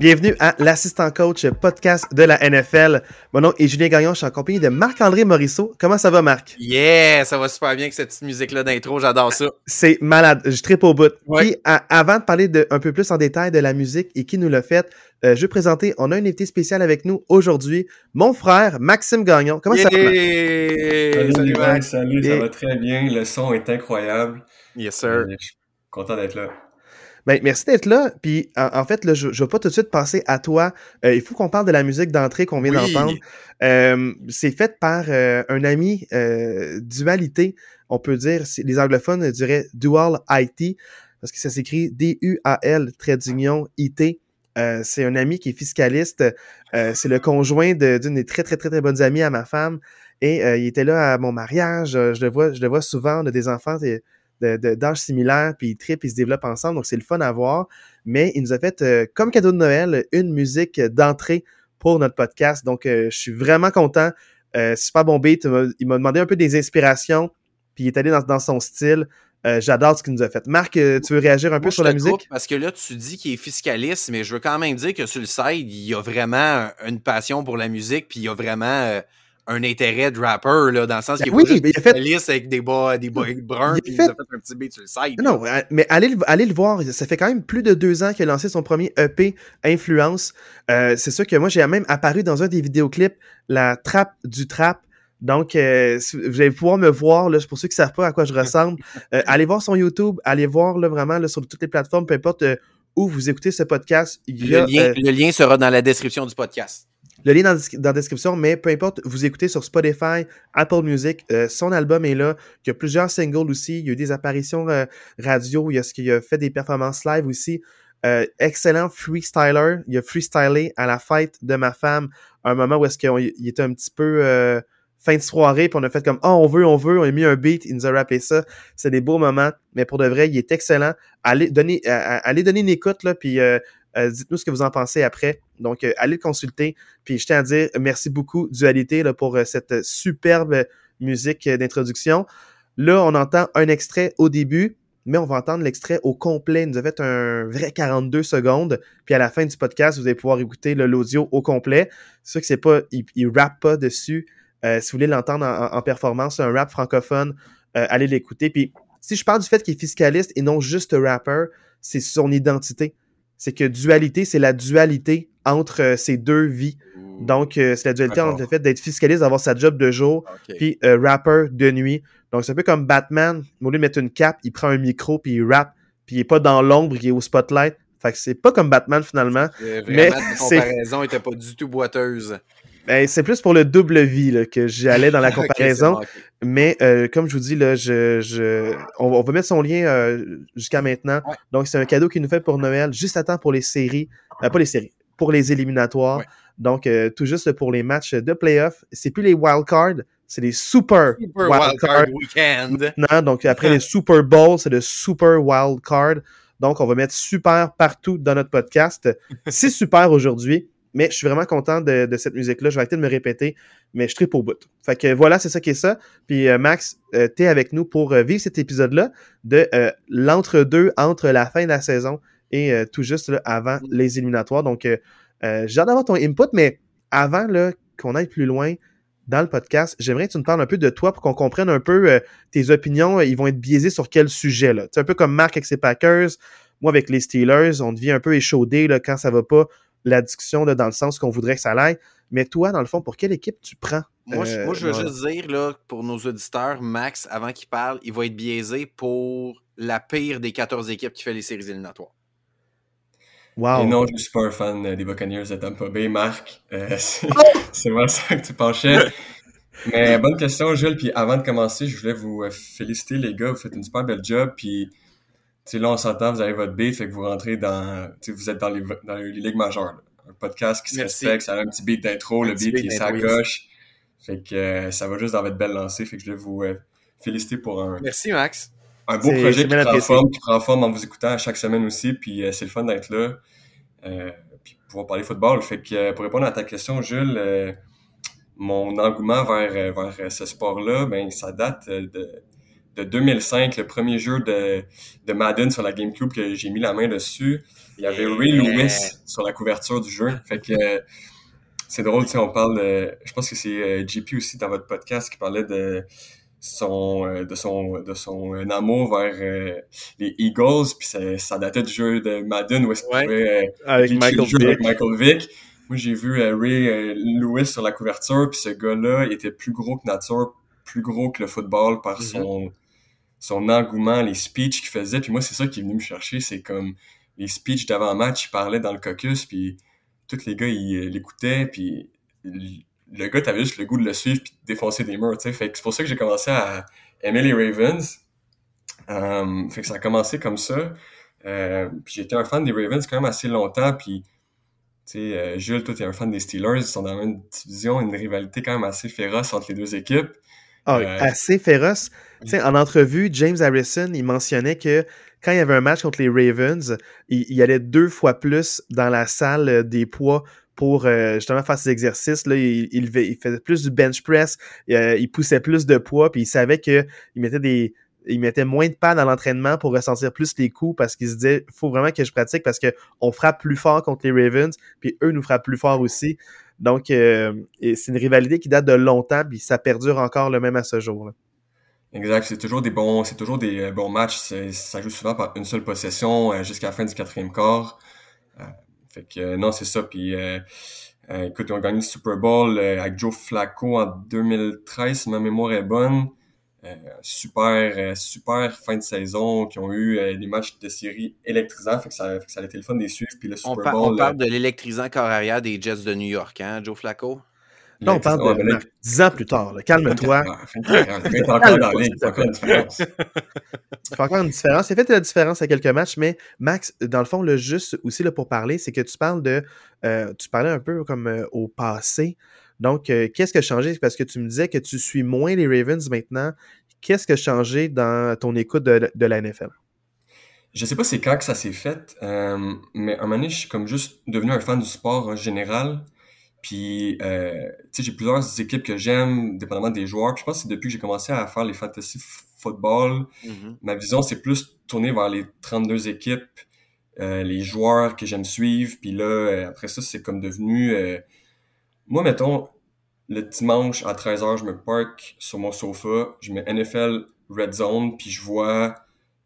Bienvenue à l'assistant coach podcast de la NFL. Mon nom est Julien Gagnon, je suis en compagnie de Marc-André Morisseau. Comment ça va, Marc? Yeah, ça va super bien avec cette petite musique-là d'intro, j'adore ça. C'est malade, je tripe au bout. Puis, avant de parler de, un peu plus en détail de la musique et qui nous l'a fait, euh, je vais présenter, on a un invité spécial avec nous aujourd'hui, mon frère Maxime Gagnon. Comment ça va? Salut, salut, Max. salut ça va très bien, le son est incroyable. Yes, sir. je suis content d'être là. Ben, merci d'être là. Puis en, fait, là, je ne vais pas tout de suite passer à toi. Euh, il faut qu'on parle de la musique d'entrée qu'on vient d'entendre. Euh, c'est fait par euh, un ami dualité. On peut dire, les anglophones diraient dual IT parce que ça s'écrit D-U-A-L trait d'union I-T. c'est un ami qui est fiscaliste. c'est le conjoint d'une des très, très, très, très bonnes amies à ma femme. Et il était là à mon mariage. je, le vois, je le vois souvent. On a des enfants d'âge similaire, puis ils trippent, ils se développent ensemble, donc c'est le fun à voir. Mais il nous a fait, euh, comme cadeau de Noël, une musique d'entrée pour notre podcast. Donc, euh, je suis vraiment content. Euh, super bon beat. Il m'a demandé un peu des inspirations, puis il est allé dans, son style. J'adore ce qu'il nous a fait. Marc, tu veux réagir un peu sur la musique? Parce que là, tu dis qu'il est fiscaliste, mais je veux quand même dire que sur le site, il y a vraiment une passion pour la musique, puis il y a vraiment un intérêt de rapper, là, dans le sens ben qu'il oui, il fait... avec des bas, des bas bruns, puis il, fait... a fait un petit beat sur le site. Non, mais allez, allez le voir, ça fait quand même plus de deux ans qu'il a lancé son premier EP Influence. Euh, c'est sûr que moi, j'ai même apparu dans un des vidéoclips, la trappe du trap. Donc, euh, vous allez pouvoir me voir, là, pour ceux qui ne savent pas à quoi je ressemble, euh, allez voir son YouTube, allez voir là, vraiment là, sur toutes les plateformes, peu importe où vous écoutez ce podcast. Il y a, le, lien, le lien sera dans la description du podcast. Le lien dans, dans, la description, mais peu importe, vous écoutez sur Spotify, Apple Music, euh, son album est là. Il y a plusieurs singles aussi. Il y a eu des apparitions euh, radio. Il y a ce qu'il a fait des performances live aussi. Euh, excellent freestyler. Il a freestylé à la fête de ma femme, un moment où est-ce qu'il était un petit peu fin de soirée, puis on a fait comme oh on veut, on veut, on a mis un beat, il nous a rappé ça. C'est des beaux moments, mais pour de vrai, il est excellent. Allez donner, allez donner une écoute là, puis euh, dites-nous ce que vous en pensez après. Donc, euh, allez le consulter. Puis, je tiens à dire merci beaucoup, Dualité, pour euh, cette superbe musique d'introduction. Là, on entend un extrait au début, mais on va entendre l'extrait au complet. Il nous a fait un vrai 42 secondes. Puis, à la fin du podcast, vous allez pouvoir écouter l'audio au complet. C'est sûr que c'est pas, il, il rappe pas dessus. si vous voulez l'entendre en, performance, un rap francophone, allez l'écouter. Puis, si je parle du fait qu'il est fiscaliste et non juste rapper, c'est son identité c'est que dualité, c'est la dualité entre euh, ces deux vies. Donc, euh, c'est la dualité entre le fait d'être fiscaliste, d'avoir sa job de jour, puis euh, rapper de nuit. Donc, c'est un peu comme Batman. Au lieu de mettre une cape, il prend un micro, puis il rappe, puis il est pas dans l'ombre, il est au spotlight. Fait que c'est pas comme Batman, finalement. mais la comparaison était pas du tout boiteuse. Ben, c'est plus pour le double vie là, que j'allais dans la comparaison. Mais euh, comme je vous dis, là, je, je, on, va mettre son lien euh, jusqu'à maintenant. Donc, c'est un cadeau qu'il nous fait pour Noël, juste à temps pour les séries. Euh, pas les séries, pour les éliminatoires. Donc, tout juste pour les matchs de playoff. C'est plus les wild cards, c'est les super, wild, card, weekend. Non, donc après les Super Bowls, c'est le super wild card. Donc, on va mettre super partout dans notre podcast. c'est super aujourd'hui. Mais je suis vraiment content de, cette musique-là. Je vais arrêter de me répéter, mais je tripe au bout. Fait que voilà, c'est ça qui est ça. Puis euh, Max, euh, tu es avec nous pour euh, vivre cet épisode-là de l'entre-deux entre la fin de la saison et tout juste avant mm. les éliminatoires. Donc, j'ai hâte d'avoir ton input, mais avant qu'on aille plus loin dans le podcast, j'aimerais que tu nous parles un peu de toi pour qu'on comprenne un peu tes opinions. Ils vont être biaisés sur quel sujet. C'est un peu comme Marc avec ses Packers, moi avec les Steelers. On devient un peu échaudé là, quand ça va pas la discussion dans le sens qu'on voudrait que ça aille. Mais toi, dans le fond, pour quelle équipe tu prends? Moi, je, moi, je veux juste dire, là, pour nos auditeurs, Max, avant qu'il parle, il va être biaisé pour la pire des 14 équipes qui fait les séries éliminatoires. Wow. Et non, je ne suis pas un fan des Buccaneers de Tampa Bay, Marc. Euh, oh! c'est moi ça que tu penchais. Mais bonne question, Jules. Puis avant de commencer, je voulais vous euh, féliciter, les gars. Vous faites une super belle job. Puis là, on s'entend, vous avez votre beat, fait que vous rentrez dans, vous êtes dans les, dans les ligues majeures. Un podcast qui se respecte, ça a un petit beat d'intro, le beat qui est sa gauche. Fait que euh, ça va juste dans votre belle lancée. Fait que je vais vous euh, féliciter pour un. Merci, Max. Un beau projet qui prend, forme, qui prend forme en vous écoutant chaque semaine aussi. Puis euh, c'est le fun d'être là. puis pouvoir parler football. Fait que pour répondre à ta question, Jules, mon engouement vers, vers ce sport-là, ben, ça date de de 2005, le premier jeu de, de Madden sur la GameCube que j'ai mis la main dessus. Il y avait Ray Lewis sur la couverture du jeu. Fait que c'est drôle, tu sais, on parle de, je pense que c'est JP aussi dans votre podcast qui parlait de son euh, de son de son euh, amour vers euh, les Eagles puis ça, ça, datait du jeu de Madden où est-ce qu'il pouvait avec Michael Vick. avec Michael Vick moi j'ai vu Ray Lewis sur la couverture puis ce gars-là était plus gros que nature plus gros que le football par mm-hmm. son son engouement les speeches qu'il faisait puis moi c'est ça qui est venu me chercher c'est comme les speeches d'avant-match il parlait dans le caucus puis tous les gars ils l'écoutaient puis le gars, t'avais juste le goût de le suivre puis de défoncer des murs, que c'est pour ça que j'ai commencé à aimer les Ravens. Euh, fait que ça a commencé comme ça. Euh, puis j'étais un fan des Ravens quand même assez longtemps, puis tu sais, euh, Jules, toi, t'es un fan des Steelers, ils sont dans la même division, une rivalité quand même assez féroce entre les deux équipes. Ah, assez féroce. En entrevue, James Harrison, il mentionnait que quand il y avait un match contre les Ravens, il, il allait deux fois plus dans la salle des poids pour euh, justement faire ses exercices. Là, il, il, faisait plus du bench press, euh, il poussait plus de poids, puis il savait qu'il mettait des. Il mettait moins de pas dans l'entraînement pour ressentir plus les coups parce qu'il se disait faut vraiment que je pratique parce qu'on frappe plus fort contre les Ravens, puis eux nous frappent plus fort aussi. Donc, euh, c'est une rivalité qui date de longtemps, puis ça perdure encore le même à ce jour. Là. Exact, c'est toujours des bons, c'est toujours des bons matchs. Ça joue souvent par une seule possession jusqu'à la fin du quatrième quart. Fait que euh, non, c'est ça. Puis euh, euh, écoute, on a gagné le Super Bowl avec Joe Flacco en 2013, si ma mémoire est bonne. Super, super fin de saison, qui ont eu des matchs de série électrisants, fait que ça, fait que ça a été le fun des suivre. Puis le Super on, on parle de l'électrisant corps arrière des Jets de New York, hein, Joe Flacco? Là, on parle de dix ans plus tard. Calme-toi. Il fait encore une différence. Il a fait la différence à quelques matchs, mais Max, dans le fond, le juste aussi là, pour parler, c'est que tu parles de. Euh, tu parlais un peu comme euh, au passé. Donc, euh, qu'est-ce qui a changé? Parce que tu me disais que tu suis moins les Ravens maintenant. Qu'est-ce qui a changé dans ton écoute de, de la NFL? Je sais pas c'est quand que ça s'est fait, mais à un moment donné, je suis comme juste devenu un fan du sport en général. Puis, euh, tu sais, j'ai plusieurs équipes que j'aime, dépendamment des joueurs. Puis je pense que c'est depuis que j'ai commencé à faire les fantasy football, mm-hmm. ma vision, c'est plus tourner vers les 32 équipes, euh, les joueurs que j'aime suivre. Puis là, euh, après ça, c'est comme devenu... Euh, moi, mettons, le dimanche à 13h, je me park sur mon sofa, je mets NFL Red Zone, puis je vois...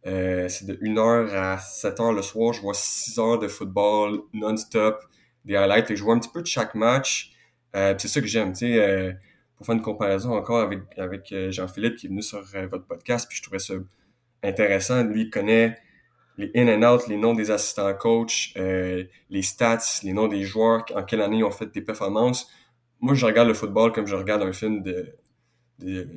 c'est de 1h à 7h le soir, je vois 6 heures de football non-stop des highlights et je vois un petit peu de chaque match. Euh, c'est ça que j'aime, tu sais, euh, pour faire une comparaison encore avec, avec euh, Jean-Philippe qui est venu sur votre podcast, puis je trouvais ça intéressant. Lui, il connaît les in and out, les noms des assistants coach, les stats, les noms des joueurs, en quelle année ils ont fait des performances. Moi, je regarde le football comme je regarde un film de, de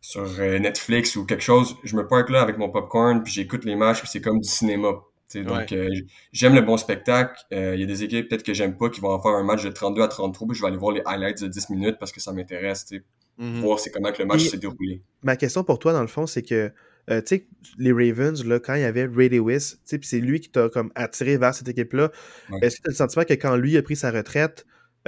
sur Netflix ou quelque chose. Je me parque là avec mon popcorn, puis j'écoute les matchs, puis c'est comme du cinéma donc, euh, j'aime le bon spectacle. Euh, il y a des équipes peut-être que j'aime pas qui vont en faire un match de 32 à 33, puis je vais aller voir les highlights de 10 minutes parce que ça m'intéresse, mm-hmm. voir c'est comment que le match s'est déroulé. Ma question pour toi, dans le fond, c'est que euh, tu sais, les Ravens, là, quand il y avait Ray Lewis, c'est lui qui t'a comme attiré vers cette équipe-là. Est-ce que tu as le sentiment que quand lui a pris sa retraite,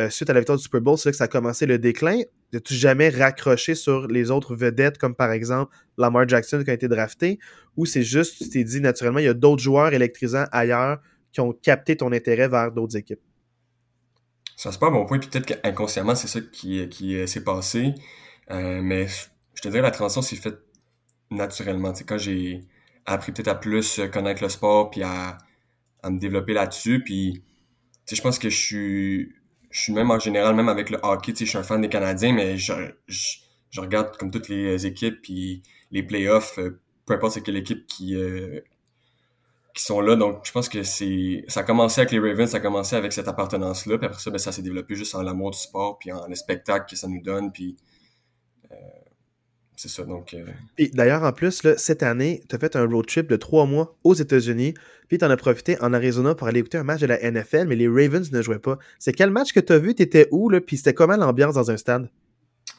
suite à la victoire du Super Bowl, c'est là que ça a commencé le déclin? As-tu jamais raccroché sur les autres vedettes, comme par exemple Lamar Jackson qui a été drafté, ou c'est juste, tu t'es dit naturellement, il y a d'autres joueurs électrisants ailleurs qui ont capté ton intérêt vers d'autres équipes? Ça, c'est pas bon point, puis peut-être qu'inconsciemment, c'est ça qui, qui euh, s'est passé. Euh, mais je te dirais, la transition s'est faite naturellement. quand j'ai appris peut-être à plus connaître le sport, puis à, à me développer là-dessus, puis je pense que je suis je suis même en général, même avec le hockey, je suis un fan des Canadiens, mais je, je, regarde comme toutes les équipes, puis les playoffs, euh, peu importe c'est quelle équipe qui, euh, qui sont là. Donc, je pense que c'est ça a commencé avec les Ravens, ça a commencé avec cette appartenance-là, puis après ça, ben, ça s'est développé juste en l'amour du sport, puis en le spectacle que ça nous donne, puis euh, c'est ça. Donc, d'ailleurs, en plus, là, cette année, tu as fait un road trip de trois mois aux États-Unis. Puis tu en as profité en Arizona pour aller écouter un match de la NFL, mais les Ravens ne jouaient pas. C'est quel match que tu as vu? Tu étais où? Là? Puis c'était comment l'ambiance dans un stade?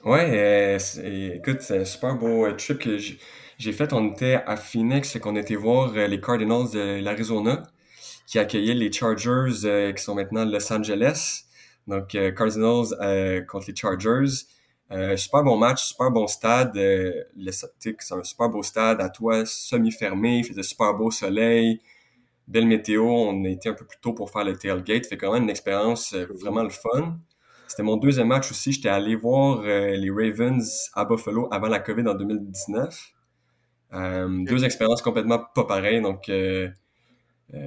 Ouais, euh, écoute, c'est un super beau euh, trip que j'ai fait. On était à Phoenix, qu'on était voir euh, les Cardinals de l'Arizona qui accueillaient les Chargers qui sont maintenant Los Angeles. Donc, Cardinals contre les Chargers. Euh, super bon match, super bon stade. Euh, c'est un super beau stade à toi semi-fermé. Il faisait super beau soleil. Belle météo. On a été un peu plus tôt pour faire le tailgate. Fait quand même une expérience euh, vraiment le fun. C'était mon deuxième match aussi. J'étais allé voir euh, les Ravens à Buffalo avant la COVID en 2019. deux expériences complètement pas pareilles. Donc,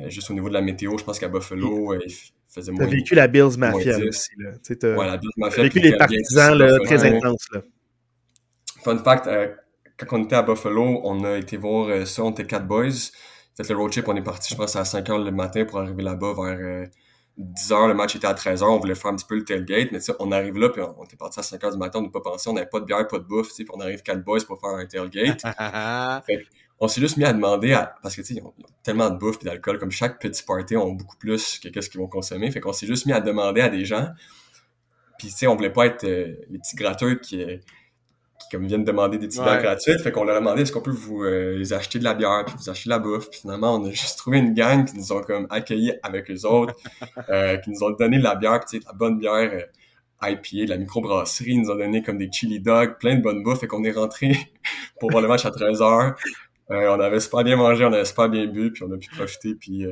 juste au niveau de la météo, je pense qu'à Buffalo, il faisait moins. T'as vécu la Bills Mafia aussi. Là. Ouais, la Bills Mafia. vécu les partisans là, très intenses. Là. Fun fact, quand on était à Buffalo, on a été voir ça, on était quatre boys fait le road trip, on est parti, je pense, à 5 h le matin pour arriver là-bas vers 10 euh, h. Le match était à 13 h. On voulait faire un petit peu le tailgate, mais on arrive là, puis on, était parti à 5 h du matin, on n'a pas pensé, on n'avait pas de bière, pas de bouffe, puis on arrive quatre boys pour faire un tailgate. fait, on s'est juste mis à demander, à, parce que tu sais, ils ont tellement de bouffe et d'alcool, comme chaque petit party ont beaucoup plus que qu'est-ce qu'ils vont consommer. Fait qu'on s'est juste mis à demander à des gens. Puis tu sais, on voulait pas être euh, les petits gratteurs qui qui comme viennent demander des petites bières gratuites. Fait qu'on leur a demandé est-ce qu'on peut vous euh, acheter de la bière, puis vous acheter de la bouffe? Puis finalement, on a juste trouvé une gang qui nous ont comme accueillis avec eux autres, euh, qui nous ont donné de la bière, puis la bonne bière euh, IPA, de la microbrasserie, ils nous ont donné comme des chili dogs, plein de bonnes bouffes. Fait qu'on est rentré pour voir le match à 13h. On avait super bien mangé, on avait super bien bu, puis on a pu profiter, puis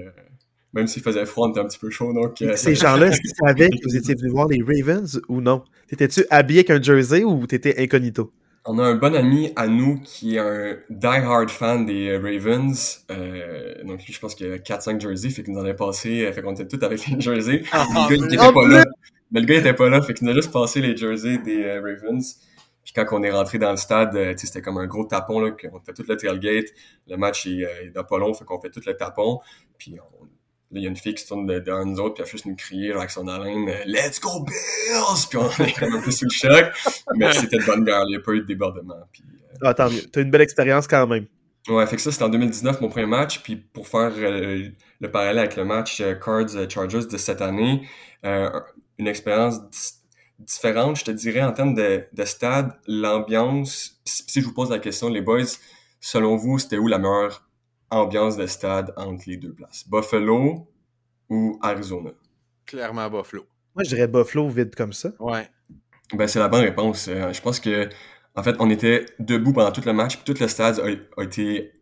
même s'il faisait froid, on était un petit peu chaud. Donc, Ces gens-là, est-ce qu'ils savaient que vous étiez venu voir les Ravens ou non? T'étais-tu habillé avec un jersey ou t'étais incognito? On a un bon ami à nous qui est un die-hard fan des euh, Ravens. Euh, donc lui, je pense qu'il a 4-5 jerseys, fait qu'il nous en a passé, euh, fait qu'on était tous avec les jerseys. Ah, le gars, il était pas là. Mais le gars, il était pas là, fait qu'il nous a juste passé les jerseys des euh, Ravens. Puis quand on est rentré dans le stade, c'était comme un gros tapon, là, qu'on fait tout le tailgate. Le match est, est pas long, fait qu'on fait tout le tapon. Puis on, Là, il y a une fille qui se tourne derrière nous autres, puis elle fait juste nous crier avec son haleine euh, Let's go Bills! Puis on est comme un peu sous le choc. Mais c'était de bonne guerre, il n'y a pas eu de débordement. Puis, euh... ah, tant mieux. T'as une belle expérience quand même. Ouais, fait que ça, c'était en 2019, mon premier match. Puis pour faire euh, le parallèle avec le match euh, Cards Chargers de cette année, une expérience différente, je te dirais, en termes de, de stade, l'ambiance. Si je vous pose la question, les boys, selon vous, c'était où la meilleure ambiance de stade entre les deux places? Buffalo ou Arizona? Clairement Buffalo. Moi, je dirais Buffalo vide comme ça. Ouais. Ben, c'est la bonne réponse. Euh, je pense que, en fait, on était debout pendant tout le match, puis tout le stade a, été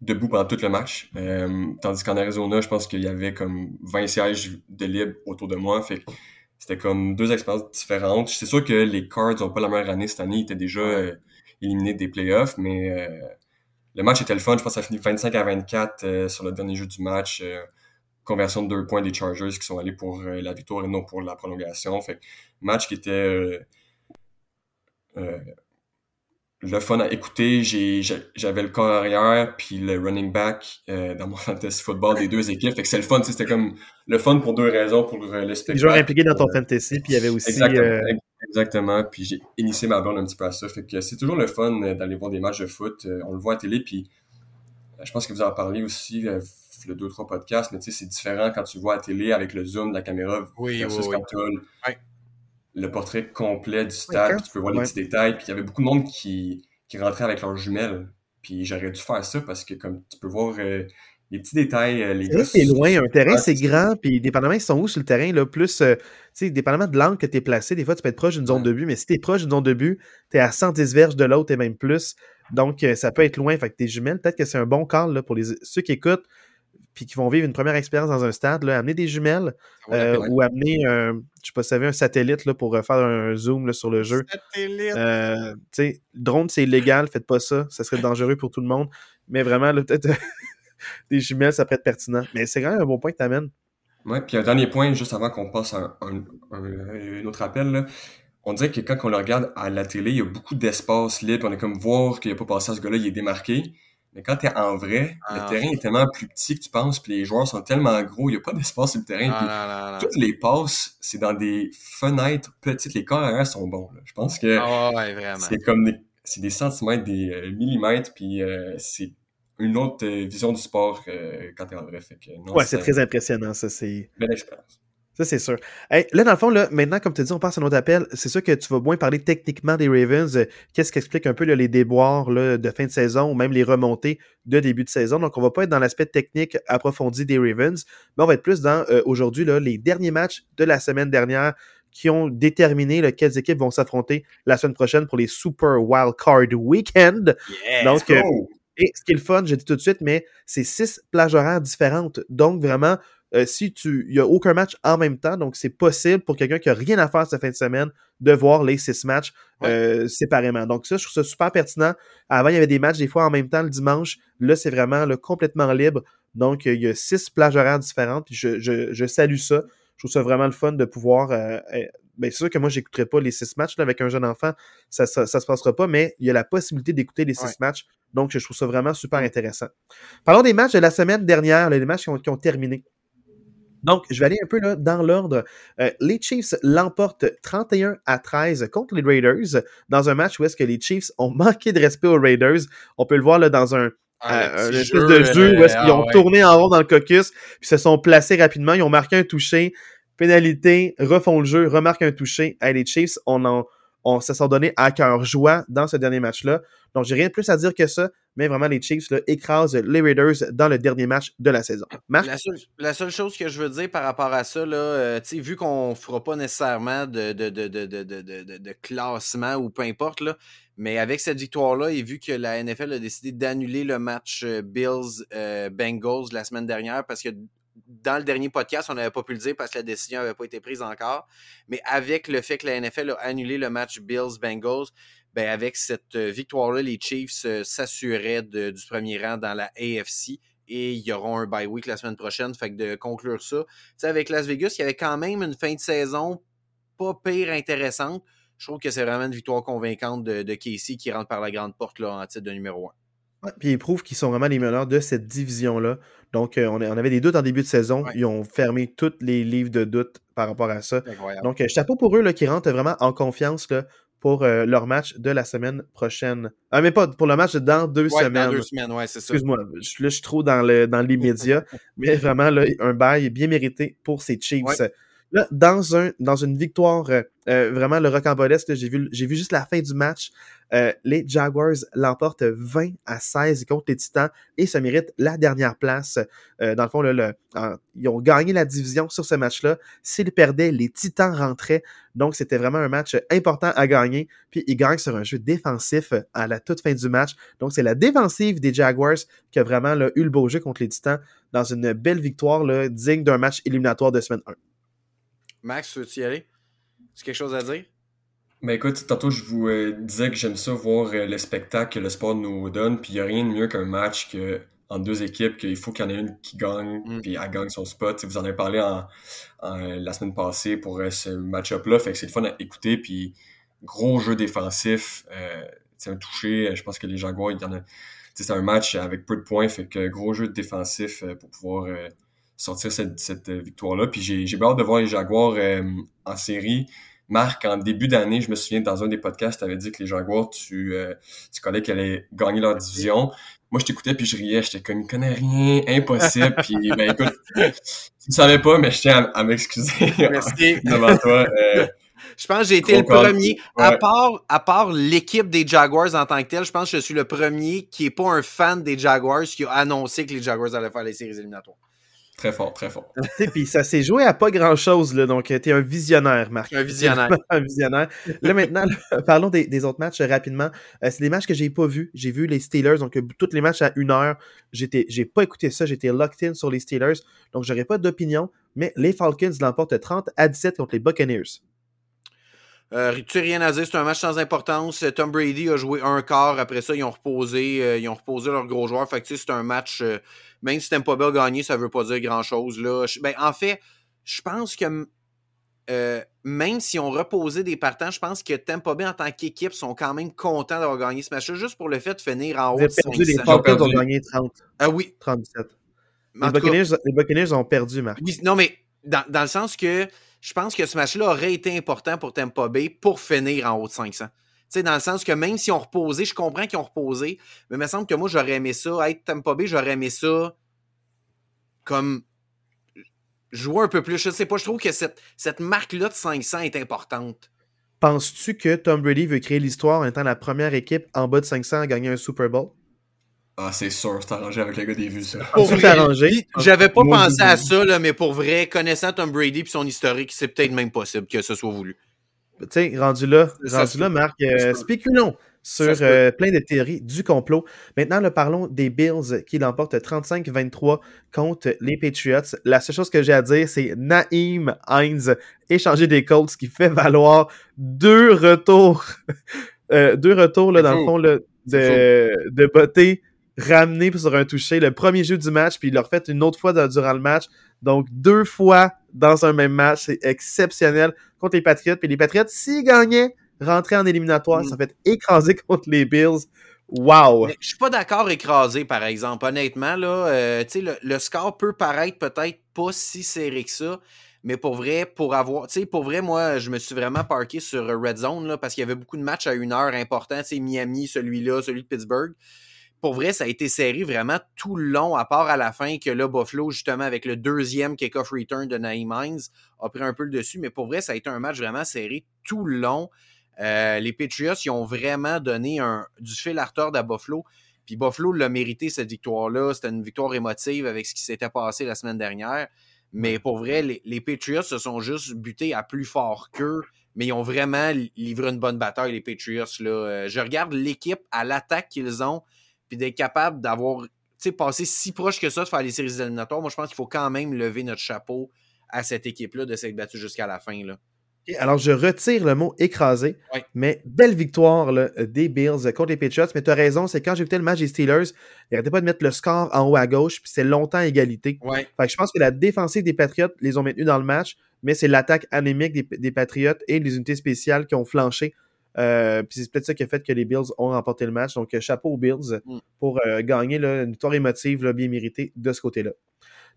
debout pendant tout le match. Euh, tandis qu'en Arizona, je pense qu'il y avait comme 20 sièges de libre autour de moi. Fait c'était comme deux expériences différentes. C'est sûr que les Cards n'ont pas la meilleure année cette année. Ils étaient déjà euh, éliminés des playoffs, mais le match était le fun. Je pense que ça a fini 25 à 24 euh, sur le dernier jeu du match. Euh, conversion de deux points des Chargers qui sont allés pour euh, la victoire et non pour la prolongation. Fait match qui était le fun à écouter. J'avais le corps arrière puis le running back dans mon fantasy football des deux équipes. Fait que c'est le fun. C'était comme le fun pour deux raisons. Pour le spectacle. Les joueurs impliqués dans ton fantasy. Puis il y avait aussi Exactement. Puis j'ai initié ma blonde un petit peu à ça. Fait que c'est toujours le fun euh, d'aller voir des matchs de foot. Euh, on le voit à télé, puis euh, je pense que vous en parlé aussi le deux trois podcasts, mais tu sais, c'est différent quand tu vois à télé avec le zoom de la caméra oui, versus quand tu as le, portrait complet du stade, tu peux voir les petits détails. Puis il y avait beaucoup de monde qui, qui rentrait avec leurs jumelles. Puis j'aurais dû faire ça parce que comme tu peux voir les petits détails, euh, les gars. C'est loin, un terrain c'est grand, puis dépendamment ils sont où sur le terrain, là, plus, euh, tu sais, dépendamment de l'angle que tu es placé, des fois tu peux être proche d'une zone de but, mais si tu es proche d'une zone de but, tu es à 110 verges de l'autre et même plus. Donc euh, ça peut être loin, fait que tes jumelles, peut-être que c'est un bon call là, pour les, ceux qui écoutent puis qui vont vivre une première expérience dans un stade, là, amener des jumelles ou amener un, je sais pas, savez, un satellite là, pour faire un zoom là, sur le jeu. Satellite. Euh, drone, c'est illégal, faites pas ça, ça serait dangereux pour tout le monde. Mais vraiment, peut-être des jumelles, ça peut être pertinent. Mais c'est quand même un bon point que tu amènes. Ouais, puis un dernier point, juste avant qu'on passe à un, autre appel, là. on dirait que quand on le regarde à la télé, il y a beaucoup d'espace libre. On est comme voir qu'il n'y a pas passé à ce gars-là, il est démarqué. Mais quand tu es en vrai, le ah. terrain est tellement plus petit que tu penses, puis les joueurs sont tellement gros, il n'y a pas d'espace sur le terrain. Ah, toutes les passes, c'est dans des fenêtres petites. Les corps sont bons. Je pense que ah, c'est comme des, c'est des centimètres, des euh, millimètres, puis euh, c'est une autre euh, vision du sport euh, quand t'es en vrai. Fait que, ouais, c'est très impressionnant, ça. C'est... Belle expérience. Ça, c'est sûr. là, dans le fond, là, maintenant, comme tu dis, on passe à notre appel. C'est sûr que tu vas moins parler techniquement des Ravens. Euh, qu'est-ce qui explique un peu les déboires de fin de saison ou même les remontées de début de saison? Donc, on va pas être dans l'aspect technique approfondi des Ravens, mais on va être plus dans aujourd'hui les derniers matchs de la semaine dernière qui ont déterminé quelles équipes vont s'affronter la semaine prochaine pour les Super Wild Card Weekend. Donc, euh, et ce qui est le fun, je dis tout de suite, mais c'est six plages horaires différentes. Donc, vraiment, euh, si tu. Il n'y a aucun match en même temps, donc c'est possible pour quelqu'un qui n'a rien à faire cette fin de semaine de voir les six matchs euh, séparément. Donc, ça, je trouve ça super pertinent. Avant, il y avait des matchs des fois en même temps le dimanche. Là, c'est vraiment complètement libre. Donc, il y a six plages horaires différentes. je, je, salue ça. Je trouve ça vraiment le fun de pouvoir. Euh, ben, c'est sûr que moi, j'écouterai pas les six matchs avec un jeune enfant. Ça, ça, se passera pas, mais il y a la possibilité d'écouter les six matchs. Donc, je trouve ça vraiment super intéressant. Parlons des matchs de la semaine dernière, les matchs qui ont terminé. Donc, je vais aller un peu là, dans l'ordre. Euh, les Chiefs l'emportent 31 à 13 contre les Raiders dans un match où est-ce que les Chiefs ont manqué de respect aux Raiders. On peut le voir là, dans un, ah, euh, espèce de jeu où est-ce qu'ils ont ah tourné en rond dans le caucus, puis se sont placés rapidement. Ils ont marqué un touché, pénalité, refont le jeu, remarquent un touché. les Chiefs, on en, on se sont donné à cœur joie dans ce dernier match-là. Donc, j'ai rien de plus à dire que ça, mais vraiment, les Chiefs là, écrasent les Raiders dans le dernier match de la saison. La, seule, chose que je veux dire par rapport à ça, là, euh, vu qu'on ne fera pas nécessairement de, classement ou peu importe, là, mais avec cette victoire-là, et vu que la NFL a décidé d'annuler le match euh, Bills-Bengals euh, la semaine dernière, parce que dans le dernier podcast, on n'avait pas pu le dire parce que la décision n'avait pas été prise encore. Mais avec le fait que la NFL a annulé le match Bills-Bengals, ben avec cette euh, victoire-là, les Chiefs euh, s'assuraient du premier rang dans la AFC et ils auront un bye week la semaine prochaine. Fait que de conclure ça, avec Las Vegas, il y avait quand même une fin de saison pas pire intéressante. Je trouve que c'est vraiment une victoire convaincante de, de, Casey qui rentre par la grande porte là, en titre de numéro 1 puis ils prouvent qu'ils sont vraiment les meneurs de cette division-là. Donc, euh, on, avait des doutes en début de saison. Ils ont fermé tous les livres de doute par rapport à ça. Donc, euh, chapeau pour eux là, qui rentrent vraiment en confiance là, pour euh, leur match de la semaine prochaine. Ah, mais pas pour le match dans deux semaines. Dans deux semaines, ouais, c'est ça. Excuse-moi, là, je suis trop dans, le, dans l'immédiat. mais vraiment, là, un bail bien mérité pour ces Chiefs. Là, dans, un, dans une victoire vraiment le rocambolesque, j'ai vu, j'ai vu juste la fin du match. Euh, les Jaguars l'emportent 20 à 16 contre les Titans et ça mérite la dernière place. Euh, dans le fond, là, ils ont gagné la division sur ce match-là. S'ils perdaient, les Titans rentraient. Donc, c'était vraiment un match important à gagner. Puis, ils gagnent sur un jeu défensif à la toute fin du match. Donc, c'est la défensive des Jaguars qui a vraiment eu le beau jeu contre les Titans dans une belle victoire là, digne d'un match éliminatoire de semaine 1. Max, veux-tu y aller? Tu quelque chose à dire? Ben écoute, tantôt je vous euh, disais que j'aime ça voir euh, le spectacle que le sport nous donne, puis il n'y a rien de mieux qu'un match que entre deux équipes qu'il faut qu'il y en ait une qui gagne, mm. puis elle gagne son spot. vous en avez parlé en, la semaine passée pour euh, ce match-up-là, fait que c'est le fun à écouter, puis gros jeu défensif, c'est un touché, je pense que les Jaguars, il y en a, c'est un match avec peu de points, fait que gros jeu défensif pour pouvoir sortir cette, cette victoire-là. Puis j'ai hâte de voir les Jaguars en série. Marc, en début d'année, je me souviens, dans un des podcasts, tu avais dit que les Jaguars, tu, euh, tu connais qu'elle allaient gagner leur division. Moi, je t'écoutais puis je riais. J'étais comme, il connaît rien, impossible. puis, ben écoute, tu ne savais pas, mais je tiens à, m'excuser devant toi. Euh, je pense que j'ai été le premier. À part, à part l'équipe des Jaguars en tant que telle, je pense que je suis le premier qui n'est pas un fan des Jaguars qui a annoncé que les Jaguars allaient faire les séries éliminatoires. Très fort, très fort. puis ça s'est joué à pas grand-chose, là, donc t'es un visionnaire, Marc. Un visionnaire. un visionnaire. Là, maintenant, parlons des, autres matchs rapidement. Euh, c'est des matchs que j'ai pas vus. J'ai vu les Steelers, donc euh, tous les matchs à une heure. J'étais, j'ai pas écouté ça, j'étais locked in sur les Steelers, donc j'aurais pas d'opinion, mais les Falcons l'emportent 30 à 17 contre les Buccaneers. Euh, tu rien à dire, c'est un match sans importance. Tom Brady a joué un quart. Après ça, ils ont reposé, euh, ils ont reposé leurs gros joueurs. Fait que c'est un match. Euh, même si pas bien gagné, ça veut pas dire grand chose. Là. Ben, en fait, je pense que euh, même si on reposé des partants, je pense que Tampa Bay en tant qu'équipe sont quand même contents d'avoir gagné ce match-là, juste pour le fait de finir en haut de 500. Les Falcons ont gagné 30. Ah oui. 37. Les Buccaneers, ont perdu, Marc. non, mais dans, le sens que je pense que ce match-là aurait été important pour Tampa Bay pour finir en haut de 500. Tu sais, dans le sens que même si on reposé, je comprends qu'ils ont reposé, mais il me semble que moi, j'aurais aimé ça. Être Tampa Bay, j'aurais aimé ça comme jouer un peu plus. Je sais pas, je trouve que cette, cette marque-là de 500 est importante. Penses-tu que Tom Brady veut créer l'histoire en étant la première équipe en bas de 500 à gagner un Super Bowl? Ah, c'est sûr, c'est arrangé avec le gars des vues, ça. C'est arrangé. J'avais pas pensé à ça, là, mais pour vrai, connaissant Tom Brady et son historique, c'est peut-être même possible que ce soit voulu. Tu sais, rendu là, rendu là, Marc, euh, spéculons sur euh, plein de théories du complot. Maintenant, parlons des Bills qui l'emportent 35-23 contre les Patriots. La seule chose que j'ai à dire, c'est Naïm Hines échanger des Colts qui fait valoir deux retours. Euh, deux retours, là, dans le fond, de, de beauté ramené sur un toucher. Le premier jeu du match, puis il l'a refait une autre fois durant le match. Donc, deux fois dans un même match. C'est exceptionnel contre les Patriots. Puis les Patriots, s'ils gagnaient, rentrer en éliminatoire, ça mm. fait écraser contre les Bills. Wow! je suis pas d'accord écrasé, par exemple. Honnêtement, là, euh, le, le, score peut paraître peut-être pas si serré que ça. Mais pour vrai, pour avoir. Tu sais, pour vrai, moi, je me suis vraiment parké sur Red Zone là, parce qu'il y avait beaucoup de matchs à une heure importants. Miami, celui-là, celui de Pittsburgh. Pour vrai, ça a été serré vraiment tout le long, à part à la fin que là, Buffalo, justement, avec le deuxième kick-off return de Naïm Hines, a pris un peu le dessus. Mais pour vrai, ça a été un match vraiment serré tout le long. Euh, les Patriots, ils ont vraiment donné un, du fil à retordre à Buffalo. Puis Buffalo l'a mérité, cette victoire-là. C'était une victoire émotive avec ce qui s'était passé la semaine dernière. Mais pour vrai, les, Patriots se sont juste butés à plus fort qu'eux. Mais ils ont vraiment livré une bonne bataille, les Patriots. Là. Euh, je regarde l'équipe à l'attaque qu'ils ont, puis d'être capable d'avoir passé si proche que ça de faire les séries éliminatoires. Moi, je pense qu'il faut quand même lever notre chapeau à cette équipe-là de s'être battue jusqu'à la fin. Là. Alors, je retire le mot écrasé, mais belle victoire des Bills contre les Patriots. Mais tu as raison, c'est quand j'ai écouté le match des Steelers, ils n'arrêtaient pas de mettre le score en haut à gauche, puis c'est longtemps égalité. Fait que je pense que la défensive des Patriots les ont maintenus dans le match, mais c'est l'attaque anémique des, Patriots et les unités spéciales qui ont flanché. Euh, puis c'est peut-être ça qui a fait que les Bills ont remporté le match. Donc, chapeau aux Bills mm. pour euh, gagner une victoire émotive bien méritée de ce côté-là.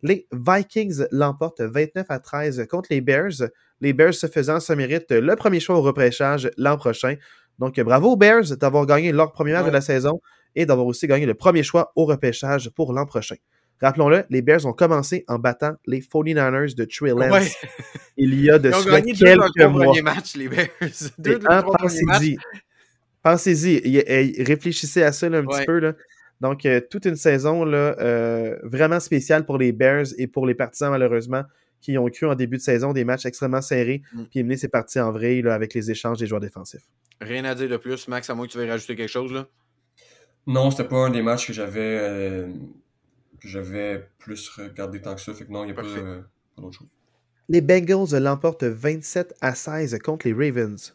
Les Vikings l'emportent 29 à 13 contre les Bears. Les Bears, se faisant, ça mérite le premier choix au repêchage l'an prochain. Donc, bravo aux Bears d'avoir gagné leur premier match de la saison et d'avoir aussi gagné le premier choix au repêchage pour l'an prochain. Rappelons-le, les Bears ont commencé en battant les 49ers de Trey Lance il y a de cela quelques mois. Matchs, les Bears. Pensez-y. Pensez-y. Réfléchissez à ça un petit peu. Là. Donc, euh, toute une saison là, euh, vraiment spéciale pour les Bears et pour les partisans, malheureusement, qui ont cru en début de saison des matchs extrêmement serrés. Mm. Puis mener c'est parti en vrai là, avec les échanges des joueurs défensifs. Rien à dire de plus, Max, à moins que tu veuilles rajouter quelque chose. là? Non, c'était pas un des matchs que j'avais euh, j'avais plus regardé tant que ça. Fait que non, il n'y a pas, d'autre chose. Les Bengals l'emportent 27 à 16 contre les Ravens.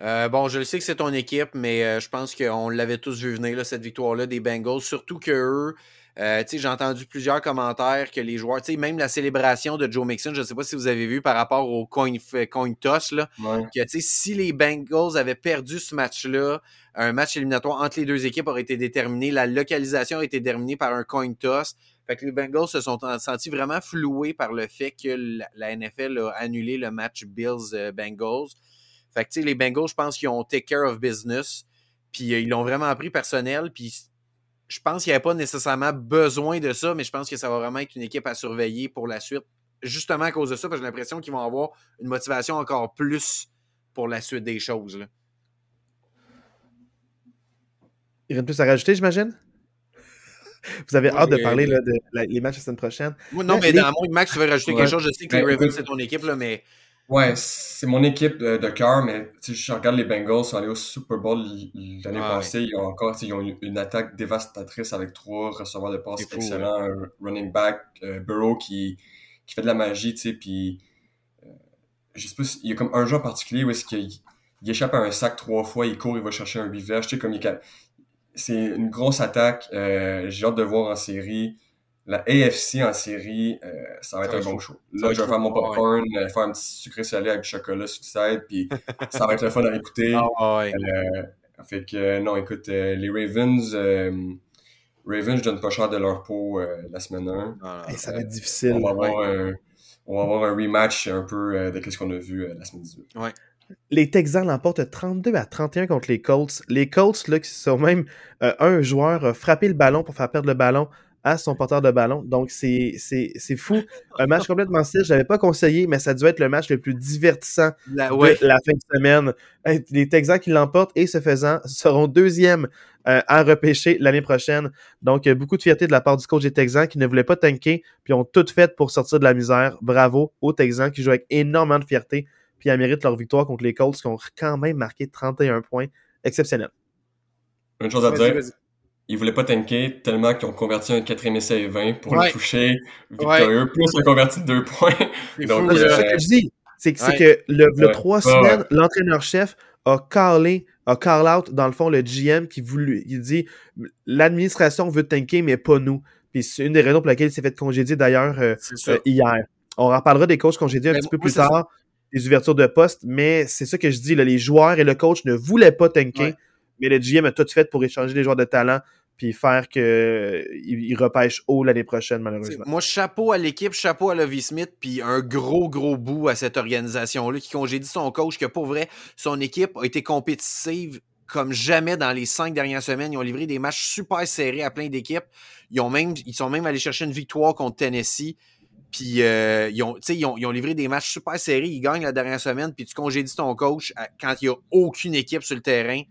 Euh, bon, je le sais que c'est ton équipe, mais euh, je pense qu'on l'avait tous vu venir, là, cette victoire-là des Bengals. Surtout que eux, euh, j'ai entendu plusieurs commentaires que les joueurs, même la célébration de Joe Mixon, je ne sais pas si vous avez vu par rapport au coin, coin toss, là, que si les Bengals avaient perdu ce match-là, un match éliminatoire entre les deux équipes aurait été déterminé, la localisation a été déterminée par un coin toss. Fait que les Bengals se sont sentis vraiment floués par le fait que la, la NFL a annulé le match Bills-Bengals. Fait que, les Bengals, je pense qu'ils ont take care of business. Puis euh, ils l'ont vraiment pris personnel. Puis je pense qu'il n'y avait pas nécessairement besoin de ça, mais je pense que ça va vraiment être une équipe à surveiller pour la suite. Justement à cause de ça, parce que j'ai l'impression qu'ils vont avoir une motivation encore plus pour la suite des choses. Là. Il y a plus à rajouter, j'imagine? Vous avez hâte de parler là, de les matchs la semaine prochaine. non, mais dans mon Max, tu veux rajouter quelque chose? Je sais que les ben, Ravens, c'est ton équipe, là, mais Ouais, c'est mon équipe de, de cœur, mais je regarde les Bengals, sont allés au Super Bowl l'année passée. Ils ont encore ils ont une, attaque dévastatrice avec trois receveurs de passe excellents, un running back, euh, Burrow qui, qui fait de la magie, tu sais, puis euh, je sais pas, il y a comme un joueur particulier où est-ce qu'il il échappe à un sac trois fois, il court, il va chercher un revers, tu sais, comme il c'est une grosse attaque, euh, j'ai hâte de voir en série la AFC en série, euh, ça va être un bon show. Là, je vais faire mon popcorn, euh, faire un petit sucré salé avec du chocolat sur le side, puis ça va être le fun à écouter. Ah, euh, fait que, non, écoute, les Ravens, Ravens, je donne pas cher de leur peau la semaine 1. Ah, ça va être difficile. On va, avoir un, on va avoir un rematch un peu de ce qu'on a vu la semaine 18. Ouais. Les Texans l'emportent 32 à 31 contre les Colts. Les Colts, là, qui sont même un joueur, a frappé le ballon pour faire perdre le ballon à son porteur de ballon. Donc, c'est fou. Un match complètement style. Je l'avais pas conseillé, mais ça doit être le match le plus divertissant de la fin de semaine. Les Texans qui l'emportent et ce faisant seront deuxièmes euh, à repêcher l'année prochaine. Donc, beaucoup de fierté de la part du coach des Texans qui ne voulait pas tanker, puis ont tout fait pour sortir de la misère. Bravo aux Texans qui jouent avec énormément de fierté, puis ils méritent leur victoire contre les Colts qui ont quand même marqué 31 points. Exceptionnel. Une chose à dire ils voulaient pas tanker tellement qu'ils ont converti un quatrième essai et 20 pour le toucher victorieux, plus ils ont converti deux points. Donc, c'est ça que je dis. C'est que, le, trois semaines, l'entraîneur-chef a callé, a call out, dans le fond, le GM qui voulait, il dit l'administration veut tanker, mais pas nous. Puis c'est une des raisons pour lesquelles il s'est fait congédier d'ailleurs euh, euh, hier. On en parlera des coachs congédiés un petit peu plus tard, des ouvertures de poste, mais c'est ça que je dis, les joueurs et le coach ne voulaient pas tanker mais le GM a tout fait pour échanger les joueurs de talent puis faire qu'il repêche haut l'année prochaine, malheureusement. Moi, chapeau à l'équipe, chapeau à Lovie Smith, puis un gros, gros bout à cette organisation-là qui congédie son coach, que pour vrai, son équipe a été compétitive comme jamais dans les cinq dernières semaines. Ils ont livré des matchs super serrés à plein d'équipes. Ils, ils sont même allés chercher une victoire contre Tennessee. Puis euh, ils, ont, ils, ont, ils, ont, livré des matchs super serrés. Ils gagnent la dernière semaine. Puis tu congédies ton coach quand il n'y a aucune équipe sur le terrain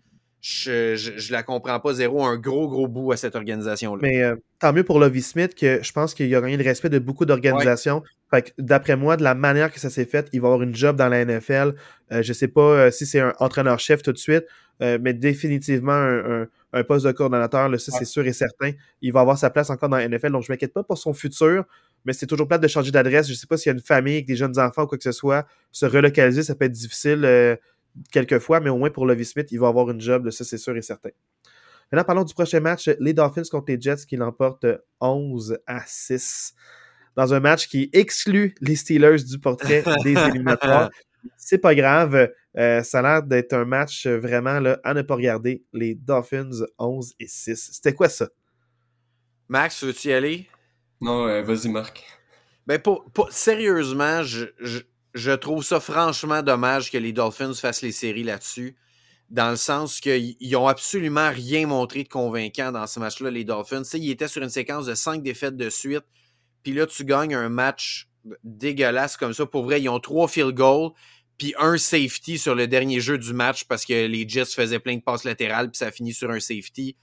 je, je, la comprends pas zéro, un gros, gros bout à cette organisation-là. Mais euh, tant mieux pour Lovie Smith que je pense qu'il a gagné le respect de beaucoup d'organisations. d'après moi, de la manière que ça s'est fait, il va avoir une job dans la NFL. Euh, je sais pas euh, si c'est un entraîneur-chef tout de suite, mais définitivement un, poste de coordonnateur, là, ça c'est sûr et certain. Il va avoir sa place encore dans la NFL, donc je m'inquiète pas pour son futur. Mais c'est toujours plate de changer d'adresse. Je sais pas s'il y a une famille avec des jeunes enfants ou quoi que ce soit. Se relocaliser, ça peut être difficile quelquefois, mais au moins pour Lovie Smith, il va avoir une job, ça c'est sûr et certain. Maintenant, parlons du prochain match, les Dolphins contre les Jets qui l'emportent 11 à 6 dans un match qui exclut les Steelers du portrait des éliminatoires. C'est pas grave, euh, ça a l'air d'être un match vraiment là, à ne pas regarder. Les Dolphins 11 et 6. C'était quoi ça? Max, veux-tu y aller? Non, euh, vas-y, Marc. Ben, pour, sérieusement, je, je trouve ça franchement dommage que les Dolphins fassent les séries là-dessus, dans le sens qu'ils n'ont absolument rien montré de convaincant dans ce match-là, les Dolphins. Tu ils étaient sur une séquence de cinq défaites de suite, puis là, tu gagnes un match dégueulasse comme ça. Pour vrai, ils ont trois field goals, puis un safety sur le dernier jeu du match parce que les Jets faisaient plein de passes latérales, puis ça finit sur un safety.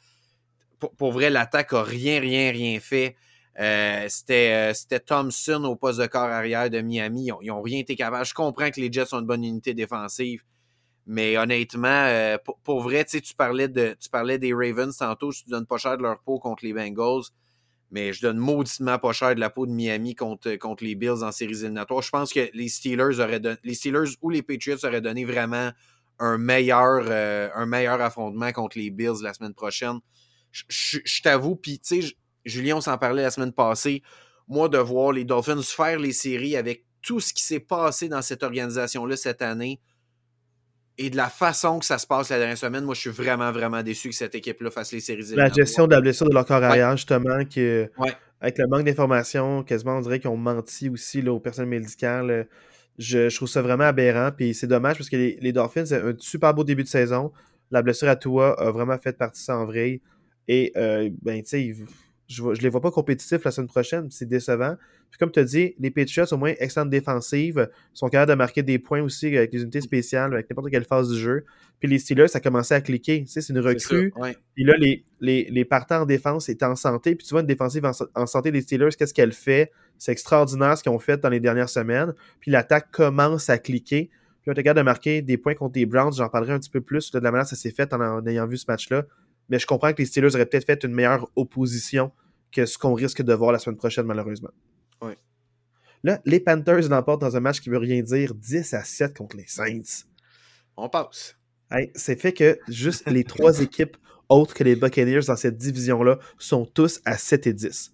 Pour, pour vrai, l'attaque a rien, rien, rien fait. Euh, euh, c'était, Thompson au poste de corps arrière de Miami. Ils n'ont rien été capables. Je comprends que les Jets sont une bonne unité défensive. Mais honnêtement, euh, pour, vrai, tu parlais de tu parlais des Ravens tantôt, je te donne pas cher de leur peau contre les Bengals, mais je donne mauditement pas cher de la peau de Miami contre, les Bills en séries éliminatoires. Je pense que les Steelers auraient les Steelers ou les Patriots auraient donné vraiment un meilleur, un meilleur affrontement contre les Bills la semaine prochaine. Je, t'avoue, puis tu sais, Julien, on s'en parlait la semaine passée. Moi, de voir les Dolphins faire les séries avec tout ce qui s'est passé dans cette organisation-là cette année et de la façon que ça se passe la dernière semaine, moi, je suis vraiment, vraiment déçu que cette équipe-là fasse les séries. La gestion de la blessure de leur corps arrière, justement, qui, avec le manque d'informations, quasiment, on dirait qu'ils ont menti aussi là, aux personnes médicales. Je, trouve ça vraiment aberrant. Puis c'est dommage parce que les, Dolphins, c'est un super beau début de saison. La blessure à Tua a vraiment fait partie sans vrai. Et, euh, ben, tu sais, je ne les vois pas compétitifs la semaine prochaine. C'est décevant. Puis comme tu as dit, les Patriots, au moins, excellente défensive, sont capables de marquer des points aussi avec les unités spéciales, avec n'importe quelle phase du jeu. Puis les Steelers, ça a commencé à cliquer. Tu sais, c'est une recrue. Puis là, les, les, partants en défense étaient en santé. Puis tu vois, une défensive en, santé des Steelers, qu'est-ce qu'elle fait? C'est extraordinaire ce qu'ils ont fait dans les dernières semaines. Puis l'attaque commence à cliquer. Puis on est capable de marquer des points contre les Browns. J'en parlerai un petit peu plus de la manière que ça s'est fait en ayant vu ce match-là mais je comprends que les Steelers auraient peut-être fait une meilleure opposition que ce qu'on risque de voir la semaine prochaine, malheureusement. Oui. Là, les Panthers l'emportent dans un match qui veut rien dire, 10 à 7 contre les Saints. On passe. c'est fait que juste les trois équipes autres que les Buccaneers dans cette division-là sont tous à 7 et 10.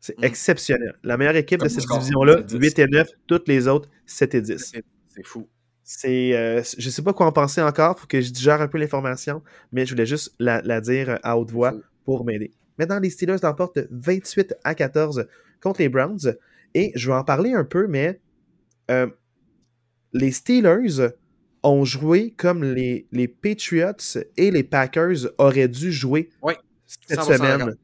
C'est mm. exceptionnel. La meilleure équipe de cette division-là, 8 et 9, toutes les autres, 7 et 10. C'est fou. C'est, euh, je sais pas quoi en penser encore, faut que je digère un peu l'information, mais je voulais juste la, dire à haute voix pour m'aider. Maintenant, les Steelers l'emportent 28 à 14 contre les Browns. Et je vais en parler un peu, mais euh, les Steelers ont joué comme les, les, Patriots et les Packers auraient dû jouer cette semaine,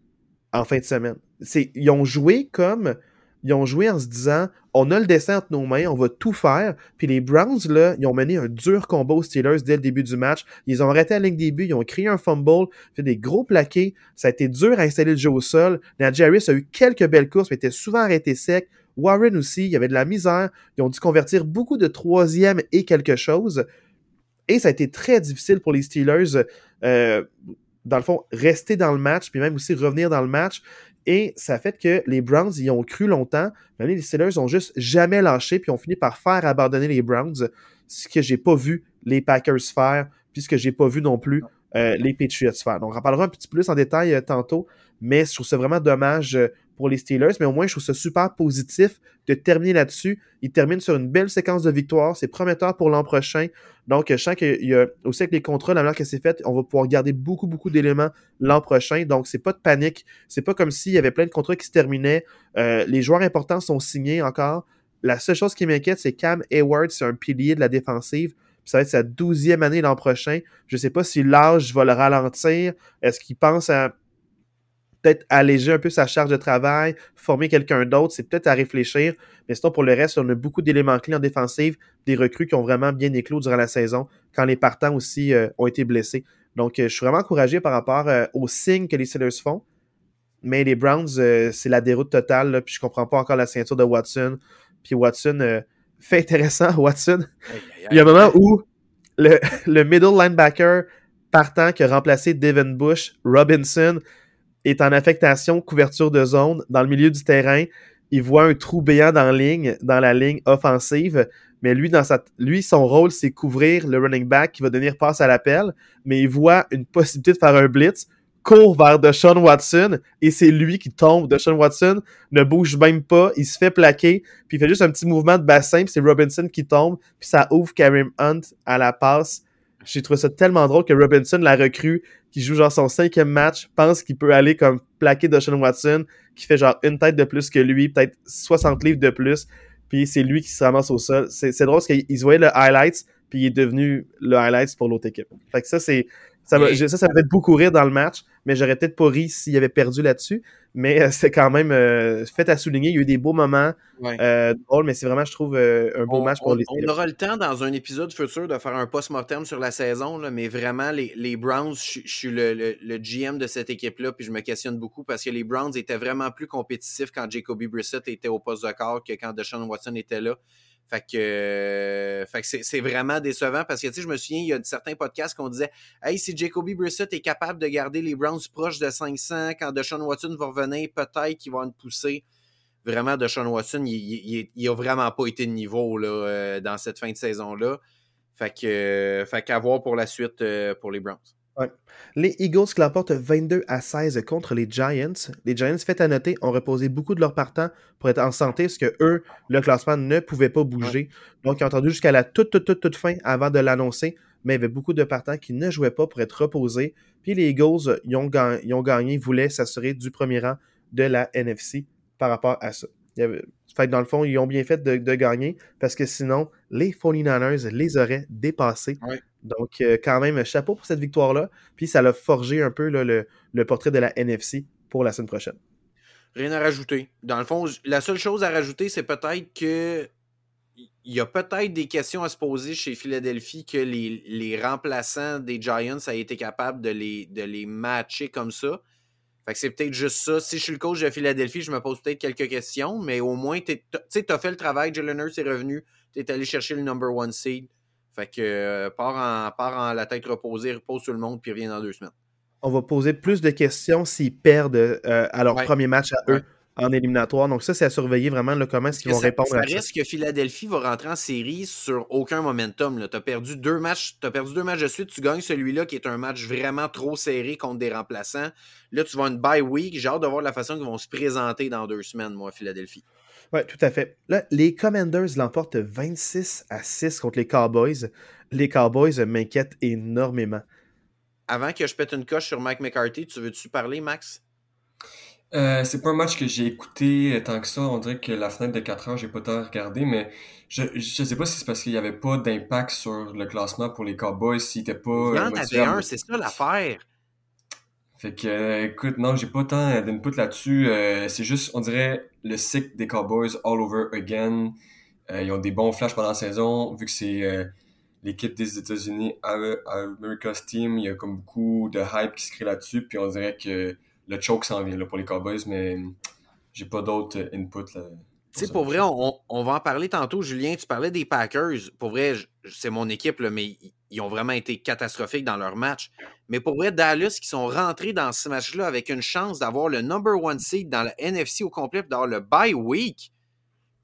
en fin de semaine. ils ont joué comme ils ont joué en se disant on a le dessin entre nos mains, on va tout faire. Puis les Browns, là, ils ont mené un dur combat aux Steelers dès le début du match. Ils ont arrêté la ligne début, ils ont créé un fumble, fait des gros plaqués. Ça a été dur à installer le jeu au sol. Najee Harris a eu quelques belles courses, mais était souvent arrêté sec. Warren aussi, il y avait de la misère. Ils ont dû convertir beaucoup de troisième et quelque chose. Et ça a été très difficile pour les Steelers, euh, dans le fond, rester dans le match, puis même aussi revenir dans le match. Et ça fait que les Browns y ont cru longtemps, mais les Steelers ont juste jamais lâché, puis ont fini par faire abandonner les Browns, ce que j'ai pas vu les Packers faire, puis ce que j'ai pas vu non plus euh, les Patriots faire. Donc, on en parlera un petit peu plus en détail euh, tantôt, mais je trouve ça vraiment dommage euh, pour les Steelers, mais au moins, je trouve ça super positif de terminer là-dessus. Ils terminent sur une belle séquence de victoires. C'est prometteur pour l'an prochain. Donc, je sens qu'il y a aussi avec les contrats, la manière que c'est fait, on va pouvoir garder beaucoup, beaucoup d'éléments l'an prochain. Donc, c'est pas de panique. C'est pas comme s'il y avait plein de contrats qui se terminaient. Euh, les joueurs importants sont signés encore. La seule chose qui m'inquiète, c'est Cam Hayward, c'est un pilier de la défensive. ça va être sa douzième année l'an prochain. Je ne sais pas si l'âge va le ralentir. Est-ce qu'il pense à peut-être alléger un peu sa charge de travail, former quelqu'un d'autre, c'est peut-être à réfléchir. Mais sinon, pour le reste, on a beaucoup d'éléments clés en défensive, des recrues qui ont vraiment bien éclos durant la saison, quand les partants aussi euh, ont été blessés. Donc, euh, je suis vraiment encouragé par rapport euh, aux signes que les Steelers font. Mais les Browns, c'est la déroute totale, là, puis je comprends pas encore la ceinture de Watson. Puis Watson, fait intéressant, Watson. Il y a un moment où le, le middle linebacker partant qui a remplacé Devin Bush, Robinson, est en affectation couverture de zone dans le milieu du terrain. Il voit un trou béant dans la ligne, dans la ligne offensive, mais lui, dans sa, lui son rôle, c'est couvrir le running back qui va devenir passe à l'appel, mais il voit une possibilité de faire un blitz, court vers Deshaun Watson, et c'est lui qui tombe. Deshaun Watson ne bouge même pas, il se fait plaquer, puis il fait juste un petit mouvement de bassin, puis c'est Robinson qui tombe, puis ça ouvre Karim Hunt à la passe. J'ai trouvé ça tellement drôle que Robinson, la recrue, qui joue genre son cinquième match, pense qu'il peut aller comme plaquer Deshaun Watson, qui fait genre une tête de plus que lui, peut-être 60 livres de plus, puis c'est lui qui se ramasse au sol. C'est drôle parce qu'il se voyait le highlights, puis il est devenu le highlights pour l'autre équipe. Fait que ça, c'est ça, ça, ça m'a fait beaucoup rire dans le match, mais j'aurais peut-être pas ri s'il avait perdu là-dessus. Mais euh, c'est quand même euh, fait à souligner. Il y a eu des beaux moments euh, drôles, mais c'est vraiment, je trouve, un beau match pour les On aura le temps dans un épisode futur de faire un post-mortem sur la saison, là, mais vraiment, les, les Browns, je, suis le, le, GM de cette équipe-là, puis je me questionne beaucoup parce que les Browns étaient vraiment plus compétitifs quand Jacoby Brissett était au poste de corps que quand Deshaun Watson était là. Fait que, euh, c'est vraiment décevant parce que, tu sais, je me souviens, il y a certains podcasts qu'on disait Hey, si Jacoby Brissett est capable de garder les Browns proches de 500, quand Deshaun Watson va revenir, peut-être qu'il va nous pousser. Vraiment, Deshaun Watson, il, il, a vraiment pas été de niveau euh, dans cette fin de saison-là. Fait que, euh, fait qu'à voir pour la suite pour les Browns. Les Eagles qui l'emportent 22 à 16 contre les Giants. Les Giants, fait à noter, ont reposé beaucoup de leurs partants pour être en santé, parce que eux, le classement ne pouvait pas bouger. Donc, ils ont attendu jusqu'à la toute, toute, toute, toute fin avant de l'annoncer. Mais il y avait beaucoup de partants qui ne jouaient pas pour être reposés. Puis les Eagles, ils ont, gagné, ils ont gagné, voulaient s'assurer du premier rang de la NFC par rapport à ça. Fait dans le fond, ils ont bien fait de, gagner parce que sinon, les 49ers les auraient dépassés. Donc, euh, quand même, chapeau pour cette victoire-là. Puis, ça l'a forgé un peu le, portrait de la NFC pour la semaine prochaine. Rien à rajouter. Dans le fond, la seule chose à rajouter, c'est peut-être que il y a peut-être des questions à se poser chez Philadelphie que les, remplaçants des Giants a été capable de les, de les matcher comme ça. Fait que c'est peut-être juste ça. Si je suis le coach de Philadelphie, je me pose peut-être quelques questions, mais au moins, tu sais, tu as fait le travail. Jalen Hurts est revenu. Tu es allé chercher le number one seed. Fait que euh, part, en, part en la tête reposée, repose tout le monde, puis revient dans deux semaines. On va poser plus de questions s'ils perdent euh, à leur premier match à eux en éliminatoire. Donc ça, c'est à surveiller vraiment le comment est-ce qu'ils vont répondre ça à ça. risque que Philadelphie va rentrer en série sur aucun momentum. Tu as perdu deux matchs, as perdu deux matchs de suite, tu gagnes celui-là qui est un match vraiment trop serré contre des remplaçants. Là, tu vas une bye week. J'ai hâte de voir la façon qu'ils vont se présenter dans deux semaines, moi, Philadelphie. Oui, tout à fait. Là, les Commanders l'emportent 26 à 6 contre les Cowboys. Les Cowboys m'inquiètent énormément. Avant que je pète une coche sur Mike McCarthy, tu veux-tu parler, Max? Euh, c'est pas un match que j'ai écouté tant que ça. On dirait que la fenêtre de 4 ans, j'ai pas tant regardé, mais je, je sais pas si c'est parce qu'il y avait pas d'impact sur le classement pour les Cowboys, s'il était pas. Il y en avait un, c'est ça l'affaire. Fait que, écoute, non, j'ai pas tant d'input là-dessus. c'est juste, on dirait, le cycle des Cowboys all over again. ils ont des bons flashs pendant la saison, vu que c'est l'équipe des États-Unis, America's Team, il y a comme beaucoup de hype qui se crée là-dessus, puis on dirait que le choke s'en vient là, pour les Cowboys, mais j'ai pas d'autres input là. Tu sais, pour vrai, on, va en parler tantôt. Julien, tu parlais des Packers. Pour vrai, c'est mon équipe, là, mais ils ont vraiment été catastrophiques dans leur match. Mais pour vrai, Dallas, qui sont rentrés dans ce match-là avec une chance d'avoir le number one seed dans la NFC au complet, d'avoir le bye week,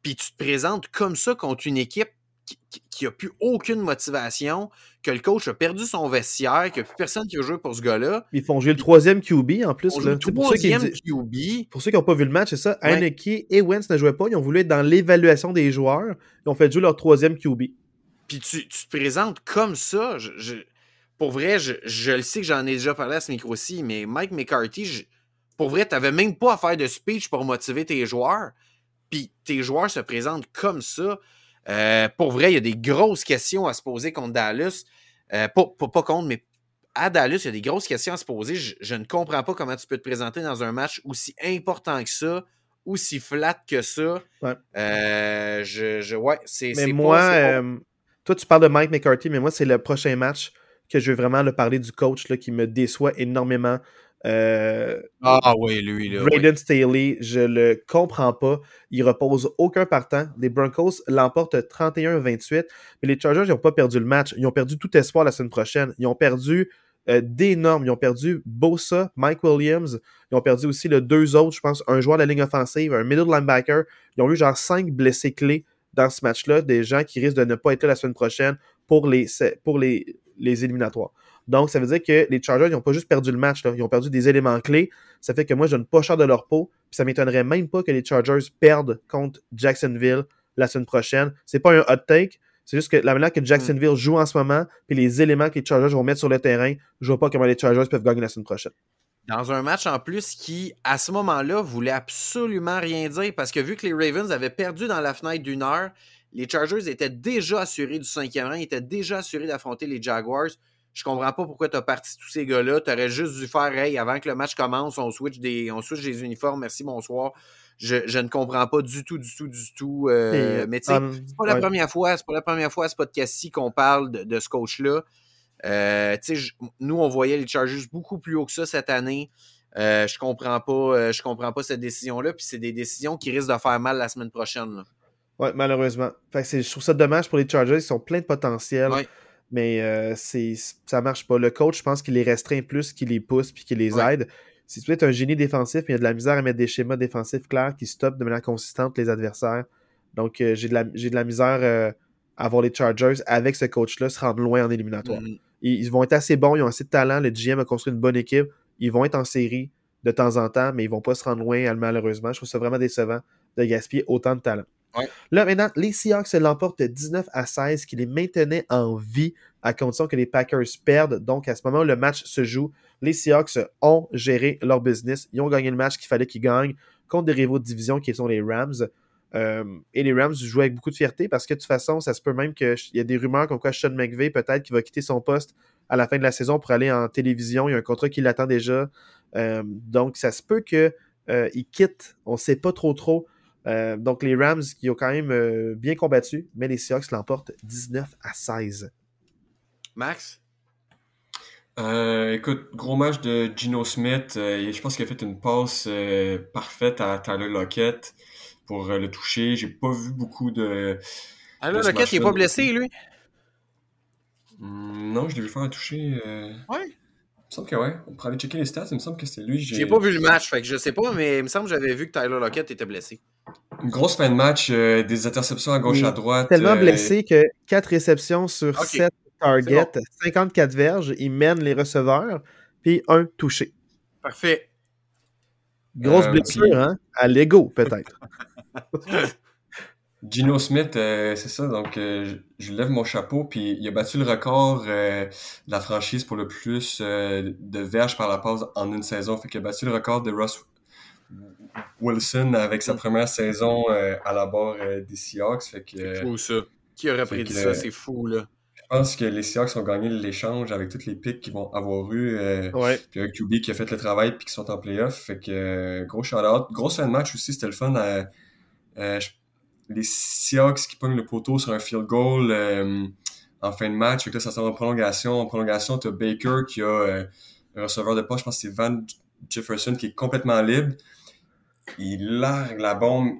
puis tu te présentes comme ça contre une équipe qui n'a plus aucune motivation, que le coach a perdu son vestiaire, qu'il n'y a plus personne qui a joué pour ce gars-là. Ils font jouer le troisième QB en plus. le troisième QB. Pour ceux qui n'ont pas vu le match, c'est ça. Ouais. et Wentz ne jouaient pas. Ils ont voulu être dans l'évaluation des joueurs. Ils ont fait jouer leur troisième QB. Puis tu, te présentes comme ça. pour vrai, je, le sais que j'en ai déjà parlé à ce micro-ci, mais Mike McCarthy, pour vrai, tu n'avais même pas à faire de speech pour motiver tes joueurs. Puis tes joueurs se présentent comme ça. Euh, pour vrai, il y a des grosses questions à se poser contre Dallas. Euh, pas, contre, mais à Dallas, il y a des grosses questions à se poser. Je, ne comprends pas comment tu peux te présenter dans un match aussi important que ça, aussi flat que ça. Ouais. Euh, je, ouais, c'est. Mais moi, toi, tu parles de Mike McCarthy, mais moi, c'est le prochain match que je veux vraiment le parler du coach là, qui me déçoit énormément. Euh, ah oui, lui. Là, Braden Staley, je le comprends pas. Il repose aucun partant. Les Broncos l'emportent 31-28, mais les Chargers n'ont pas perdu le match. Ils ont perdu tout espoir la semaine prochaine. Ils ont perdu euh, d'énormes. Ils ont perdu Bosa, Mike Williams. Ils ont perdu aussi le deux autres, je pense, un joueur de la ligne offensive, un middle linebacker. Ils ont eu genre cinq blessés clés dans ce match-là, des gens qui risquent de ne pas être là la semaine prochaine pour les, pour les, les éliminatoires. Donc, ça veut dire que les Chargers, ils n'ont pas juste perdu le match, ils ont perdu des éléments clés. Ça fait que moi, je donne pas cher de leur peau. Puis ça m'étonnerait même pas que les Chargers perdent contre Jacksonville la semaine prochaine. C'est pas un hot take. C'est juste que la manière que Jacksonville joue en ce moment, puis les éléments que les Chargers vont mettre sur le terrain, je vois pas comment les Chargers peuvent gagner la semaine prochaine. Dans un match en plus qui, à ce moment-là, voulait absolument rien dire parce que vu que les Ravens avaient perdu dans la fenêtre d'une heure, les Chargers étaient déjà assurés du cinquième rang, étaient déjà assurés d'affronter les Jaguars. Je comprends pas pourquoi tu as parti tous ces gars-là. Tu aurais juste dû faire, hey, avant que le match commence, on switch des, on switch des uniformes, merci, bonsoir. Je, ne comprends pas du tout, du tout, du tout. Euh, mais tu sais, um, c'est pas la première fois, c'est pas la première fois à ce podcast-ci qu'on parle de, ce coach-là. Euh, nous, on voyait les Chargers beaucoup plus haut que ça cette année. Euh, je comprends pas, je comprends pas cette décision-là. Puis c'est des décisions qui risquent de faire mal la semaine prochaine. Oui, malheureusement. Fait je trouve ça dommage pour les Chargers. Ils sont pleins de potentiel. Mais euh, c'est ça marche pas. Le coach, je pense qu'il les restreint plus qu'il les pousse puis qu'il les aide. Si tu es un génie défensif, il y a de la misère à mettre des schémas défensifs clairs qui stoppent de manière consistante les adversaires. Donc, euh, j'ai de, de la misère euh, à voir les Chargers avec ce coach-là se rendre loin en éliminatoire. Mm. Ils, vont être assez bons, ils ont assez de talent. Le GM a construit une bonne équipe. Ils vont être en série de temps en temps, mais ils vont pas se rendre loin malheureusement. Je trouve ça vraiment décevant de gaspiller autant de talent. Là, maintenant, les Seahawks l'emportent 19 à 16, qui les maintenait en vie à condition que les Packers perdent. Donc, à ce moment où le match se joue, les Seahawks ont géré leur business. Ils ont gagné le match qu'il fallait qu'ils gagnent contre des rivaux de division qui sont les Rams. Euh, et les Rams jouent avec beaucoup de fierté parce que de toute façon, ça se peut même qu'il y a des rumeurs comme quoi Sean McVay peut-être qu'il va quitter son poste à la fin de la saison pour aller en télévision. Il y a un contrat qui l'attend déjà. Euh, donc, ça se peut qu'il euh, quitte. On ne sait pas trop trop. Euh, donc, les Rams qui ont quand même euh, bien combattu, mais les Seahawks l'emportent 19 à 16. Max? Euh, écoute, gros match de Gino Smith. je pense qu'il a fait une passe parfaite à Tyler Lockett pour le toucher. J'ai pas vu beaucoup de. Tyler Lockett, il est pas blessé, lui? Hmm, non, je l'ai vu faire un toucher. Ouais. Il me semble que ouais. On pourrait aller checker les stats. Il me semble que c'était lui. J'ai pas vu le match, fait que je sais pas, mais il me semble que j'avais vu que Tyler Lockett était blessé. Une grosse fin de match, euh, des interceptions à gauche à droite. Tellement euh, blessé que 4 réceptions sur 7 targets, 54 verges, il mène les receveurs, puis un touché. Parfait. Grosse euh, blessure, hein? À l'ego, peut-être. Gino Smith, c'est ça, donc je, lève mon chapeau, puis il a battu le record de la franchise pour le plus de verges par la pause en une saison. Fait qu'il a battu le record de Russ Wilson avec sa première saison euh, à la barre euh, des Seahawks. c'est fou ça. Qui aurait prédit ça? C'est fou là. pense que les Seahawks ont gagné l'échange avec toutes les picks qu'ils vont avoir eu. Euh, ouais. Puis un QB qui a fait le travail puis qui sont en playoff. Fait que euh, gros shout-out. Gros fin de match aussi, c'était le fun. Euh, les Seahawks qui pognent le poteau sur un field goal en fin de match. Fait que là, ça sort en prolongation. En prolongation, tu as Baker qui a un receveur de poche, je pense que c'est Van Jefferson qui est complètement libre. Il largue la bombe.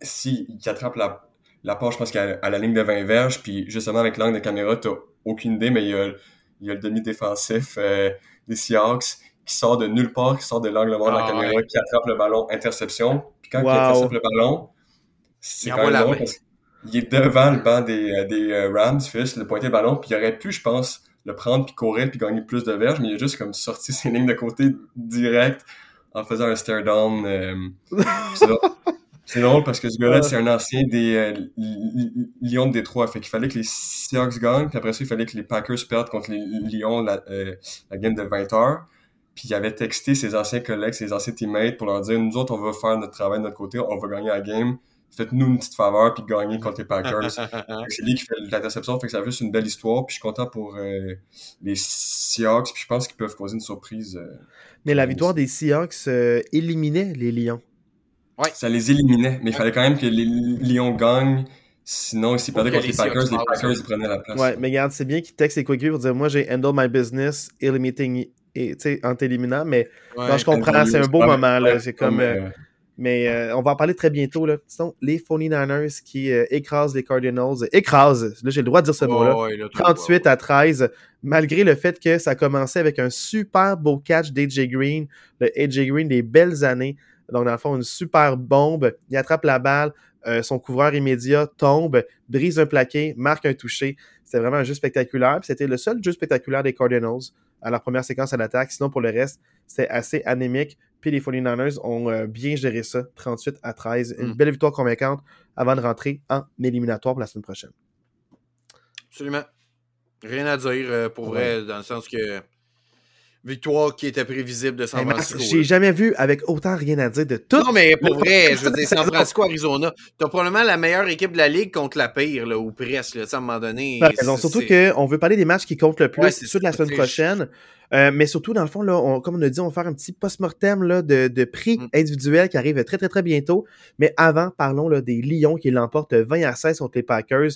S'il il attrape la, la poche, je pense qu'à à la ligne de 20 verges, puis justement avec l'angle de caméra, t'as aucune idée, mais il y a, il y a le demi-défensif euh, des Seahawks qui sort de nulle part, qui sort de l'angle mort de la ah, caméra, qui attrape le ballon, interception. Puis quand il intercepte le ballon, c'est quand même drôle parce qu'il est devant le banc des, euh, des euh, Rams, Fils, le pointer le ballon, puis il aurait pu, je pense, le prendre puis courir puis gagner plus de verges, mais il a juste comme sorti ses lignes de côté direct en faisant un stare down. Euh, c'est drôle parce que ce gars-là, c'est un ancien des euh, Lions de Détroit. Fait qu'il fallait que les Seahawks gagnent, puis après ça, il fallait que les Packers perdent contre les Lions la, euh, la game de 20 heures. Puis il avait texté ses anciens collègues, ses anciens teammates pour leur dire Nous autres, on va faire notre travail de notre côté, on va gagner la game faites-nous une petite faveur puis gagner contre les Packers. c'est lui qui fait l'interception, fait que ça a juste une belle histoire. Puis je suis content pour euh, les Seahawks, puis je pense qu'ils peuvent causer une surprise. Euh, mais la victoire des Seahawks euh, éliminait les Lions. Ouais. Ça les éliminait, mais il fallait quand même que les Lions gagnent. Sinon, s'ils perdaient contre les Packers, les Packers ils prenaient la place. Ouais, mais regarde, c'est bien qu'ils textent les quick pour dire Moi, j'ai handle my business, eliminating, en t'éliminant, mais quand je comprends, c'est un beau moment. là C'est comme. Mais euh, on va en parler très bientôt. Là. Sinon, les 49ers qui euh, écrasent les Cardinals. Écrasent, là j'ai le droit de dire ce mot-là. 38 à 13, malgré le fait que ça commençait avec un super beau catch d'AJ Green. Le AJ Green des belles années. Donc, dans le fond, une super bombe. Il attrape la balle. Euh, son couvreur immédiat tombe, brise un plaqué, marque un touché. C'était vraiment un jeu spectaculaire. C'était le seul jeu spectaculaire des Cardinals à leur première séquence à l'attaque. Sinon, pour le reste, c'était assez anémique. Puis les 49ers ont euh, bien géré ça, 38 à 13. Une mm. belle victoire convaincante avant de rentrer en éliminatoire pour la semaine prochaine. Absolument. Rien à dire euh, pour vrai, dans le sens que victoire qui était prévisible de San Francisco. J'ai jamais vu avec autant rien à dire de tout. Non, mais pour vrai, je veux dire, San Francisco, Arizona, t'as probablement la meilleure équipe de la ligue contre la pire, là, ou presque, là, à un moment donné. surtout qu'on veut parler des matchs qui comptent le plus, c'est ceux de la semaine prochaine. Euh, mais surtout, dans le fond, là, comme on a dit, on va faire un petit post-mortem de, de prix mm. individuels qui arrive très, très, très bientôt. Mais avant, parlons là, des Lions qui l'emportent 20 à 16 contre les Packers.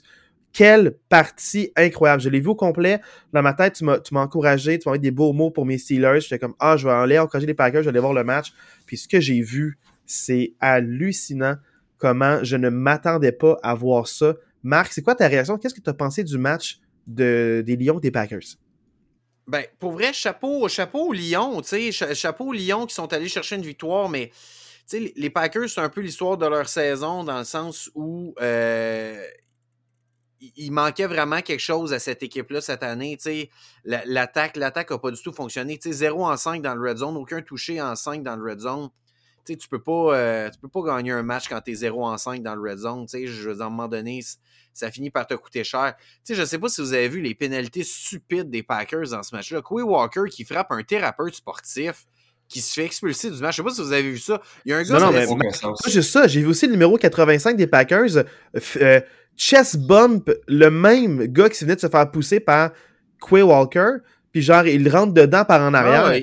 Quelle partie incroyable. Je l'ai vu au complet. Dans ma tête, tu m'as, encouragé, tu m'as envoyé des beaux mots pour mes Steelers. J'étais comme, ah, je vais aller encourager les Packers, je vais aller voir le match. Puis ce que j'ai vu, c'est hallucinant comment je ne m'attendais pas à voir ça. Marc, c'est quoi ta réaction? Qu'est-ce que tu as pensé du match de, des Lions des Packers? Ben, pour vrai, chapeau, chapeau aux Lions, tu sais, chapeau aux Lions qui sont allés chercher une victoire, mais tu sais, les Packers, c'est un peu l'histoire de leur saison dans le sens où euh, il manquait vraiment quelque chose à cette équipe-là cette année. L'attaque l'attaque n'a pas du tout fonctionné. 0 en 5 dans le red zone, aucun touché en 5 dans le red zone. tu ne peux, pas, euh, peux pas gagner un match quand tu es 0 en 5 dans le red zone. Je veux à un moment donné, ça finit par te coûter cher. je ne sais pas si vous avez vu les pénalités stupides des Packers dans ce match-là. Quay Walker qui frappe un thérapeute sportif qui se fait expulser du match. Je sais pas si vous avez vu ça. Il y a un gars... Non, non, mais, juste ça. J'ai vu aussi le numéro 85 des Packers. Euh, chest bump le même gars qui venait de se faire pousser par Quay Walker, puis genre, il rentre dedans par en arrière. Ah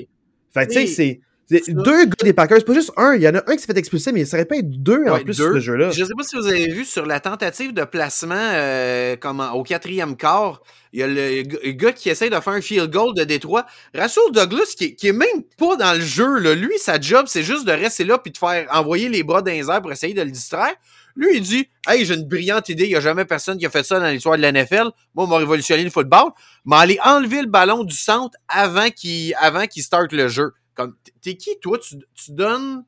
fait tu sais, c'est. Deux gars des Packers, pas juste un. Il y en a un qui s'est fait expulser, mais il serait pas être deux en plus sur ce jeu-là. Je sais pas si vous avez vu sur la tentative de placement euh, comme au quatrième quart, il y a le, gars qui essaie de faire un field goal de Détroit. Russell Douglas, qui, qui est même pas dans le jeu, là. lui, sa job, c'est juste de rester là puis de faire envoyer les bras dans les airs pour essayer de le distraire. Lui, il dit Hey, j'ai une brillante idée, il n'y a jamais personne qui a fait ça dans l'histoire de la NFL. Moi, on m'a révolutionné le football. Mais aller enlever le ballon du centre avant qu'il avant qu'il starte le jeu. Comme t'es qui, toi? Tu, tu donnes.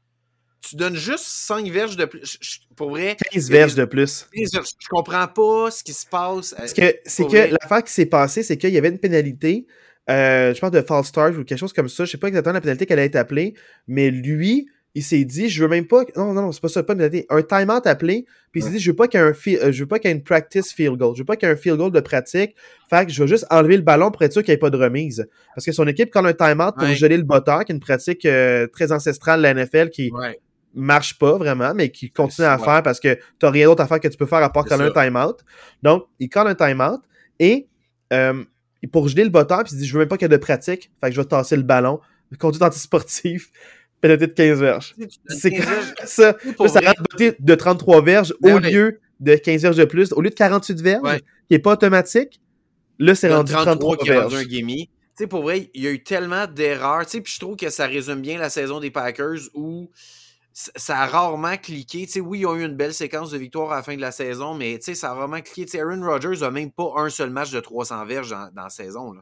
Tu donnes juste 5 verges de plus. pour vrai. 15 verges de plus. Je comprends pas ce qui se passe. Parce que c'est que l'affaire qui s'est passée, c'est qu'il y avait une pénalité. Euh, je pense de false start ou quelque chose comme ça. Je sais pas exactement la pénalité qu'elle a été appelée, mais lui, il s'est dit, je veux même pas. Non, non, non, c'est pas ça, pas une Un timeout appelé, puis il s'est dit, je veux pas qu'il y ait un euh, je veux pas qu'il y ait une practice field goal. Je veux pas qu'il y ait un field goal de pratique. Fait que je veux juste enlever le ballon pour être sûr qu'il n'y ait pas de remise. Parce que son équipe, quand un timeout pour geler le botteur, qui est une pratique euh, très ancestrale de la NFL qui marche pas vraiment, mais qui continue à faire parce que t'as rien d'autre à faire que tu peux faire à part quand un timeout. Donc, il colle un timeout et euh, pour geler le botteur, puis il dit Je veux même pas qu'il y ait de pratique, fait que je vais tasser le ballon. Conduite antisportive, pénalité de 15 verges. C'est ça. ça, ça rate de 33 verges ben au lieu de 15 verges de plus, au lieu de 48 verges, qui n'est pas automatique. Là, c'est rendu 33 verges. Un Tu sais, pour vrai, il y a eu tellement d'erreurs. Tu sais, puis je trouve que ça résume bien la saison des Packers où ça a rarement cliqué. sais, oui, ils ont eu une belle séquence de victoires à la fin de la saison, mais ça a rarement cliqué. sais, Aaron Rodgers n'a même pas un seul match de 300 verges dans, dans la saison. Là.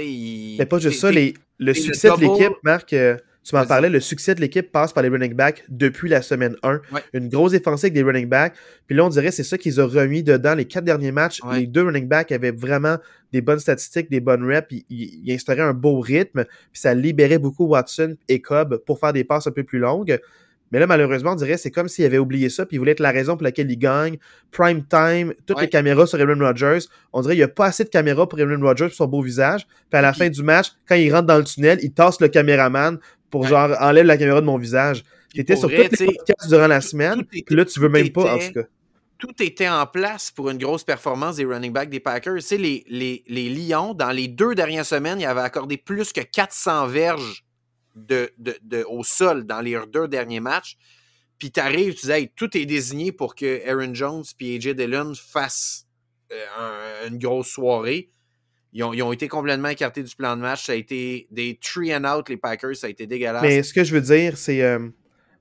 Il... Mais pas juste ça, le succès de l'équipe, Marc, euh, tu m'en parlais, le succès de l'équipe passe par les running backs depuis la semaine 1. Une grosse défensive avec des running backs. Puis là, on dirait c'est ça qu'ils ont remis dedans. Les quatre derniers matchs, les deux running backs avaient vraiment des bonnes statistiques, des bonnes reps. Ils, ils, instauraient un beau rythme. Puis ça libérait beaucoup Watson et Cobb pour faire des passes un peu plus longues. Mais là, malheureusement, on dirait c'est comme s'il avait oublié ça, puis il voulait être la raison pour laquelle il gagne. Prime time, toutes les caméras sur Aaron Rodgers. On dirait qu'il n'y a pas assez de caméras pour Aaron Rodgers pour son beau visage. Puis à la fin du match, quand il rentre dans le tunnel, il tasse le caméraman pour genre enlève la caméra de mon visage. Qui était sur tous les podcasts durant la semaine, puis là, tu veux même pas, en tout cas tout était en place pour une grosse performance des running backs des Packers. les, les, les Lions, dans les deux dernières semaines, ils avaient accordé plus que 400 verges de, de, au sol dans les deux derniers matchs. Puis tu arrives, tu dis, tout est désigné pour que Aaron Jones et AJ Dillon fassent euh, une grosse soirée. Ils ont, ils ont, été complètement écartés du plan de match. Ça a été des three and out, les Packers. Ça a été dégueulasse. Mais ce que je veux dire, c'est, euh,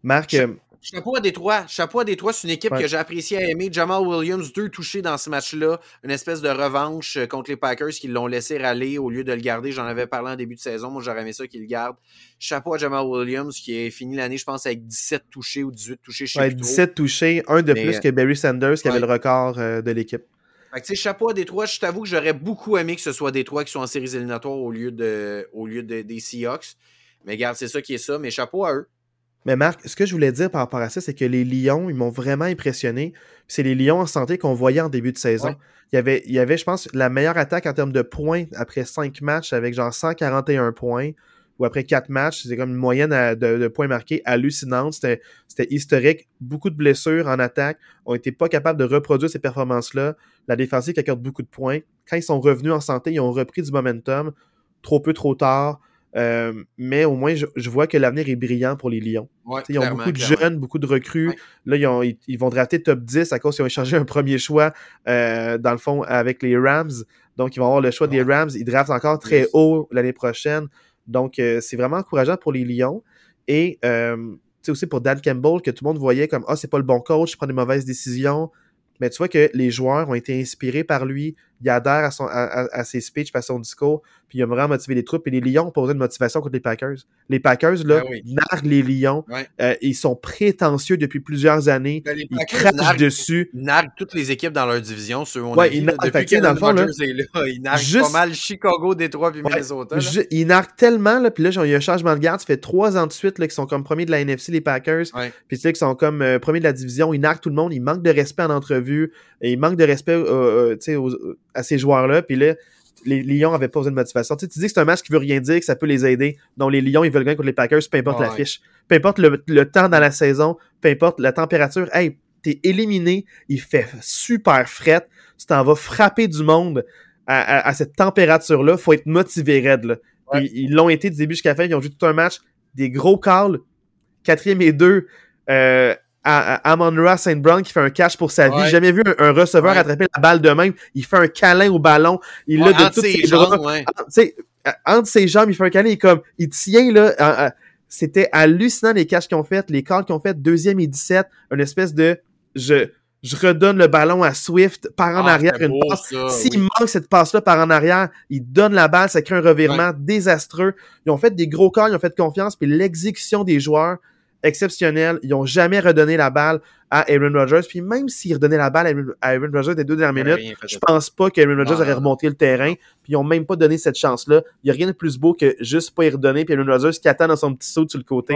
Marc, euh, Chapeau à Détroit. Chapeau à Détroit, c'est une équipe que j'ai apprécié à aimer. Jamal Williams, deux touchés dans ce match-là. Une espèce de revanche euh, contre les Packers qui l'ont laissé râler au lieu de le garder. J'en avais parlé en début de saison. Moi, j'aurais aimé ça qu'il le garde. Chapeau à Jamal Williams qui a fini l'année, je pense, avec 17 touchés ou 18 touchés chez ouais, 17 touchés, un de plus que Barry Sanders qui avait le record euh, de l'équipe. Fait chapeau à Détroit. Je t'avoue que j'aurais beaucoup aimé que ce soit Détroit qui soit en séries éliminatoires au lieu, de, au lieu de, des Seahawks. Mais regarde, c'est ça qui est ça. Mais chapeau à eux. Mais Marc, ce que je voulais dire par rapport à ça, c'est que les Lions, ils m'ont vraiment impressionné. C'est les Lions en santé qu'on voyait en début de saison. Il, y avait, il y avait, je pense, la meilleure attaque en termes de points après cinq matchs avec genre 141 points ou après quatre matchs. C'est comme une moyenne de, points marqués hallucinante. C'était historique. Beaucoup de blessures en attaque. On n'était pas capables de reproduire ces performances-là. La défensive accorde beaucoup de points. Quand ils sont revenus en santé, ils ont repris du momentum. Trop peu, trop tard. Euh, mais au moins, je, vois que l'avenir est brillant pour les Lions. ils ont beaucoup de jeunes, beaucoup de recrues. Là, ils, vont drafter top 10 à cause qu'ils ont échangé un premier choix, euh, dans le fond, avec les Rams. Donc, ils vont avoir le choix des Rams. Ils draftent encore très haut l'année prochaine. Donc, euh, c'est vraiment encourageant pour les Lions. Et aussi pour Dan Campbell, que tout le monde voyait comme Ah, c'est pas le bon coach, il prend des mauvaises décisions. Mais tu vois que les joueurs ont été inspirés par lui. Il adhère à, son, à, ses speeches, à son discours, puis il a vraiment motivé les troupes. Et les Lions ont posé une motivation contre les Packers. Les Packers, là, ben narguent les Lions. Euh, ils sont prétentieux depuis plusieurs années. Ben, ils crachent dessus. Ils narguent toutes les équipes dans leur division. Ceux ouais, ils narguent, depuis dans le fond, là, ils narguent pas mal Chicago, Détroit puis Minnesota. ils narguent tellement, là, puis là, il y a un changement de garde. Ça fait trois ans de suite qu'ils sont comme premiers de la NFC, les Packers. Puis tu sais qu'ils sont comme euh, premiers de la division. Ils narguent tout le monde. Ils manquent de respect en entrevue. Et ils manquent de respect euh, aux, à ces joueurs-là. Puis là, les Lions avaient pas besoin de motivation. Tu, sais, tu dis que c'est un match qui veut rien dire, que ça peut les aider. Donc, les Lions, ils veulent gagner contre les Packers, peu importe l'affiche. Peu importe le, temps dans la saison, peu importe la température. Hey, t'es éliminé, il fait super fret, tu t'en vas frapper du monde à, cette température-là. Faut être motivé raide, là. Ils l'ont été du début jusqu'à la fin. Ils ont joué tout un match, des gros calls, quatrième et deux. Euh, à, Ra Saint Brown qui fait un catch pour sa vie. J'ai jamais vu un, receveur attraper la balle de même. Il fait un câlin au ballon. Il l'a de toutes ses, jambes. Entre, ses jambes, il fait un câlin. Il, comme, il tient là. C'était hallucinant les catchs qu'ils ont fait, les calls qu'ils ont fait. Deuxième et 17, une espèce de je je redonne le ballon à Swift par en ah, arrière une passe. S'il manque cette passe-là par en arrière, il donne la balle, ça crée un revirement désastreux. Ils ont fait des gros calls, ils ont fait confiance, puis l'exécution des joueurs, exceptionnel. Ils n'ont jamais redonné la balle à Aaron Rodgers. Puis même s'ils redonnaient la balle à Aaron Rodgers des deux dernières minutes, je pense pas qu'Aaron Rodgers aurait remonté le terrain. Puis ils n'ont même pas donné cette chance-là. Il n'y a rien de plus beau que juste pas y redonner. Puis Aaron Rodgers qui attend dans son petit saut sur le côté.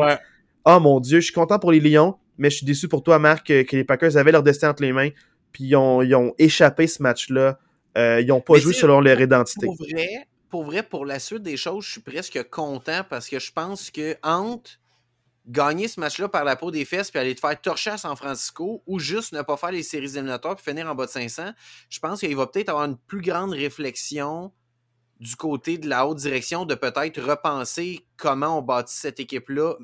Oh mon Dieu, je suis content pour les Lions, mais je suis déçu pour toi, Marc, que, les Packers avaient leur destin entre les mains. Puis ils ont, échappé ce match-là. Euh, ils n'ont pas joué selon leur identité. Pour vrai, pour vrai, pour la suite des choses, je suis presque content parce que je pense que entre gagner ce match-là par la peau des fesses puis aller te faire torcher à San Francisco ou juste ne pas faire les séries éliminatoires puis finir en bas de 500, je pense qu'il va peut-être avoir une plus grande réflexion du côté de la haute direction de peut-être repenser comment on bâtit cette équipe-là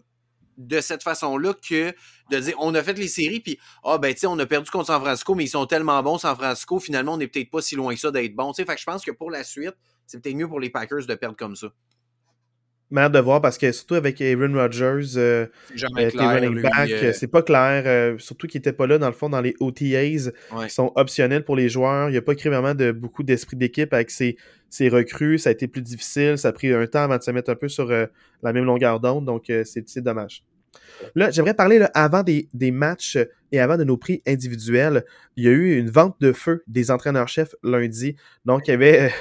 de cette façon-là que de dire on a fait les séries puis ah ben tu on a perdu contre San Francisco mais ils sont tellement bons San Francisco finalement on n'est peut-être pas si loin que ça d'être bon tu sais. Je pense que pour la suite c'est peut-être mieux pour les Packers de perdre comme ça Merde de voir parce que surtout avec Aaron Rodgers, euh, euh running back, euh, c'est pas clair. Euh, surtout qu'il était pas là dans le fond dans les OTAs qui sont optionnels pour les joueurs. Il a pas écrit vraiment de beaucoup d'esprit d'équipe avec ses, ses, recrues. Ça a été plus difficile. Ça a pris un temps avant de se mettre un peu sur la même longueur d'onde. Donc c'est dommage. Là, j'aimerais parler là, avant des, des, matchs et avant de nos prix individuels. Il y a eu une vente de feu des entraîneurs-chefs lundi. Donc, il y avait.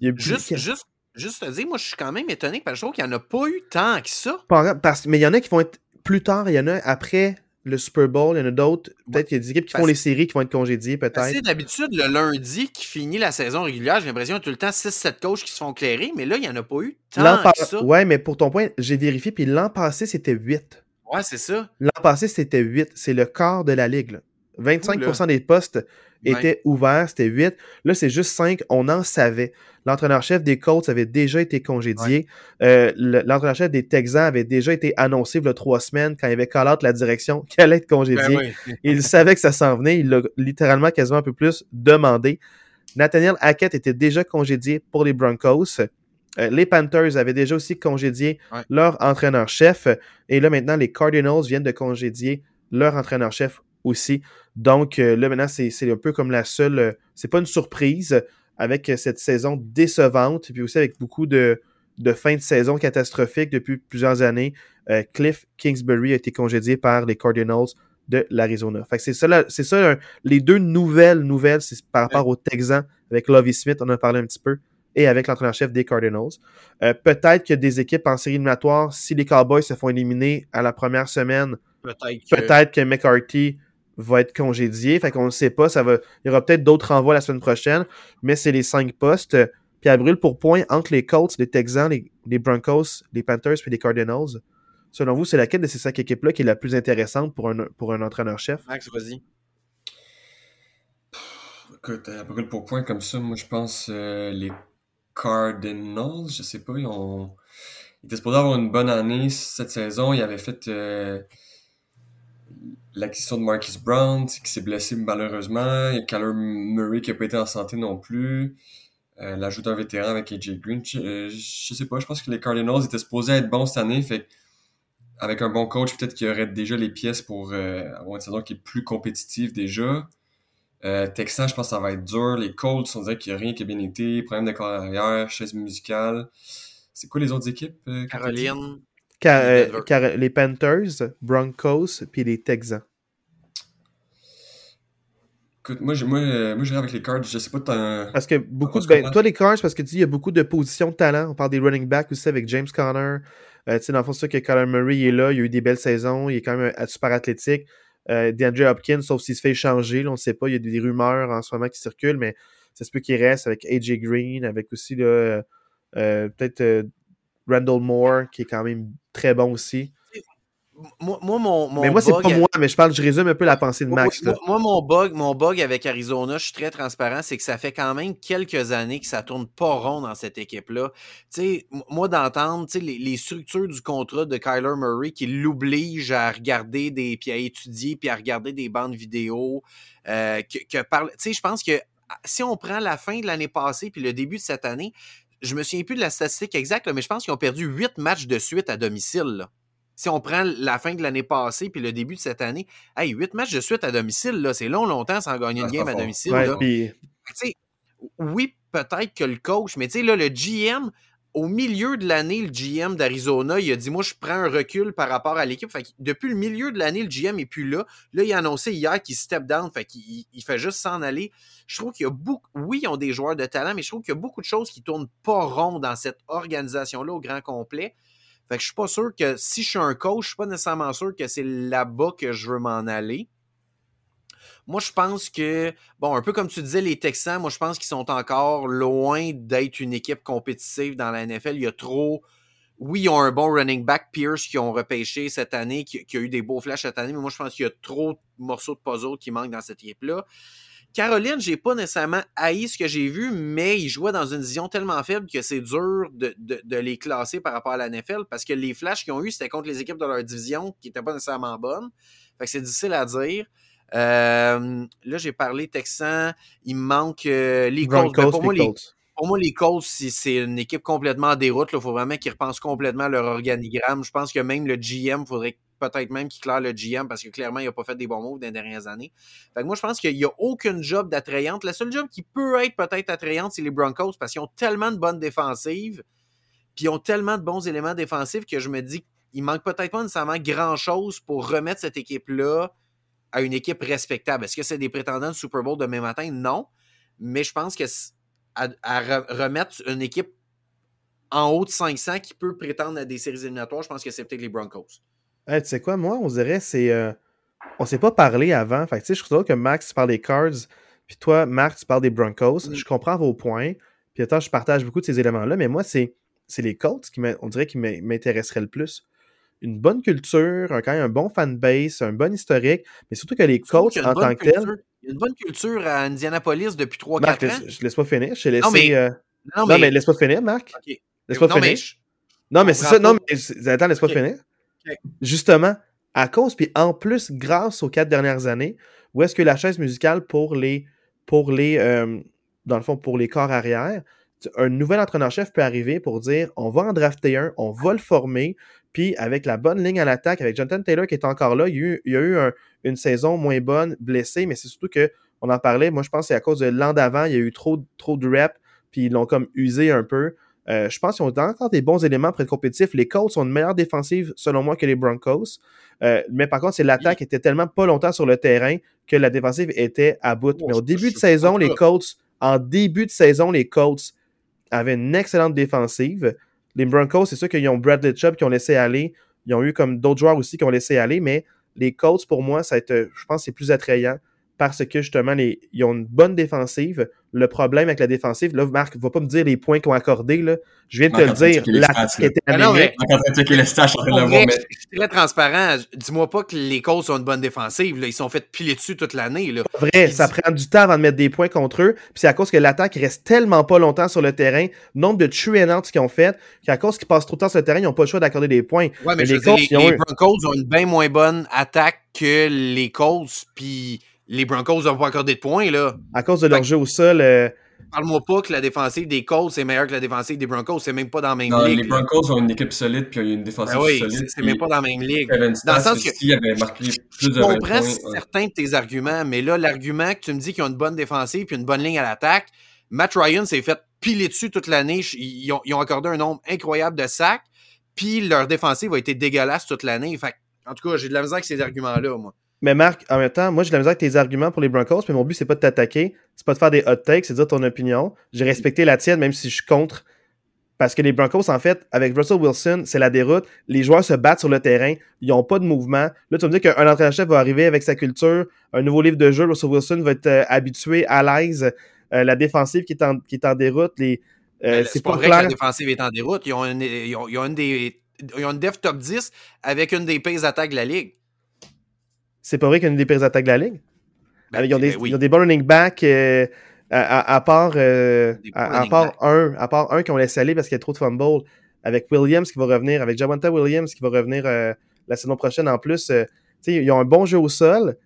Il y a juste, juste juste te dire, moi, je suis quand même étonné parce que je trouve qu'il n'y en a pas eu tant que ça. Parce, mais il y en a qui vont être plus tard, il y en a après le Super Bowl, il y en a d'autres. Peut-être qu'il y a des équipes qui font les séries qui vont être congédiées, peut-être. C'est d'habitude le lundi qui finit la saison régulière. J'ai l'impression qu'il y a tout le temps 6-7 coachs qui se font clairer, mais là, il n'y en a pas eu tant que ça. Ouais, mais pour ton point, j'ai vérifié, puis l'an passé, c'était 8. Ouais, c'est ça. L'an passé, c'était 8. C'est le quart de la ligue. 25% des postes étaient ouverts, c'était 8. Là, c'est juste 5. On en savait. L'entraîneur-chef des Colts avait déjà été congédié. Euh, l'entraîneur-chef des Texans avait déjà été annoncé il y a trois semaines quand il avait call out la direction qu'elle allait être congédié. Ben il savait que ça s'en venait. Il l'a littéralement quasiment un peu plus demandé. Nathaniel Hackett était déjà congédié pour les Broncos. Euh, les Panthers avaient déjà aussi congédié leur entraîneur-chef. Et là, maintenant, les Cardinals viennent de congédier leur entraîneur-chef aussi. Donc euh, là, maintenant, c'est un peu comme la seule. Euh, c'est pas une surprise avec euh, cette saison décevante, puis aussi avec beaucoup de, de fin de saison catastrophiques depuis plusieurs années. Cliff Kingsbury a été congédié par les Cardinals de l'Arizona. c'est ça, c'est ça les deux nouvelles nouvelles, c'est par rapport aux Texans avec Lovie Smith, on en a parlé un petit peu, et avec l'entraîneur-chef des Cardinals. peut-être que des équipes en série éliminatoire, si les Cowboys se font éliminer à la première semaine, peut-être que... McCarthy va être congédié. Fait qu'on ne sait pas. Ça va... Il y aura peut-être d'autres renvois la semaine prochaine, mais c'est les cinq postes. Puis à brûle pour point entre les Colts, les Texans, les, Broncos, les Panthers puis les Cardinals. Selon vous, c'est laquelle de ces cinq équipes-là qui est la plus intéressante pour un, pour un entraîneur-chef? Max, vas-y. Écoute, à brûle pour point comme ça, moi je pense euh, les Cardinals, je sais pas, ils ont. Ils étaient supposés avoir une bonne année cette saison. Ils avaient fait euh, l'acquisition de Marcus Brown, qui s'est blessé malheureusement. Il y a Murray qui n'a pas été en santé non plus. Euh, L'ajout d'un vétéran avec AJ Green. Je, je, sais pas, je pense que les Cardinals étaient supposés être bons cette année. Fait avec un bon coach, peut-être qu'il y aurait déjà les pièces pour euh, avoir une saison qui est plus compétitive déjà. Euh, Texan, je pense que ça va être dur. Les Colts, on dirait qu'il n'y a rien qui a bien été. Problème de carrière, chaise musicale. C'est quoi les autres équipes? Euh, Caroline. Euh, les Panthers, Broncos, puis les Texans. Écoute, moi, moi, euh, moi avec les Cards, je sais pas Parce que beaucoup de. Ben, toi, les Cards, parce que tu dis, il y a beaucoup de positions de talent. On parle des running backs aussi avec James Conner. Euh, tu sais, dans le fond, c'est ça que Kyler Murray est là. Il a eu des belles saisons. Il est quand même super athlétique. Euh, DeAndre Hopkins, sauf s'il se fait changer, on ne sait pas. Il y a des rumeurs en ce moment qui circulent, mais ça se peut qu'il reste avec AJ Green, avec aussi peut-être Randall Moore, qui est quand même très bon aussi. Moi, mon, Mais moi, c'est pas moi, mais je parle, je résume un peu la pensée de Max. Moi, mon bug, mon bug avec Arizona, je suis très transparent, c'est que ça fait quand même quelques années que ça tourne pas rond dans cette équipe-là. Tu sais, moi, d'entendre les, les structures du contrat de Kyler Murray qui l'oblige à regarder des, puis à étudier, puis à regarder des bandes vidéo, euh, que, que Tu sais, je pense que si on prend la fin de l'année passée puis le début de cette année, je me souviens plus de la statistique exacte, mais je pense qu'ils ont perdu huit matchs de suite à domicile. Si on prend la fin de l'année passée puis le début de cette année, hey, huit matchs de suite à domicile, c'est long, longtemps sans gagner une game à domicile. Oui, peut-être que le coach, mais tu sais, là, le GM, au milieu de l'année, le GM d'Arizona, il a dit Moi, je prends un recul par rapport à l'équipe. depuis le milieu de l'année, le GM n'est plus là. Là, il a annoncé hier qu'il step down. Fait qu'il il fait juste s'en aller. Je trouve qu'il y a beaucoup. Oui, ils ont des joueurs de talent, mais je trouve qu'il y a beaucoup de choses qui tournent pas rond dans cette organisation-là au grand complet. Fait que je suis pas sûr que si je suis un coach, je suis pas nécessairement sûr que c'est là-bas que je veux m'en aller. Moi, je pense que, bon, un peu comme tu disais, les Texans, moi, je pense qu'ils sont encore loin d'être une équipe compétitive dans la NFL. Il y a trop oui, ils ont un bon running back, Pierce, qui ont repêché cette année, qui, a eu des beaux flashs cette année, mais moi, je pense qu'il y a trop de morceaux de puzzle qui manquent dans cette équipe-là. Caroline, j'ai pas nécessairement haï ce que j'ai vu, mais ils jouaient dans une vision tellement faible que c'est dur de, les classer par rapport à la NFL parce que les flashs qu'ils ont eu, c'était contre les équipes de leur division qui n'étaient pas nécessairement bonnes. Fait que c'est difficile à dire. Euh, là, j'ai parlé Texan. Il me manque euh, les Colts. Ben, pour, moi, les, pour moi, les Colts, c'est une équipe complètement en déroute. Il faut vraiment qu'ils repensent complètement leur organigramme. Je pense que même le GM, il faudrait peut-être même qu'il claire le GM parce que clairement, il n'a pas fait des bons moves dans les dernières années. Fait que moi, je pense qu'il n'y a aucune job d'attrayante. La seule job qui peut être peut-être attrayante, c'est les Broncos parce qu'ils ont tellement de bonnes défensives, puis ils ont tellement de bons éléments défensifs que je me dis qu'il manque peut-être pas nécessairement grand-chose pour remettre cette équipe-là à une équipe respectable. Est-ce que c'est des prétendants de Super Bowl demain matin? Non. Mais je pense que à, remettre une équipe en haut de 500 qui peut prétendre à des séries éliminatoires, je pense que c'est peut-être les Broncos tu sais quoi, moi, on dirait, c'est. Euh, on s'est pas parlé avant. Fait tu sais, je trouve que Max, tu parles des Cards, puis toi, Marc, tu parles des Broncos. Mm. Je comprends vos points. Puis attends, je partage beaucoup de ces éléments-là, mais moi, c'est, c'est les Colts qui, on dirait, qui m'intéresseraient le plus. Une bonne culture, un, quand même un bon fanbase, un bon historique, mais surtout que les Colts en tant que tels. Il y a une bonne culture à Indianapolis depuis 3-4 ans. Je, laisse pas finir. Je laissé, non, mais, euh, non, mais... laisse pas finir, Marc. Laisse pas finir. Non, mais c'est ça. Non, mais attends, laisse pas finir. Justement, à cause, puis en plus, grâce aux quatre dernières années, où est-ce que la chaise musicale pour les, pour les euh, dans le fond, pour les corps arrière, un nouvel entraîneur-chef peut arriver pour dire on va en drafter un, on va le former, puis avec la bonne ligne à l'attaque, avec Jonathan Taylor qui est encore là, il y a eu, une saison moins bonne, blessé, mais c'est surtout que, on en parlait, moi je pense que c'est à cause de l'an d'avant, il y a eu trop, trop de reps, puis ils l'ont comme usé un peu. Euh, je pense qu'ils ont encore des bons éléments pour être compétitifs. Les Colts sont une meilleure défensive, selon moi, que les Broncos. Euh, mais par contre, c'est l'attaque était tellement pas longtemps sur le terrain que la défensive était à bout. Oh, mais au début de saison, les Colts, en début de saison, les Colts avaient une excellente défensive. Les Broncos, c'est sûr qu'ils ont Bradley Chubb qui ont laissé aller. Ils ont eu comme d'autres joueurs aussi qui ont laissé aller, mais les Colts, pour moi, ça je pense c'est plus attrayant parce que justement, les, ils ont une bonne défensive. Le problème avec la défensive, là, Marc, va pas me dire les points qu'ils ont accordés. Là. Je viens de te le dire. L'attaque était stats, je suis très transparent. Dis-moi pas que les Colts ont une bonne défensive. Là. Ils sont fait piler dessus toute l'année. Vrai, ça prend du temps avant de mettre des points contre eux. Puis c'est à cause que l'attaque reste tellement pas longtemps sur le terrain. Nombre de true and qu'ils ont fait, qu'à cause qu'ils passent trop de temps sur le terrain, ils n'ont pas le choix d'accorder des points. Ouais, mais, les, Broncos ont une bien moins bonne attaque que les Colts. Puis les Broncos n'ont pas accordé de points, là. À cause de leur jeu au sol. Euh, Parle-moi pas que la défensive des Colts est meilleure que la défensive des Broncos. C'est même pas dans la même non, ligue. Les Broncos ont une équipe solide puis une défensive ben oui, solide. C'est même pas dans la même ligue. dans le sens que je comprends certains de tes arguments, mais là, l'argument que tu me dis qu'ils ont une bonne défensive puis une bonne ligne à l'attaque, Matt Ryan s'est fait piler dessus toute l'année. Ils ont, ils ont, accordé un nombre incroyable de sacs, puis leur défensive a été dégueulasse toute l'année. En tout cas, j'ai de la misère avec ces arguments-là, moi. Mais Marc, en même temps, moi j'ai de la misère avec tes arguments pour les Broncos, mais mon but c'est pas de t'attaquer, c'est pas de faire des hot takes, c'est de dire ton opinion. J'ai respecté la tienne, même si je suis contre. Parce que les Broncos, en fait, avec Russell Wilson, c'est la déroute. Les joueurs se battent sur le terrain. Ils n'ont pas de mouvement. Là, tu vas me dire qu'un entraîneur-chef va arriver avec sa culture, un nouveau livre de jeu. Russell Wilson va être euh, habitué, à l'aise. Euh, la défensive qui est en, qui est en déroute. Les, euh, c'est pas, vrai que la défensive est en déroute. Ils ont une, ils ont, ils ont une des, ils ont une def top 10 avec une des pires attaques de la ligue. C'est pas vrai qu'il y a une des pires attaques de la ligue? Ben, ils, ont des, ben des bons running backs euh, à, part, euh, à, part un, à part un qui ont laissé aller parce qu'il y a trop de fumbles. Avec Williams qui va revenir, avec Javonta Williams qui va revenir euh, la saison prochaine en plus. ils ont un bon jeu au sol,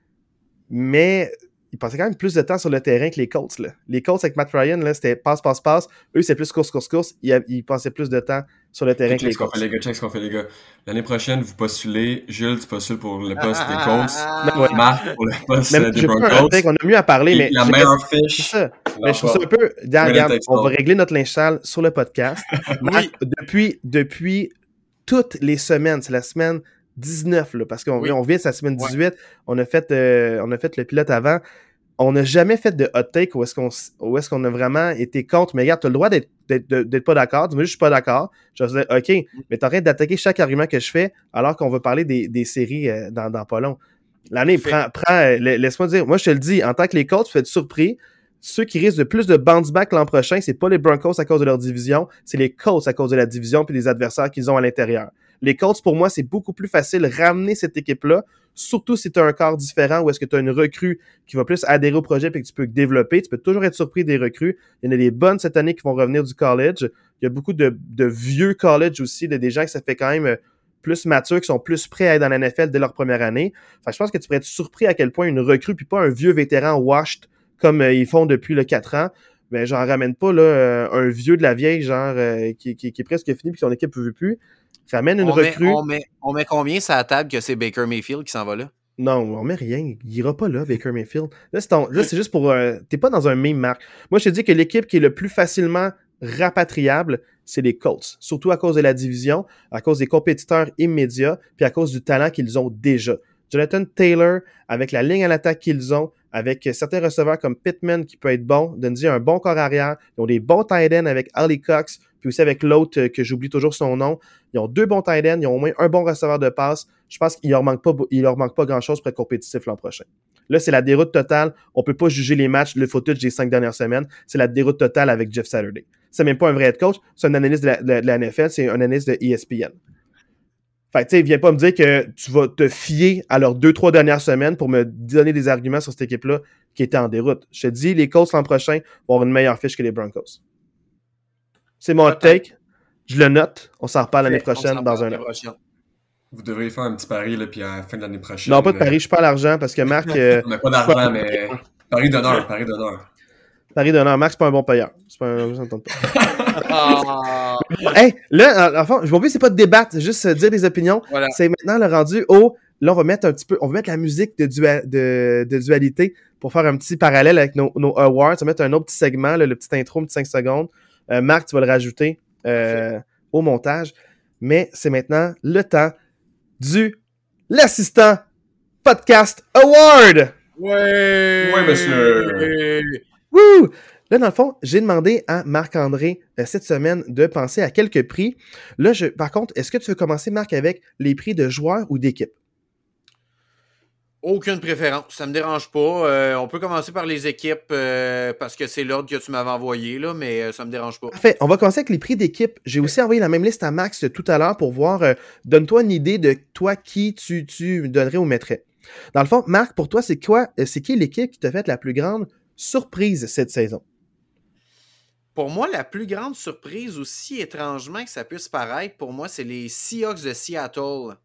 mais ils passaient quand même plus de temps sur le terrain que les Colts. Là. Les Colts avec Matt Ryan, c'était passe, passe, passe. Eux, c'est plus course, course, course. Ils, ils passaient plus de temps sur le terrain que les Colts. les gars, check ce qu'on fait, les gars. L'année prochaine, vous postulez. Jules, tu postules pour le poste des Colts. Ouais. Marc pour le poste des Broncos. On a mieux à parler, mais. La meilleure fiche. Ça. Mais je trouve ça un peu. Regarde, on va régler notre linge sale sur le podcast. oui. depuis, depuis toutes les semaines, c'est la semaine 19, là, parce qu'on on vient de la semaine 18. On, a fait, euh, on a fait le pilote avant on n'a jamais fait de hot take où est-ce qu'on est qu'on a vraiment été contre. Mais regarde, tu as le droit d'être pas d'accord. Dis-moi, je suis pas d'accord. Je vais dire, OK, mais t'arrêtes d'attaquer chaque argument que je fais alors qu'on va parler des, des séries euh, dans, dans pas long. L'année, prends, prends euh, laisse-moi dire, moi je te le dis, en tant que les tu fais être surpris. ceux qui risquent de plus de bounce back l'an prochain, c'est pas les Broncos à cause de leur division, c'est les Colts à cause de la division puis des adversaires qu'ils ont à l'intérieur. Les Colts, pour moi, c'est beaucoup plus facile ramener cette équipe-là, surtout si tu as un corps différent ou est-ce que tu as une recrue qui va plus adhérer au projet et que tu peux développer. Tu peux toujours être surpris des recrues. Il y en a des bonnes cette année qui vont revenir du college. Il y a beaucoup de, vieux college aussi, de des gens qui ça fait quand même plus matures, qui sont plus prêts à être dans la NFL dès leur première année. Enfin, je pense que tu pourrais être surpris à quel point une recrue, puis pas un vieux vétéran washed comme euh, ils font depuis le 4 ans, mais j'en ramène pas là, euh, un vieux de la vieille, genre euh, qui, qui, est presque fini puis son équipe ne veut plus. Ramène une recrue. on, met, on met combien ça à table que c'est Baker Mayfield qui s'en va là? Non, on met rien. Il ira pas là, Baker Mayfield. Là, c'est juste pour. T'es pas dans un même marque. Moi, je te dis que l'équipe qui est le plus facilement rapatriable, c'est les Colts. Surtout à cause de la division, à cause des compétiteurs immédiats, puis à cause du talent qu'ils ont déjà. Jonathan Taylor, avec la ligne à l'attaque qu'ils ont, avec certains receveurs comme Pittman qui peut être bon, Dundee a un bon corps arrière, ils ont des bons tight ends avec Ali Cox, puis aussi avec l'autre euh, que j'oublie toujours son nom. Ils ont deux bons tight ends, ils ont au moins un bon receveur de passe. Je pense qu'il leur manque pas, leur manque pas grand-chose pour être compétitif l'an prochain. Là, c'est la déroute totale. On peut pas juger les matchs, le footage des cinq dernières semaines. C'est la déroute totale avec Jeff Saturday. C'est même pas un vrai head coach, c'est un analyste de la, de la NFL, c'est un analyste de ESPN. Fait tu sais, viens pas me dire que tu vas te fier à leurs deux, trois dernières semaines pour me donner des arguments sur cette équipe-là qui était en déroute. Je te dis, les Colts l'an prochain vont avoir une meilleure fiche que les Broncos. C'est mon take. Je le note. On s'en reparle l'année prochaine dans un an. Vous devriez faire un petit pari, là, puis à la fin de l'année prochaine. Non, pas de pari, je pas l'argent parce que Marc. Euh, on n'a pas d'argent, mais. Pari d'honneur, pari d'honneur. Pari d'honneur. Marc, c'est pas un bon payeur. C'est pas un. Pas. Ah. hey, là, en fait, je m'en c'est pas de débattre, c'est juste dire des opinions. C'est maintenant le rendu au. Là, on va mettre un petit peu, on va mettre la musique de, de, de dualité pour faire un petit parallèle avec nos, nos awards. On va mettre un autre petit segment, le petit intro, un petit 5 secondes. Euh, Marc, tu vas le rajouter euh, au montage. Mais c'est maintenant le temps du l'assistant podcast award. Ouais. Ouais, monsieur. Wouh! Là, dans le fond, j'ai demandé à Marc-André euh, cette semaine de penser à quelques prix. Là, je, par contre, est-ce que tu veux commencer, Marc, avec les prix de joueurs ou d'équipe? Aucune préférence, ça me dérange pas. Euh, on peut commencer par les équipes euh, parce que c'est l'ordre que tu m'avais envoyé, là, mais ça me dérange pas. Parfait, on va commencer avec les prix d'équipe. J'ai aussi envoyé la même liste à Max tout à l'heure pour voir, donne-toi une idée de toi qui tu, tu donnerais ou mettrais. Dans le fond, Marc, pour toi, c'est quoi, c'est qui l'équipe qui t'a fait la plus grande surprise cette saison? Pour moi, la plus grande surprise, aussi étrangement que ça puisse paraître, pour moi, c'est les Seahawks de Seattle.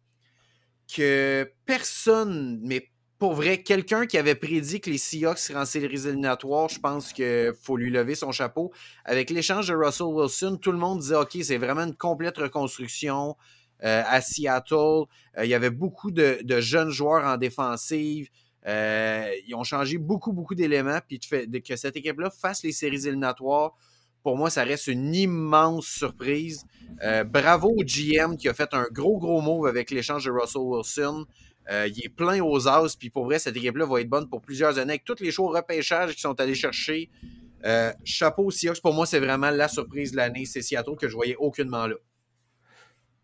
Que personne, mais pour vrai, quelqu'un qui avait prédit que les Seahawks seraient en séries éliminatoires, je pense qu'il faut lui lever son chapeau. Avec l'échange de Russell Wilson, tout le monde disait OK, c'est vraiment une complète reconstruction euh, à Seattle. Euh, il y avait beaucoup de, jeunes joueurs en défensive. Euh, ils ont changé beaucoup, beaucoup d'éléments. Puis que cette équipe-là fasse les séries éliminatoires, pour moi, ça reste une immense surprise. Euh, bravo au GM qui a fait un gros, gros move avec l'échange de Russell Wilson. Euh, il est plein aux as, puis pour vrai, cette équipe-là va être bonne pour plusieurs années. Avec tous les choix repêchage qui sont allés chercher, euh, chapeau Seahawks, pour moi, c'est vraiment la surprise de l'année. C'est Seattle que je voyais aucunement là.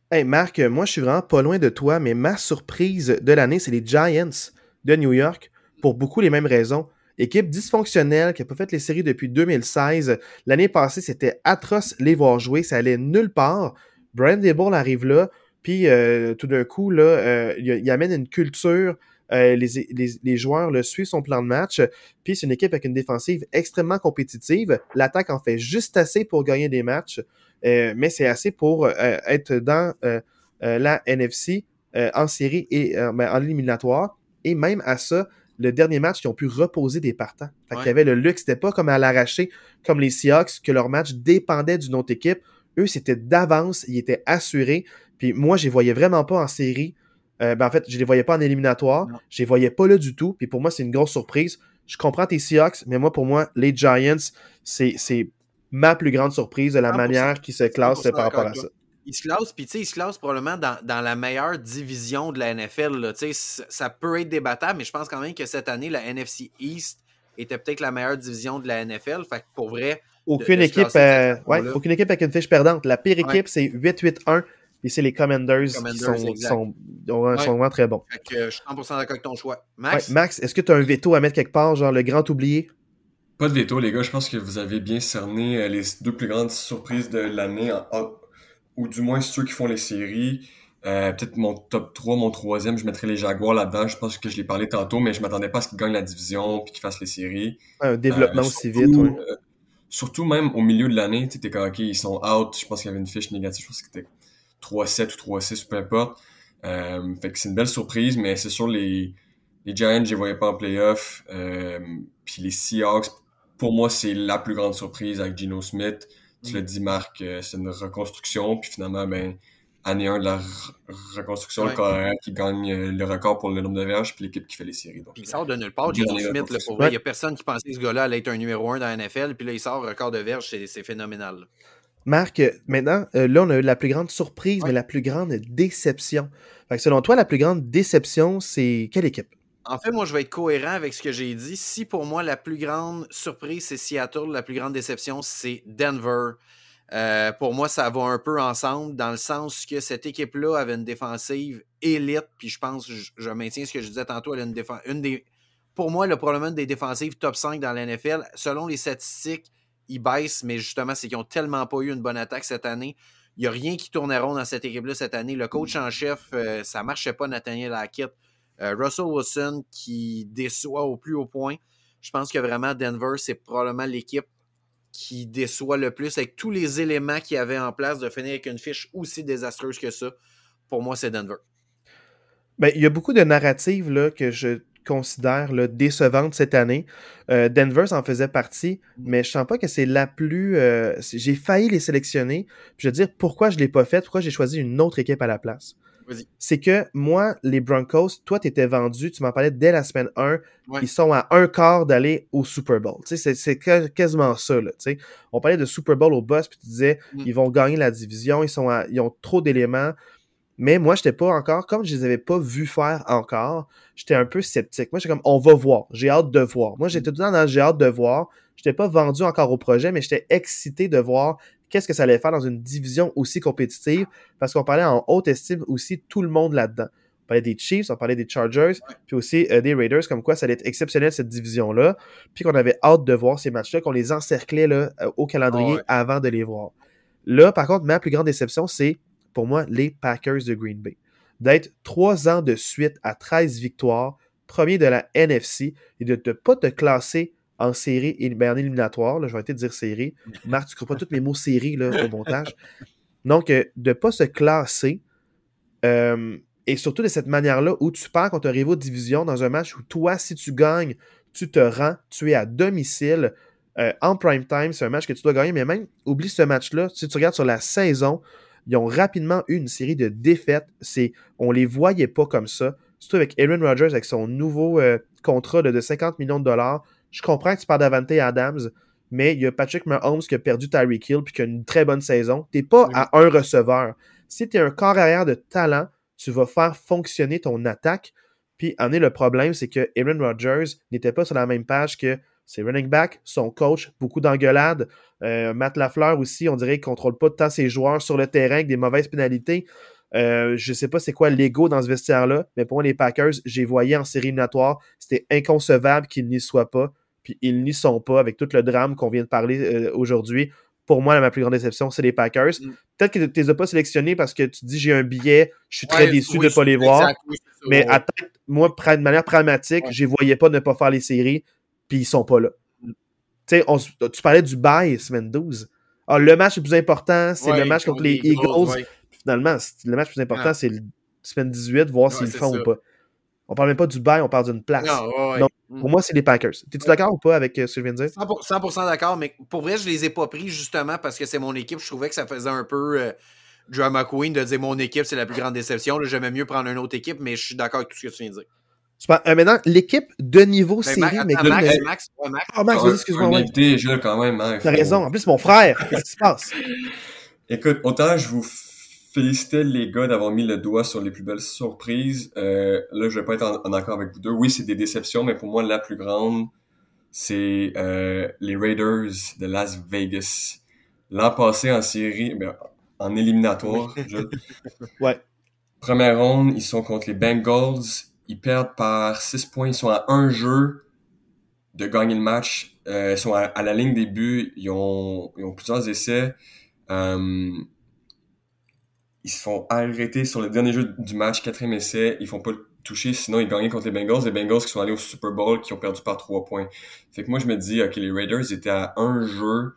Hey Marc, moi je suis vraiment pas loin de toi, mais ma surprise de l'année, c'est les Giants de New York pour beaucoup les mêmes raisons. Équipe dysfonctionnelle qui n'a pas fait les séries depuis 2016. L'année passée, c'était atroce les voir jouer. Ça allait nulle part. Brand Dable arrive là. Puis euh, tout d'un coup, là, euh, il, amène une culture. Euh, les, joueurs le suivent son plan de match. Puis c'est une équipe avec une défensive extrêmement compétitive. L'attaque en fait juste assez pour gagner des matchs. mais c'est assez pour être dans la NFC en série et ben, en éliminatoire. Et même à ça, le dernier match, ils ont pu reposer des partants. Fait qu'il y avait le luxe, c'était pas comme à l'arracher, comme les Seahawks, que leur match dépendait d'une autre équipe. Eux, c'était d'avance, ils étaient assurés. Puis moi, je les voyais vraiment pas en série. Euh, ben en fait, je les voyais pas en éliminatoire. Je les voyais pas là du tout. Puis pour moi, c'est une grosse surprise. Je comprends tes Seahawks, mais moi, pour moi, les Giants, c'est ma plus grande surprise de la manière qu'ils se classent par rapport à ça il se classe, puis il se classe probablement dans, dans, la meilleure division de la NFL. Ça peut être débattable, mais je pense quand même que cette année, la NFC East était peut-être la meilleure division de la NFL. Fait que pour vrai. Aucune, équipe, euh, ouais, aucune équipe avec une fiche perdante. La pire équipe, c'est 8-8-1. Et c'est les Commanders, qui sont, sont, vraiment très bons. Fait que je suis 100% d'accord avec ton choix. Max, Max est-ce que tu as un veto à mettre quelque part, genre le grand oublié? Pas de veto, les gars. Je pense que vous avez bien cerné euh, les deux plus grandes surprises de l'année, ou du moins ceux qui font les séries. Euh, peut-être mon top 3, mon troisième, je mettrais les Jaguars là-dedans. Je pense que je l'ai parlé tantôt, mais je m'attendais pas à ce qu'ils gagnent la division puis qu'ils fassent les séries. Un développement euh, aussi vite, oui. surtout même au milieu de l'année, tu étais comme, OK, ils sont out. Je pense qu'il y avait une fiche négative. Je pense que c'était 3-7 ou 3-6, peu importe. fait que c'est une belle surprise, mais c'est sûr, les, les Giants, je les voyais pas en playoff. puis les Seahawks, pour moi, c'est la plus grande surprise avec Gino Smith. Tu l'as dit, Marc, euh, c'est une reconstruction. Puis finalement, ben, année 1 de la reconstruction, le carrière qui gagne euh, le record pour le nombre de verges, puis l'équipe qui fait les séries. Donc, il sort de nulle part, Gino Smith. Là, pour Il n'y a personne qui pensait que ce gars-là allait être un numéro 1 dans la NFL. Puis là, il sort record de verges, c'est phénoménal. Marc, maintenant, euh, là, on a eu la plus grande surprise, mais la plus grande déception. Fait que selon toi, la plus grande déception, c'est quelle équipe? En fait, moi, je vais être cohérent avec ce que j'ai dit. Si pour moi, la plus grande surprise, c'est Seattle, la plus grande déception, c'est Denver. Euh, pour moi, ça va un peu ensemble, dans le sens que cette équipe-là avait une défensive élite, puis je pense, je, maintiens ce que je disais tantôt, elle a une, défense, une des. Pour moi, le problème des défensives top 5 dans la NFL, selon les statistiques, ils baissent, mais justement, c'est qu'ils n'ont tellement pas eu une bonne attaque cette année. Il n'y a rien qui tourneront dans cette équipe-là cette année. Le coach en chef, euh, ça ne marchait pas, Nathaniel Hackett. Euh, Russell Wilson qui déçoit au plus haut point. Je pense que vraiment Denver, c'est probablement l'équipe qui déçoit le plus avec tous les éléments qu'il y avait en place de finir avec une fiche aussi désastreuse que ça. Pour moi, c'est Denver. Ben, il y a beaucoup de narratives là, que je considère là, décevantes cette année. Euh, Denver en faisait partie, mm. mais je sens pas que c'est la plus. Euh, j'ai failli les sélectionner. je veux dire pourquoi je l'ai pas fait, pourquoi j'ai choisi une autre équipe à la place? C'est que moi, les Broncos, toi, tu étais vendu, tu m'en parlais dès la semaine 1, ils sont à un quart d'aller au Super Bowl. C'est quasiment ça. Là, On parlait de Super Bowl au boss, puis tu disais, mm. ils vont gagner la division, ils, sont ils ont trop d'éléments. Mais moi, je n'étais pas encore, comme je les avais pas vus faire encore, j'étais un peu sceptique. Moi, j'étais comme, on va voir, j'ai hâte de voir. Moi, j'étais mm. tout le temps dans j'ai hâte de voir. Je n'étais pas vendu encore au projet, mais j'étais excité de voir qu'est-ce que ça allait faire dans une division aussi compétitive, parce qu'on parlait en haute estime aussi tout le monde là-dedans. On parlait des Chiefs, on parlait des Chargers, puis aussi euh, des Raiders, comme quoi ça allait être exceptionnel cette division-là, puis qu'on avait hâte de voir ces matchs-là, qu'on les encerclait là, euh, au calendrier avant de les voir. Là, par contre, ma plus grande déception, c'est pour moi les Packers de Green Bay. D'être trois ans de suite à 13 victoires, premier de la NFC, et de ne pas te classer en série et ben, en éliminatoire. Là, je vais arrêter de dire série. Marc, tu ne crois pas tous mes mots série là, au montage. Donc, euh, de ne pas se classer euh, et surtout de cette manière-là où tu perds contre un rival de division dans un match où toi, si tu gagnes, tu te rends, tu es à domicile euh, en prime time. C'est un match que tu dois gagner, mais même, oublie ce match-là. Si tu regardes sur la saison, ils ont rapidement eu une série de défaites. C'est, on les voyait pas comme ça. Surtout avec Aaron Rodgers, avec son nouveau contrat de 50 millions de dollars je comprends que tu parles d'Avante Adams, mais il y a Patrick Mahomes qui a perdu Tyreek Hill puis qui a une très bonne saison. Tu n'es pas à un receveur. Si tu es un corps arrière de talent, tu vas faire fonctionner ton attaque. Puis, en est le problème, c'est que Aaron Rodgers n'était pas sur la même page que ses running back, son coach, beaucoup d'engueulades. Euh, Matt Lafleur aussi, on dirait qu'il ne contrôle pas tant ses joueurs sur le terrain avec des mauvaises pénalités. Euh, je ne sais pas c'est quoi l'ego dans ce vestiaire-là, mais pour moi, les Packers, j'ai voyé en série éliminatoire, c'était inconcevable qu'ils n'y soient pas puis ils n'y sont pas avec tout le drame qu'on vient de parler euh, aujourd'hui. Pour moi, ma plus grande déception, c'est les Packers. Mm. Peut-être que tu ne les as pas sélectionnés parce que tu dis j'ai un billet, je suis très déçu de ne pas les voir. mais à moi, de manière pragmatique, je ne voyais pas ne pas faire les séries, puis ils sont pas là. Mm. tu parlais du bail semaine 12. Ah, le match le plus important, c'est le match contre les Eagles. Finalement, le match le plus important, c'est le semaine 18, voir s'ils le font ou pas. On parle même pas du bail, on parle d'une place. Donc, mm. pour moi, c'est les Packers. T'es-tu d'accord ou pas avec euh, ce que je viens de dire? 100%, d'accord, mais pour vrai, je les ai pas pris justement parce que c'est mon équipe. Je trouvais que ça faisait un peu euh, drama queen de dire mon équipe, c'est la plus grande déception. J'aimais mieux prendre une autre équipe, mais je suis d'accord avec tout ce que tu viens de dire. Super. Euh, maintenant, l'équipe de niveau ben, série. mais Max, Max, Max, Max. Oh, Max, vas-y, excuse-moi. Ouais. quand même. Hein, T'as raison. En plus, mon frère, qu'est-ce qui se passe? Écoute, autant je vous féliciter les gars d'avoir mis le doigt sur les plus belles surprises. Euh, là, je vais pas être en, accord avec vous deux. Oui, c'est des déceptions, mais pour moi, la plus grande, c'est euh, les Raiders de Las Vegas. L'an passé en série, ben, en éliminatoire. ouais. Première ronde, ils sont contre les Bengals. Ils perdent par 6 points. Ils sont à un jeu de gagner le match. Euh, ils sont à, la ligne des buts, ils ont, ils ont plusieurs essais. Ils se font arrêter sur le dernier jeu du match, quatrième essai. Ils font pas le toucher, sinon ils gagnent contre les Bengals. Les Bengals qui sont allés au Super Bowl, qui ont perdu par trois points. Fait que moi, je me dis, OK, les Raiders étaient à un jeu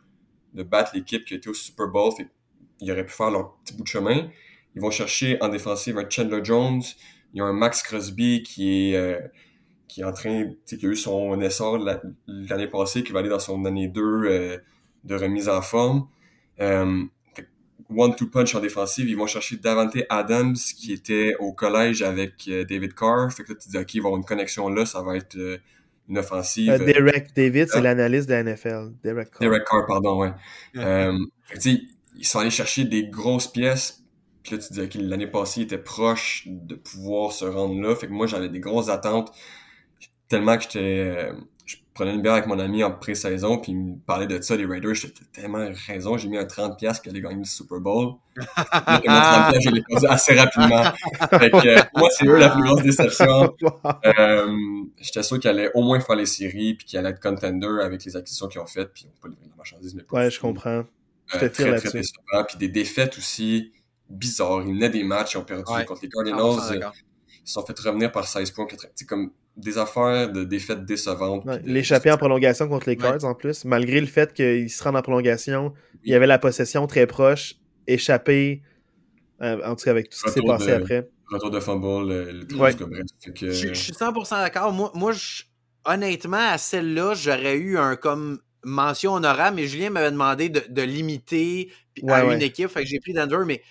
de battre l'équipe qui était au Super Bowl. Fait ils auraient pu faire leur petit bout de chemin. Ils vont chercher en défensive un Chandler Jones. Ils ont un Max Crosby qui est, euh, qui est en train, qui a eu son essor l'année passée, qui va aller dans son année 2 euh, de remise en forme. Euh, one-two punch en défensive, ils vont chercher Davante Adams qui était au collège avec euh, David Carr. Fait que là, tu dis, OK, ils vont avoir une connexion là, ça va être euh, une offensive. Euh, Derek David, c'est l'analyste de la NFL. Derek Carr. Derek Carr, pardon, ouais. fait que, ils sont allés chercher des grosses pièces. Puis là, tu dis, OK, l'année passée, ils étaient proches de pouvoir se rendre là. Fait que moi, j'avais des grosses attentes. Tellement que j'étais prenais une bière avec mon ami en pré-saison, puis il me parlait de ça, les Raiders, j'étais tellement raison, j'ai mis un 30$ puis aller gagner le Super Bowl. mon 30$, je l'ai perdu assez rapidement. fait que, euh, moi, c'est eux la plus grosse déception. Euh, j'étais sûr qu'ils allaient au moins faire les séries, puis qu'ils allaient être contender avec les acquisitions qu'ils ont faites, puis ils n'ont pas livré la marchandise. Mais ouais, je comprends. Je euh, très, très décevant. Puis des défaites aussi bizarres. Ils venaient des matchs, ils ont perdu contre les Cardinals. ils se sont fait revenir par 16 points. C'est comme des affaires de défaites décevantes. L'échapper en prolongation contre les Cards en plus, malgré le fait qu'ils se rendent en prolongation, il y avait la possession très proche, échappé, euh, en tout cas avec tout ce qui s'est passé après. Retour de fumble, le, le je, je, suis 100% d'accord. Moi, moi honnêtement, à celle-là, j'aurais eu un comme mention honorable, mais Julien m'avait demandé de, de limiter à une équipe. Fait que j'ai pris Denver, mais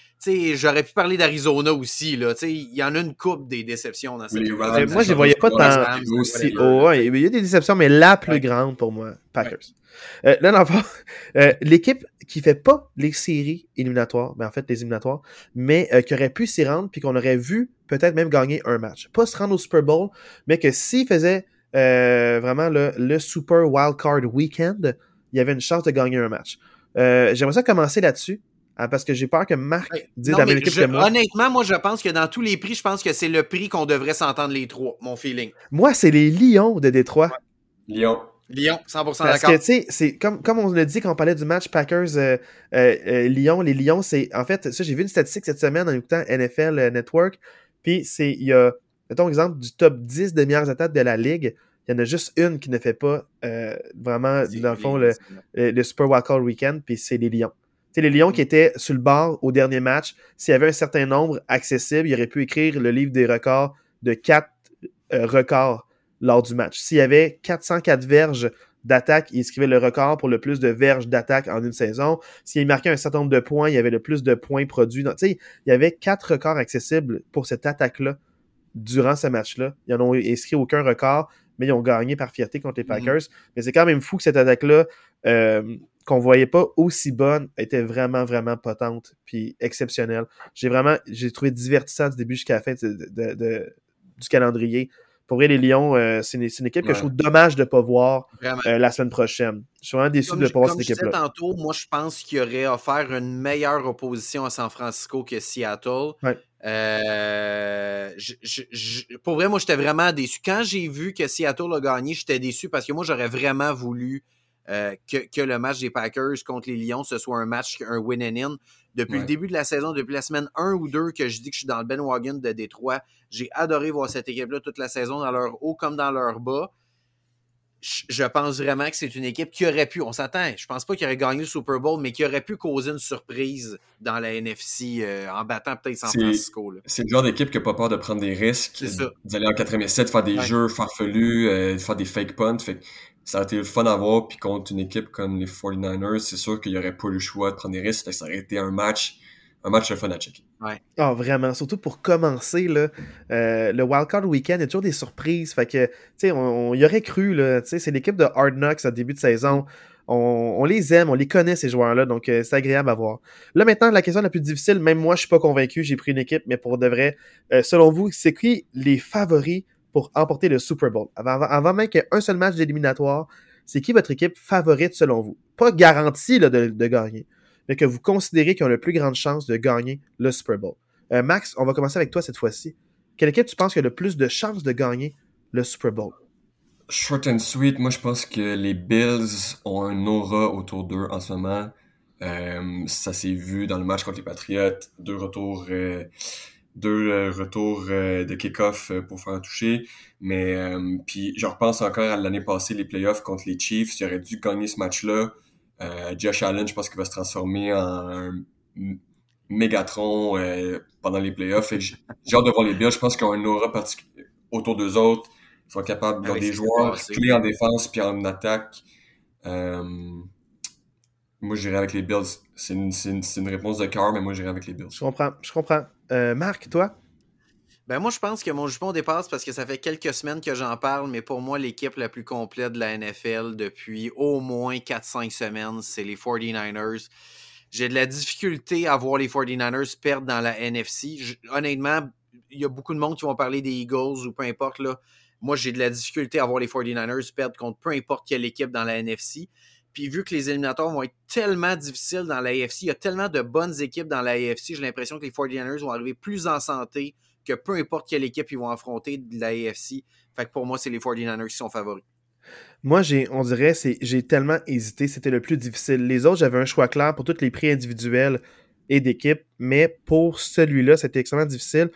j'aurais pu parler d'Arizona aussi. Il y en a une coupe des déceptions dans cette Moi, je ne voyais pas tant. Aussi, oh, il y a des déceptions, mais la plus grande pour moi, Packers. Euh, là, dans euh, l'équipe qui fait pas les séries éliminatoires, mais ben, en fait les éliminatoires, mais euh, qui aurait pu s'y rendre, puis qu'on aurait vu peut-être même gagner un match. Pas se rendre au Super Bowl, mais que s'il faisait euh, vraiment le, le Super Wildcard Weekend, il y avait une chance de gagner un match. Euh, j'aimerais ça commencer là-dessus. Hein, parce que j'ai peur que Marc dise la même équipe que moi. Honnêtement, moi, je pense que dans tous les prix, je pense que c'est le prix qu'on devrait s'entendre les trois, mon feeling. Moi, c'est les Lions de Détroit. Lyon. Lyon, 100% d'accord. Parce que, tu sais, c'est comme, comme on l'a dit quand on parlait du match Packers-Lyon, euh, les Lions, c'est. En fait, ça, j'ai vu une statistique cette semaine en écoutant NFL Network. Puis, c'est. Il y a mettons exemple du top 10 des meilleures attaques de la ligue, il y en a juste une qui ne fait pas euh, vraiment, dans le fond, le, le, Super Wildcard Weekend, puis c'est les Lions. Sais, les Lions qui étaient sur le bord au dernier match, s'il y avait un certain nombre accessible, il aurait pu écrire le livre des records de quatre euh, records lors du match. S'il y avait 404 verges d'attaque, il écrivait le record pour le plus de verges d'attaque en une saison. S'il marquait un certain nombre de points, il y avait le plus de points produits. sais, il y avait quatre records accessibles pour cette attaque-là durant ce match-là. Ils n'en ont inscrit aucun record, mais ils ont gagné par fierté contre les mm-hmm. Packers. Mais c'est quand même fou que cette attaque-là, euh, qu'on voyait pas aussi bonne, était vraiment, vraiment potente puis exceptionnelle. J'ai vraiment, j'ai trouvé divertissant du début jusqu'à la fin du calendrier. Pour vrai, les Lions, euh, c'est une, équipe que je trouve dommage de ne pas voir euh, la semaine prochaine. Je suis vraiment déçu de ne pas voir cette équipe-là. tantôt, moi, je pense qu'il aurait offert une meilleure opposition à San Francisco que Seattle. Euh, pour vrai, moi, j'étais vraiment déçu. Quand j'ai vu que Seattle a gagné, j'étais déçu parce que moi, j'aurais vraiment voulu que, le match des Packers contre les Lions, ce soit un match, un win and in. Depuis le début de la saison, depuis la semaine 1 ou 2 que je dis que je suis dans le Ben Wagon de Détroit, j'ai adoré voir cette équipe-là toute la saison dans leur haut comme dans leur bas. Je pense vraiment que c'est une équipe qui aurait pu, on s'attend, je pense pas qu'il aurait gagné le Super Bowl, mais qui aurait pu causer une surprise dans la NFC euh, en battant peut-être San Francisco. C'est le genre d'équipe qui n'a pas peur de prendre des risques, d'aller en 4 7, de faire des jeux farfelus, euh, de faire des fake punts. Fait ça a été le fun à voir. Puis contre une équipe comme les 49ers, c'est sûr qu'il n'y aurait pas eu le choix de prendre des risques. Ça aurait été un match, un match fun à checker. Ouais. Oh, vraiment. Surtout pour commencer, là, euh, le Wildcard Weekend, il y a toujours des surprises. Fait que, tu sais, on, y aurait cru, là. Tu sais, c'est l'équipe de Hard Knocks à début de saison. On, les aime, on les connaît, ces joueurs-là. Donc, euh, c'est agréable à voir. Là, maintenant, la question la plus difficile, même moi, je suis pas convaincu. J'ai pris une équipe, mais pour de vrai, euh, selon vous, c'est qui les favoris pour emporter le Super Bowl? Avant, même qu'il seul match d'éliminatoire, c'est qui votre équipe favorite selon vous? Pas garantie de, gagner, mais que vous considérez qu'ils ont le plus grande chance de gagner le Super Bowl. Euh, Max, on va commencer avec toi cette fois-ci. Quelle équipe tu penses qui a le plus de chances de gagner le Super Bowl? Short and sweet, moi je pense que les Bills ont un aura autour d'eux en ce moment. Euh, ça s'est vu dans le match contre les Patriots, deux retours, euh, deux retours de kick-off pour faire un toucher. Mais puis je repense encore à l'année passée, les playoffs contre les Chiefs. Auraient dû gagner ce match-là. Josh Allen, je pense qu'il va se transformer en un Mégatron pendant les playoffs. J'ai hâte de voir les Bills. Je pense qu'ils ont un aura particulier autour d'eux autres. Ils sont capables, ils ont des joueurs clés en défense puis en attaque. Moi, j'irai avec les Bills. C'est une, une, une, réponse de cœur, mais moi, j'irai avec les Bills. Je comprends. Je comprends. Euh, Marc, toi? Ben moi, je pense que mon jupon dépasse parce que ça fait quelques semaines que j'en parle, mais pour moi, l'équipe la plus complète de la NFL depuis au moins 4-5 semaines, c'est les 49ers. J'ai de la difficulté à voir les 49ers perdre dans la NFC. honnêtement, il y a beaucoup de monde qui vont parler des Eagles ou peu importe. Là. Moi, j'ai de la difficulté à voir les 49ers perdre contre peu importe quelle équipe dans la NFC. Puis vu que les éliminatoires vont être tellement difficiles dans la AFC, il y a tellement de bonnes équipes dans la AFC, j'ai l'impression que les 49ers vont arriver plus en santé que peu importe quelle équipe ils vont affronter de la AFC. Fait que pour moi, c'est les 49ers qui sont favoris. Moi, j'ai, on dirait, c'est, j'ai tellement hésité. C'était le plus difficile. Les autres, j'avais un choix clair pour tous les prix individuels et d'équipe, mais pour celui-là, c'était extrêmement difficile.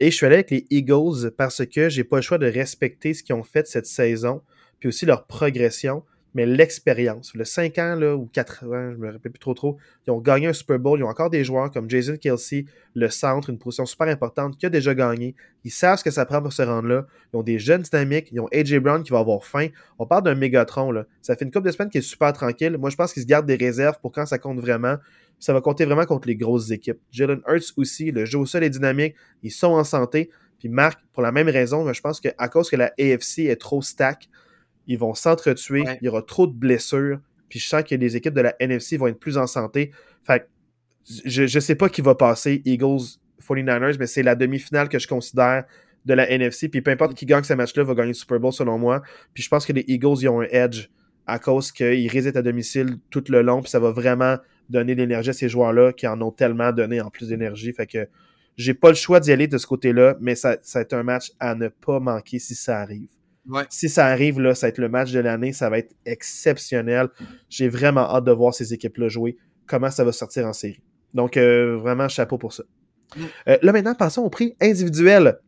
Et je suis allé avec les Eagles parce que j'ai pas le choix de respecter ce qu'ils ont fait cette saison, puis aussi leur progression mais l'expérience. Le 5 ans là, ou 4 ans, je me rappelle plus trop trop, ils ont gagné un Super Bowl. Ils ont encore des joueurs comme Jason Kelsey, le centre, une position super importante, qui a déjà gagné. Ils savent ce que ça prend pour se rendre là. Ils ont des jeunes dynamiques. Ils ont AJ Brown qui va avoir faim. On parle d'un mégatron. Là. Ça fait une couple de semaines qui est super tranquille. Moi, je pense qu'ils se gardent des réserves pour quand ça compte vraiment. Ça va compter vraiment contre les grosses équipes. Jalen Hurts aussi, le jeu au sol est dynamique. Ils sont en santé. Puis Marc, pour la même raison, je pense qu'à cause que la AFC est trop stack, ils vont s'entretuer, il y aura trop de blessures, puis je sens que les équipes de la NFC vont être plus en santé. Fait je ne sais pas qui va passer, Eagles 49ers, mais c'est la demi-finale que je considère de la NFC. Puis peu importe qui gagne ce match-là, va gagner le Super Bowl selon moi. Puis je pense que les Eagles, ils ont un edge à cause qu'ils résident à domicile tout le long. Puis ça va vraiment donner de l'énergie à ces joueurs-là qui en ont tellement donné en plus d'énergie. Fait que j'ai pas le choix d'y aller de ce côté-là, mais ça, ça être un match à ne pas manquer si ça arrive. Si ça arrive, là, ça va être le match de l'année, ça va être exceptionnel. J'ai vraiment hâte de voir ces équipes-là jouer, comment ça va sortir en série. Donc, euh, vraiment, chapeau pour ça. Mm. Euh, là, maintenant, passons au prix individuel.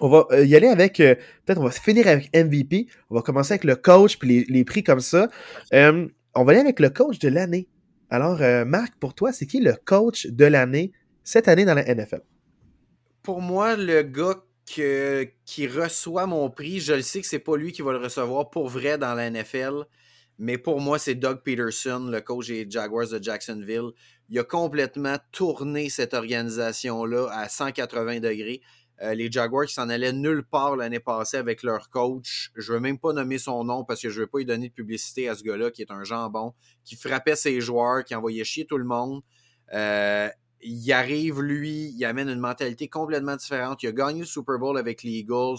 On va euh, y aller avec, peut-être on va finir avec MVP. On va commencer avec le coach, puis les, prix comme ça. on va aller avec le coach de l'année. Alors, Marc, pour toi, c'est qui le coach de l'année cette année dans la NFL? Pour moi, le gars qui reçoit mon prix, je le sais que c'est pas lui qui va le recevoir pour vrai dans la NFL, mais pour moi, c'est Doug Peterson, le coach des Jaguars de Jacksonville. Il a complètement tourné cette organisation-là à 180 degrés. Euh, les Jaguars qui s'en allaient nulle part l'année passée avec leur coach. Je ne veux même pas nommer son nom parce que je ne veux pas lui donner de publicité à ce gars-là qui est un jambon, qui frappait ses joueurs, qui envoyait chier tout le monde. Euh, il arrive, lui, il amène une mentalité complètement différente. Il a gagné le Super Bowl avec les Eagles.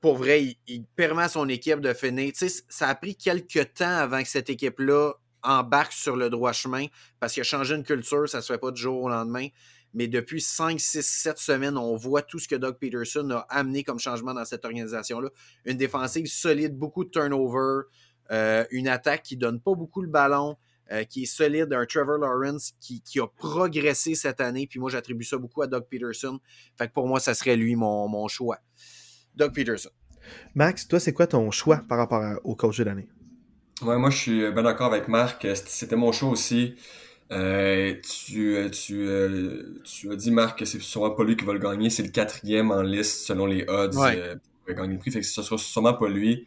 Pour vrai, il, permet à son équipe de finir. Ça a pris quelques temps avant que cette équipe-là embarque sur le droit chemin parce qu'il a changé une culture, ça ne se fait pas du jour au lendemain. Mais depuis 5, 6, 7 semaines, on voit tout ce que Doug Peterson a amené comme changement dans cette organisation-là. Une défensive solide, beaucoup de turnover, euh, une attaque qui donne pas beaucoup le ballon. Euh, qui est solide, un Trevor Lawrence qui, a progressé cette année. Puis moi, j'attribue ça beaucoup à Doug Peterson. Fait que pour moi, ça serait lui mon, choix. Doug Peterson. Max, toi, c'est quoi ton choix par rapport au coach de l'année? Ouais, moi, je suis bien d'accord avec Marc. C'était mon choix aussi. Euh, tu, tu, tu as dit, Marc, que c'est sûrement pas lui qui va le gagner. C'est le quatrième en liste selon les odds pour gagner le prix. Fait que ce sera sûrement pas lui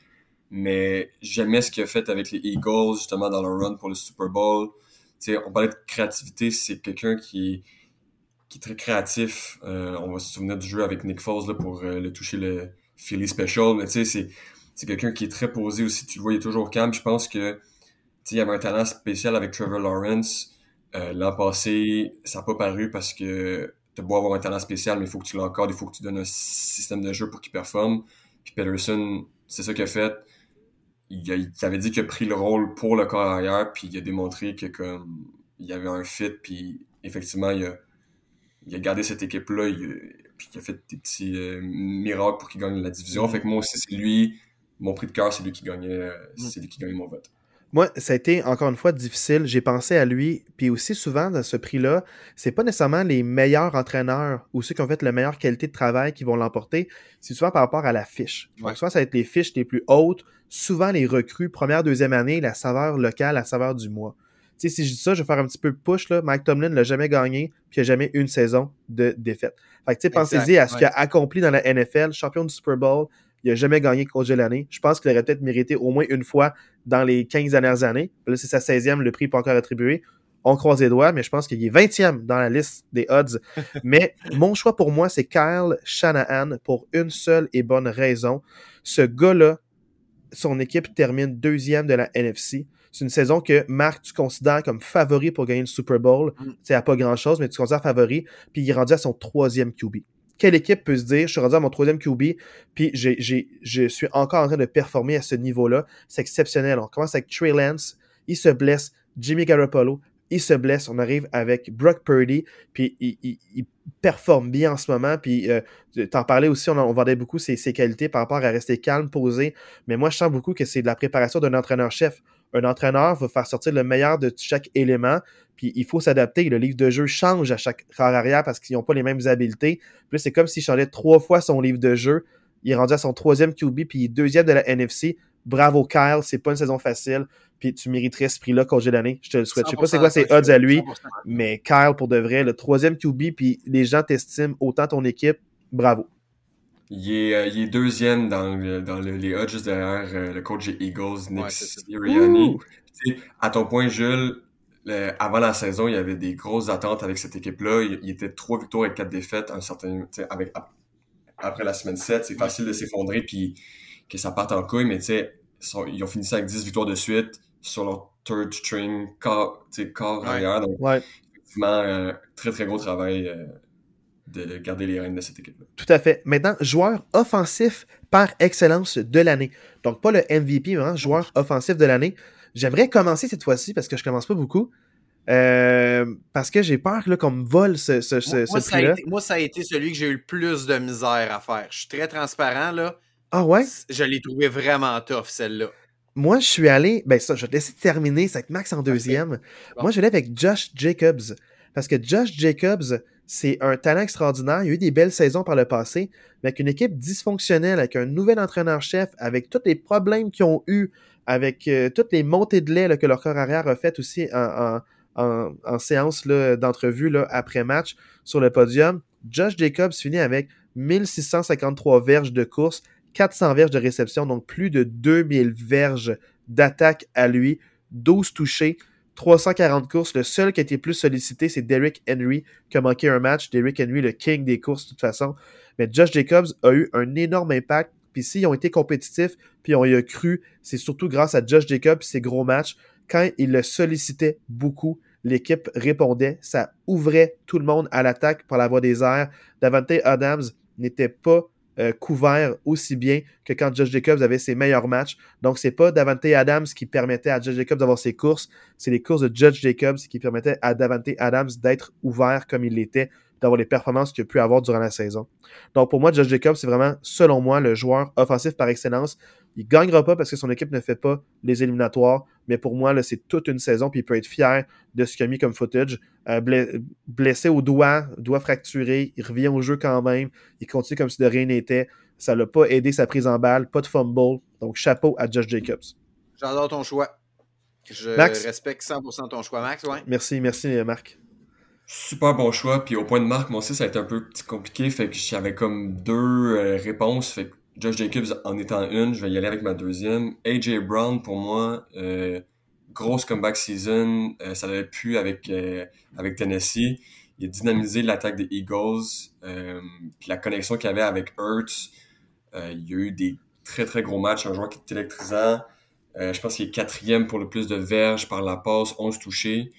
mais j'aimais ce qu'il a fait avec les Eagles, justement, dans leur run pour le Super Bowl. sais, on parlait de créativité, c'est quelqu'un qui, qui est très créatif. Euh, on va se souvenir du jeu avec Nick Foles là, pour euh, le toucher le Philly Special. Mais tu sais, c'est, c'est quelqu'un qui est très posé aussi. Tu le vois, il est toujours calme. Je pense que il y avait un talent spécial avec Trevor Lawrence. Euh, l'an passé, ça n'a pas paru parce que tu beau avoir un talent spécial, mais il faut que tu l'encordes, il faut que tu donnes un système de jeu pour qu'il performe. Puis Peterson, c'est ça qu'il a fait il, avait dit qu'il a pris le rôle pour le corps arrière, puis il a démontré que comme il y avait un fit, puis effectivement, il a, il a gardé cette équipe-là, puis il a fait des petits euh, miracles pour qu'il gagne la division. Fait que moi aussi, c'est lui mon prix de cœur, c'est lui qui gagnait, mm. c'est lui qui gagnait mon vote. Moi, ça a été encore une fois difficile. J'ai pensé à lui. Puis aussi souvent, dans ce prix-là, c'est pas nécessairement les meilleurs entraîneurs ou ceux qui ont fait la meilleure qualité de travail qui vont l'emporter. C'est souvent par rapport à la fiche. Donc, soit ça va être les fiches les plus hautes, souvent les recrues, première, deuxième année, la saveur locale, la saveur du mois. Tu sais, si je dis ça, je vais faire un petit peu push, là. Mike Tomlin l'a jamais gagné, puis il n'a jamais une saison de défaite. Fait que, tu sais, pensez-y à ce qu'il a accompli dans la NFL, champion du Super Bowl, il n'a jamais gagné coach de l'année. Je pense qu'il aurait peut-être mérité au moins une fois dans les 15 dernières années. Là, c'est sa 16e, le prix n'est pas encore attribué. On croise les doigts, mais je pense qu'il est 20e dans la liste des odds. mais mon choix pour moi, c'est Kyle Shanahan pour une seule et bonne raison. Ce gars-là, son équipe termine deuxième de la NFC. C'est une saison que Marc, tu considères comme favori pour gagner le Super Bowl. C'est mm. à pas grand-chose, mais tu considères favori. Puis il est rendu à son troisième QB quelle équipe peut se dire, je suis rendu à mon troisième QB, puis je suis encore en train de performer à ce niveau-là. C'est exceptionnel. On commence avec Trey Lance, il se blesse, Jimmy Garoppolo, il se blesse, on arrive avec Brock Purdy, puis il, performe bien en ce moment, puis euh, t'en parlais aussi, on, vendait beaucoup ses, qualités par rapport à rester calme, posé, mais moi je sens beaucoup que c'est de la préparation d'un entraîneur-chef. Un entraîneur va faire sortir le meilleur de chaque élément, puis il faut s'adapter. Le livre de jeu change à chaque rare arrière parce qu'ils n'ont pas les mêmes habiletés. Puis c'est comme s'il changeait trois fois son livre de jeu. Il est rendu à son troisième QB, puis il est deuxième de la NFC. Bravo Kyle, c'est pas une saison facile. Puis tu mériterais ce prix-là quand j'ai l'année. Je te le souhaite. Je sais pas c'est quoi ses odds à lui, mais Kyle, pour de vrai, le troisième QB, puis les gens t'estiment autant ton équipe. Bravo. Il est, euh, il est deuxième dans, dans les odds juste derrière euh, le coach des Eagles, Nick Sirianni. À ton point, Jules, avant la saison, il y avait des grosses attentes avec cette équipe-là. Il, était trois victoires et quatre défaites un certain, avec, après la semaine 7. C'est facile de s'effondrer puis que ça parte en couille, mais ils ont fini ça avec 10 victoires de suite sur leur third string, corps, corps arrière. Donc, effectivement, euh, très très gros travail euh, de garder les rênes de cette équipe-là. Tout à fait. Maintenant, joueur offensif par excellence de l'année. Donc, pas le MVP, mais joueur offensif de l'année. J'aimerais commencer cette fois-ci parce que je commence pas beaucoup. Euh, parce que j'ai peur qu'on me vole ce, ce, moi, ça a été, moi, ça a été celui que j'ai eu le plus de misère à faire. Je suis très transparent, là. Ah ouais? Je l'ai trouvé vraiment tough, celle-là. Moi, je suis allé. Ben, ça, je vais te laisser terminer. C'est avec Max en deuxième. Moi, je vais avec Josh Jacobs. Parce que Josh Jacobs, c'est un talent extraordinaire. Il a eu des belles saisons par le passé, mais avec une équipe dysfonctionnelle, avec un nouvel entraîneur-chef, avec tous les problèmes qu'ils ont eu avec euh, toutes les montées de lait que leur corps arrière a fait aussi en, séance d'entrevue après match sur le podium. Josh Jacobs finit avec 1653 verges de course, 400 verges de réception, donc plus de 2000 verges d'attaque à lui, 12 touchés, 340 courses. Le seul qui a été plus sollicité, c'est Derrick Henry, qui a manqué un match. Derrick Henry, le king des courses, de toute façon. Mais Josh Jacobs a eu un énorme impact puis s'ils ont été compétitifs, puis on y a cru, c'est surtout grâce à Josh Jacobs ses gros matchs. Quand il le sollicitait beaucoup, l'équipe répondait. Ça ouvrait tout le monde à l'attaque par la voie des airs. Davante Adams n'était pas euh, couvert aussi bien que quand Josh Jacobs avait ses meilleurs matchs. Donc, c'est pas Davante Adams qui permettait à Josh Jacobs d'avoir ses courses, c'est les courses de Josh Jacobs qui permettaient à Davante Adams d'être ouvert comme il l'était d'avoir les performances qu'il a pu avoir durant la saison. Donc pour moi, Josh Jacobs, c'est vraiment, selon moi, le joueur offensif par excellence. Il ne gagnera pas parce que son équipe ne fait pas les éliminatoires, mais pour moi, là, c'est toute une saison, puis il peut être fier de ce qu'il a mis comme footage. Euh, blessé au doigt, doigt fracturé, il revient au jeu quand même, il continue comme si de rien n'était. Ça l'a pas aidé sa prise en balle, pas de fumble. Donc chapeau à Josh Jacobs. J'adore ton choix. Je respecte 100% ton choix, Max. Ouais. Merci, merci, Marc. Super bon choix. Puis au point de marque, moi aussi, ça a été un peu compliqué. Fait que j'avais comme deux euh, réponses. Fait que Josh Jacobs en étant une, je vais y aller avec ma deuxième. AJ Brown, pour moi, euh, grosse comeback season. Euh, ça l'avait pu avec, avec Tennessee. Il a dynamisé l'attaque des Eagles. puis la connexion qu'il avait avec Hurts. il y a eu des très très gros matchs. Un joueur qui est électrisant. je pense qu'il est quatrième pour le plus de verges par la passe, 11 touchés.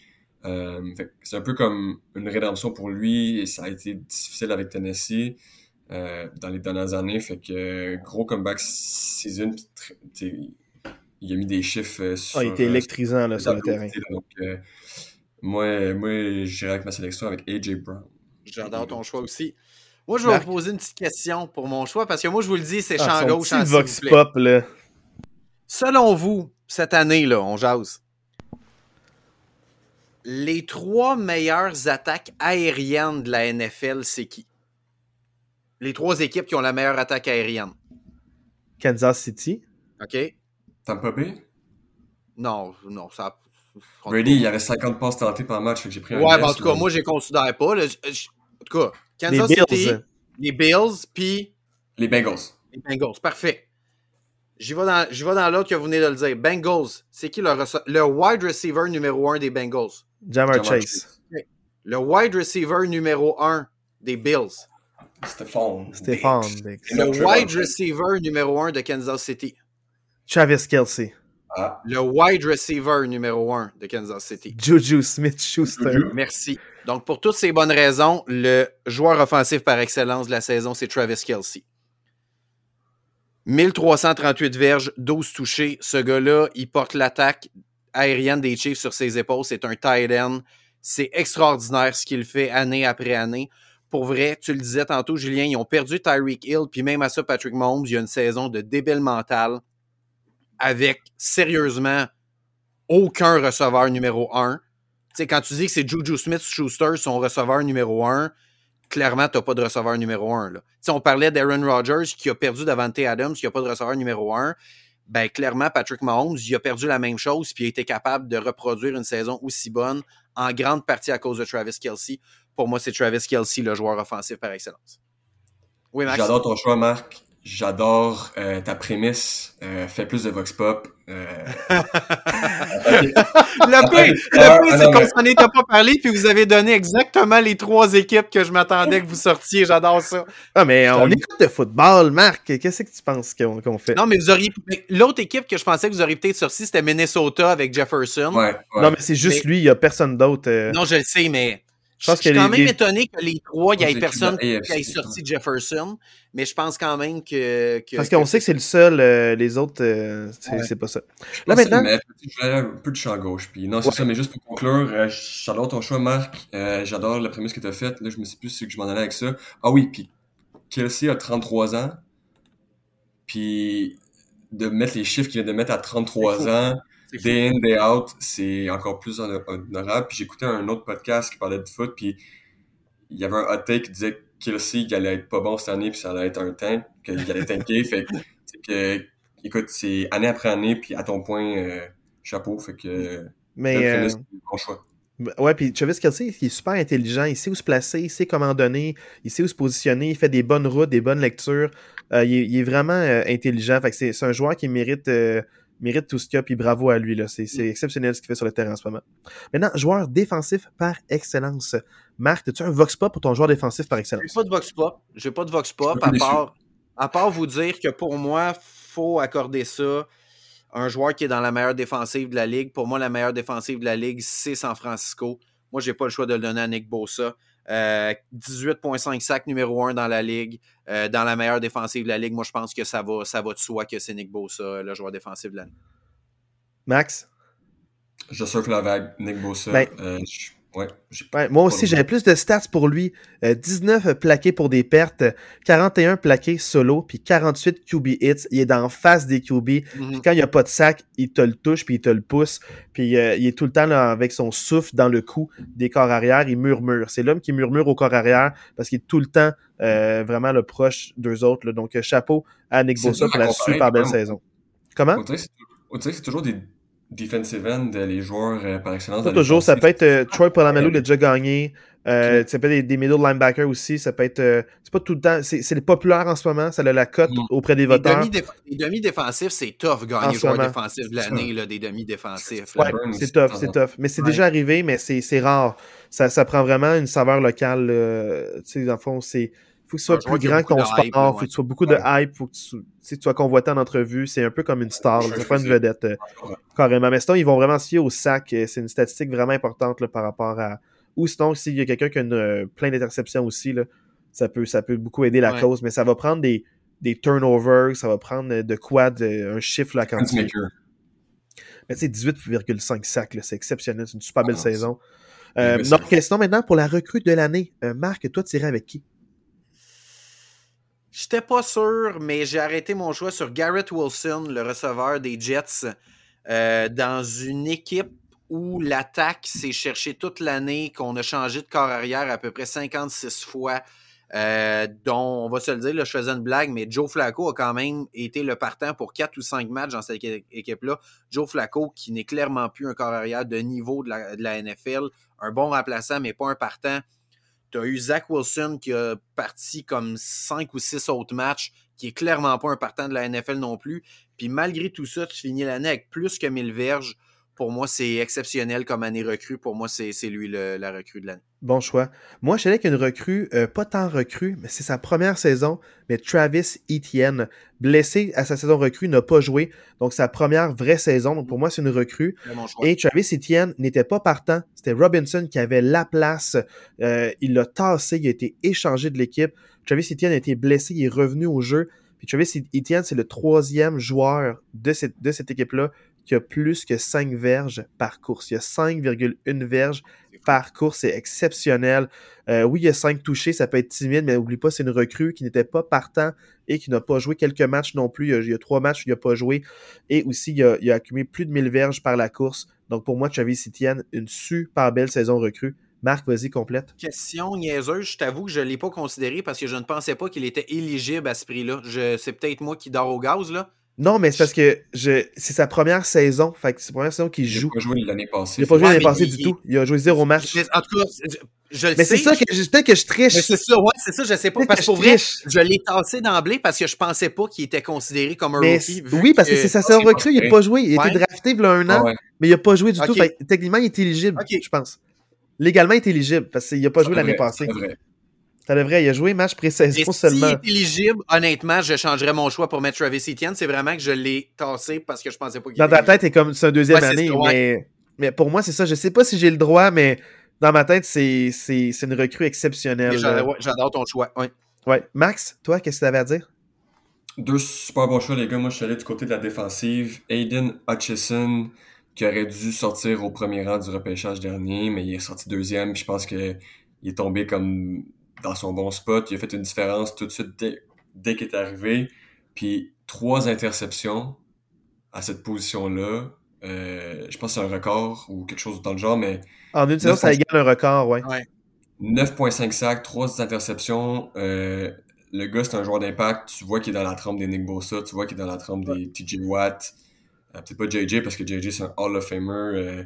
Euh, c'est un peu comme une rédemption pour lui et ça a été difficile avec Tennessee euh, dans les dernières années. Fait que gros comeback season, il a mis des chiffres sur. Euh, ah, il était électrisant là, sur le terrain. Donc, moi, moi j'irai avec ma sélection avec AJ Brown. J'adore ton choix aussi. Moi, je vais vous poser une petite question pour mon choix parce que moi, je vous le dis, c'est ah, champ gauche en Vox Pop, là. Selon vous, cette année-là, on jase. Les trois meilleures attaques aériennes de la NFL, c'est qui? Les trois équipes qui ont la meilleure attaque aérienne. Kansas City. OK. Tampa Bay? Non, non, ça. Brady, il y avait 50 passes tentées par match, j'ai pris un Ouais, mais en tout cas, moi, je les considère pas. en tout cas, Kansas les City, Bills. les Bills, puis Les Bengals. les Bengals. Parfait. J'y vais dans, j'y vais dans l'autre que vous venez de le dire. Bengals, c'est qui le, le wide receiver numéro un des Bengals? Jamar Chase. Le wide receiver numéro un des Bills. Stéphane. Stéphane. Et Le wide receiver numéro un de Kansas City. Travis Kelsey. Ah. Le wide receiver numéro un de Kansas City. Juju Smith-Schuster. Juju. Merci. Donc, pour toutes ces bonnes raisons, le joueur offensif par excellence de la saison, c'est Travis Kelsey. 1338 verges, 12 touchés. Ce gars-là, il porte l'attaque aérienne des Chiefs sur ses épaules. C'est un tight end. C'est extraordinaire ce qu'il fait année après année. Pour vrai, tu le disais tantôt, Julien, ils ont perdu Tyreek Hill, puis même à ça, Patrick Mahomes, il y a une saison de débile mental avec, sérieusement, aucun receveur numéro un. Tu sais, quand tu dis que c'est Juju Smith-Schuster, son receveur numéro un, clairement, tu n'as pas de receveur numéro un. Là. On parlait d'Aaron Rodgers qui a perdu Davante Adams, qui n'a pas de receveur numéro un. Ben, clairement, Patrick Mahomes, il a perdu la même chose, puis il a été capable de reproduire une saison aussi bonne, en grande partie à cause de Travis Kelsey. Pour moi, c'est Travis Kelsey, le joueur offensif par excellence. Oui? J'adore ton choix, Marc. J'adore euh, ta prémisse. Euh, fais plus de Vox Pop. Euh, Le pire, le Ah, pire, ah, c'est qu'on s'en était pas parlé, puis vous avez donné exactement les trois équipes que je m'attendais que vous sortiez. J'adore ça. Ah, mais on écoute le football, Marc. Qu'est-ce que tu penses qu'on qu'on fait? Non, mais vous auriez. L'autre équipe que je pensais que vous auriez peut-être sorti, c'était Minnesota avec Jefferson. ouais, ouais. Non, mais c'est juste Mais- lui, il n'y a personne d'autre. euh. Non, je le sais, mais. Je pense je suis quand les- même les- étonné que les trois, il n'y ait personne qui ait sorti Jefferson, mais je pense quand même que. que- Parce qu'on que sait que c'est le seul, euh, les autres, euh, c'est Ouais. pas ça. Je Là, maintenant- mettre, Je voulais aller un peu de champ gauche. Puis non, c'est Ouais. ça, mais juste pour conclure, euh, j'adore ton choix, Marc. Euh, j'adore la prémisse que tu as faite. Là, je me sais plus si que je m'en allais avec ça. Ah oui, puis Kelsey a 33 ans. Puis de mettre les chiffres qu'il vient de mettre à 33 C'est fou. ans. Day in, day out, c'est encore plus hono- honorable. Puis j'écoutais un autre podcast qui parlait de foot, puis il y avait un hot take qui disait que Kelsey, il allait être pas bon cette année, puis ça allait être un tank, qu'il allait tanker. fait que, écoute, c'est année après année, puis à ton point, euh, chapeau. Fait que, Mais, euh, bon choix. ouais, puis Travis Kelsey, il est super intelligent. Il sait où se placer, il sait comment donner, il sait où se positionner, il fait des bonnes routes, des bonnes lectures. Euh, il, est, il est vraiment euh, intelligent. Fait que c'est c'est un joueur qui mérite, euh, mérite tout ce qu'il a, puis bravo à lui. là. C'est c'est exceptionnel ce qu'il fait sur le terrain en ce moment. Maintenant, joueur défensif par excellence. Marc, as-tu un vox pop pour ton joueur défensif par J'ai excellence? pas de Vox Pop. J'ai pas de Vox Pop, part, à part vous dire que pour moi, faut accorder ça. Un joueur qui est dans la meilleure défensive de la ligue. Pour moi, la meilleure défensive de la ligue, c'est San Francisco. Moi, j'ai pas le choix de le donner à Nick Bosa. Euh, 18,5 sacs numéro 1 dans la ligue. Euh, dans la meilleure défensive de la ligue, moi, je pense que ça va, ça va de soi que c'est Nick Bosa, le joueur défensif de l'année. Max? Je surfe la vague, Nick Bosa. Ben- euh, je- ouais, Ouais, moi aussi, j'avais plus de stats pour lui. Euh, 19 plaqués pour des pertes, 41 plaqués solo, puis 48 QB hits. Il est dans face des QB. Puis quand il n'y a pas de sac, il te le touche, puis il te le pousse. Puis euh, il est tout le temps là, avec son souffle dans le cou des corps arrière. Il murmure. C'est l'homme qui murmure au corps arrière parce qu'il est tout le temps euh, vraiment le proche d'eux autres. là. Donc, euh, chapeau à Nick Bosa pour la super belle saison. Comment? On dirait que c'est toujours des defensive end, les joueurs euh, par excellence. Pas toujours, ça peut être euh, Troy Polamalu, il a déjà gagné. Euh, Ça peut être des, des middle linebackers aussi. Ça peut être. euh, c'est pas tout le temps. C'est populaires en ce moment. Ça a la cote Mm. auprès des demi-déf- les demi-défensifs, c'est tough gagner joueur défensif de l'année, là, des demi-défensifs. Ouais, c'est tough, c'est tough. Mais c'est Ouais. déjà arrivé, mais c'est c'est rare. Ça, ça prend vraiment une saveur locale. euh, tu sais, dans le fond, c'est. Faut que tu sois Un joueur plus grand que ton sport, hype, faut ouais. que tu sois beaucoup de hype, faut que tu, sois convoité en entrevue. C'est un peu comme une star, c'est pas une vedette, euh, carrément. Mais sinon, ils vont vraiment se fier au sac. euh, C'est une statistique vraiment importante là, par rapport à. Ou sinon, s'il y a quelqu'un qui a une, euh, plein d'interceptions aussi, là, ça, peut, ça peut beaucoup aider la Ouais. cause, mais ça va prendre des, des turnovers, ça va prendre de quoi, de- un chiffre là, quand tu Maker. mais tu sais, 18,5 sacs, c'est exceptionnel. C'est une super belle Ah, saison. Euh, c'est- sinon, maintenant, pour la recrue de l'année, euh, Marc, toi, tu irais avec qui? J'étais pas sûr, mais j'ai arrêté mon choix sur Garrett Wilson, le receveur des Jets, euh, dans une équipe où l'attaque s'est cherchée toute l'année, qu'on a changé de corps arrière à peu près 56 fois. Euh, dont, on va se le dire, là, je faisais une blague, mais Joe Flacco a quand même été le partant pour 4 ou 5 matchs dans cette équipe-là. Joe Flacco, qui n'est clairement plus un corps arrière de niveau de la, de la NFL, un bon remplaçant, mais pas un partant. Tu as eu Zach Wilson qui a parti comme 5 ou 6 autres matchs, qui est clairement pas un partant de la NFL non plus. Puis malgré tout ça, tu finis l'année avec plus que 1000 verges pour moi, c'est exceptionnel comme année recrue. Pour moi, c'est lui la recrue de l'année. Bon choix. Moi, je avec une recrue, euh, pas tant recrue, mais c'est sa première saison. Mais Travis Etienne, blessé à sa saison recrue, n'a pas joué. Donc, sa première vraie saison. Donc, pour moi, c'est une recrue. Et Travis Etienne n'était pas partant. C'était Robinson qui avait la place. Euh, il l'a tassé. Il a été échangé de l'équipe. Travis Etienne a été blessé. Il est revenu au jeu. Puis Travis Etienne, c'est le troisième joueur de cette, de cette équipe-là qui a plus que 5 verges par course. Il y a 5,1 verges par course. C'est exceptionnel. Euh, oui, il y a 5 touchés. Ça peut être timide, mais n'oublie pas, c'est une recrue qui n'était pas partant et qui n'a pas joué quelques matchs non plus. Il y a, 3 matchs où il n'a pas joué. Et aussi, il a, il a, accumulé plus de 1000 verges par la course. Donc, pour moi, Travis Etienne, une super belle saison recrue. Marc, vas-y, complète. Question niaiseuse, je t'avoue que je ne l'ai pas considéré parce que je ne pensais pas qu'il était éligible à ce prix-là. C'est peut-être moi qui dors au gaz, là. Non, mais c'est parce que je... c'est sa première saison. Fait que c'est sa première saison qu'il joue. Il n'a pas joué l'année passée. Il n'a pas joué l'année passée du tout. Il a joué zéro match. en tout cas, je, mais c'est ça que peut-être que je triche. c'est ça, ouais, c'est ça, je sais pas. Parce que pour vrai, je l'ai tassé d'emblée parce que je pensais pas qu'il était considéré comme un rookie. Oui, parce que, c'est sa saison recrue, il n'a pas joué. Il a été drafté il y a un an, mais il n'a pas joué du tout. Fait, techniquement, il est éligible, je pense. Légalement, il est éligible parce qu'il n'a pas joué l'année passée. Ça devrait, il a joué match pré-saison seulement. S'il est éligible, honnêtement, je changerais mon choix pour mettre Travis Etienne. C'est vraiment que je l'ai tassé parce que je pensais pas qu'il Dans ta tête, c'est comme c'est un deuxième année, mais, mais pour moi, c'est ça. Je sais pas si j'ai le droit, mais dans ma tête, c'est une recrue exceptionnelle. J'adore ton choix. Ouais. ouais. Max, toi, qu'est-ce que tu avais à dire? Deux super bons choix, les gars. Moi, je suis allé du côté de la défensive. Aiden Hutchison, qui aurait dû sortir au premier rang du repêchage dernier, mais il est sorti deuxième. je pense qu'il est tombé comme dans son bon spot. Il a fait une différence tout de suite dès, qu'il est arrivé. Puis trois interceptions à cette position-là. Euh, je pense que c'est un record ou quelque chose dans le genre, mais. En une saison, ça égale un record, ouais. 9,5 sacs, 3 interceptions. Euh, le gars, c'est un joueur d'impact. Tu vois qu'il est dans la trempe des Nick Bosa, tu vois qu'il est dans la trempe des TJ Watt. Euh, peut-être pas JJ parce que JJ, c'est un Hall of Famer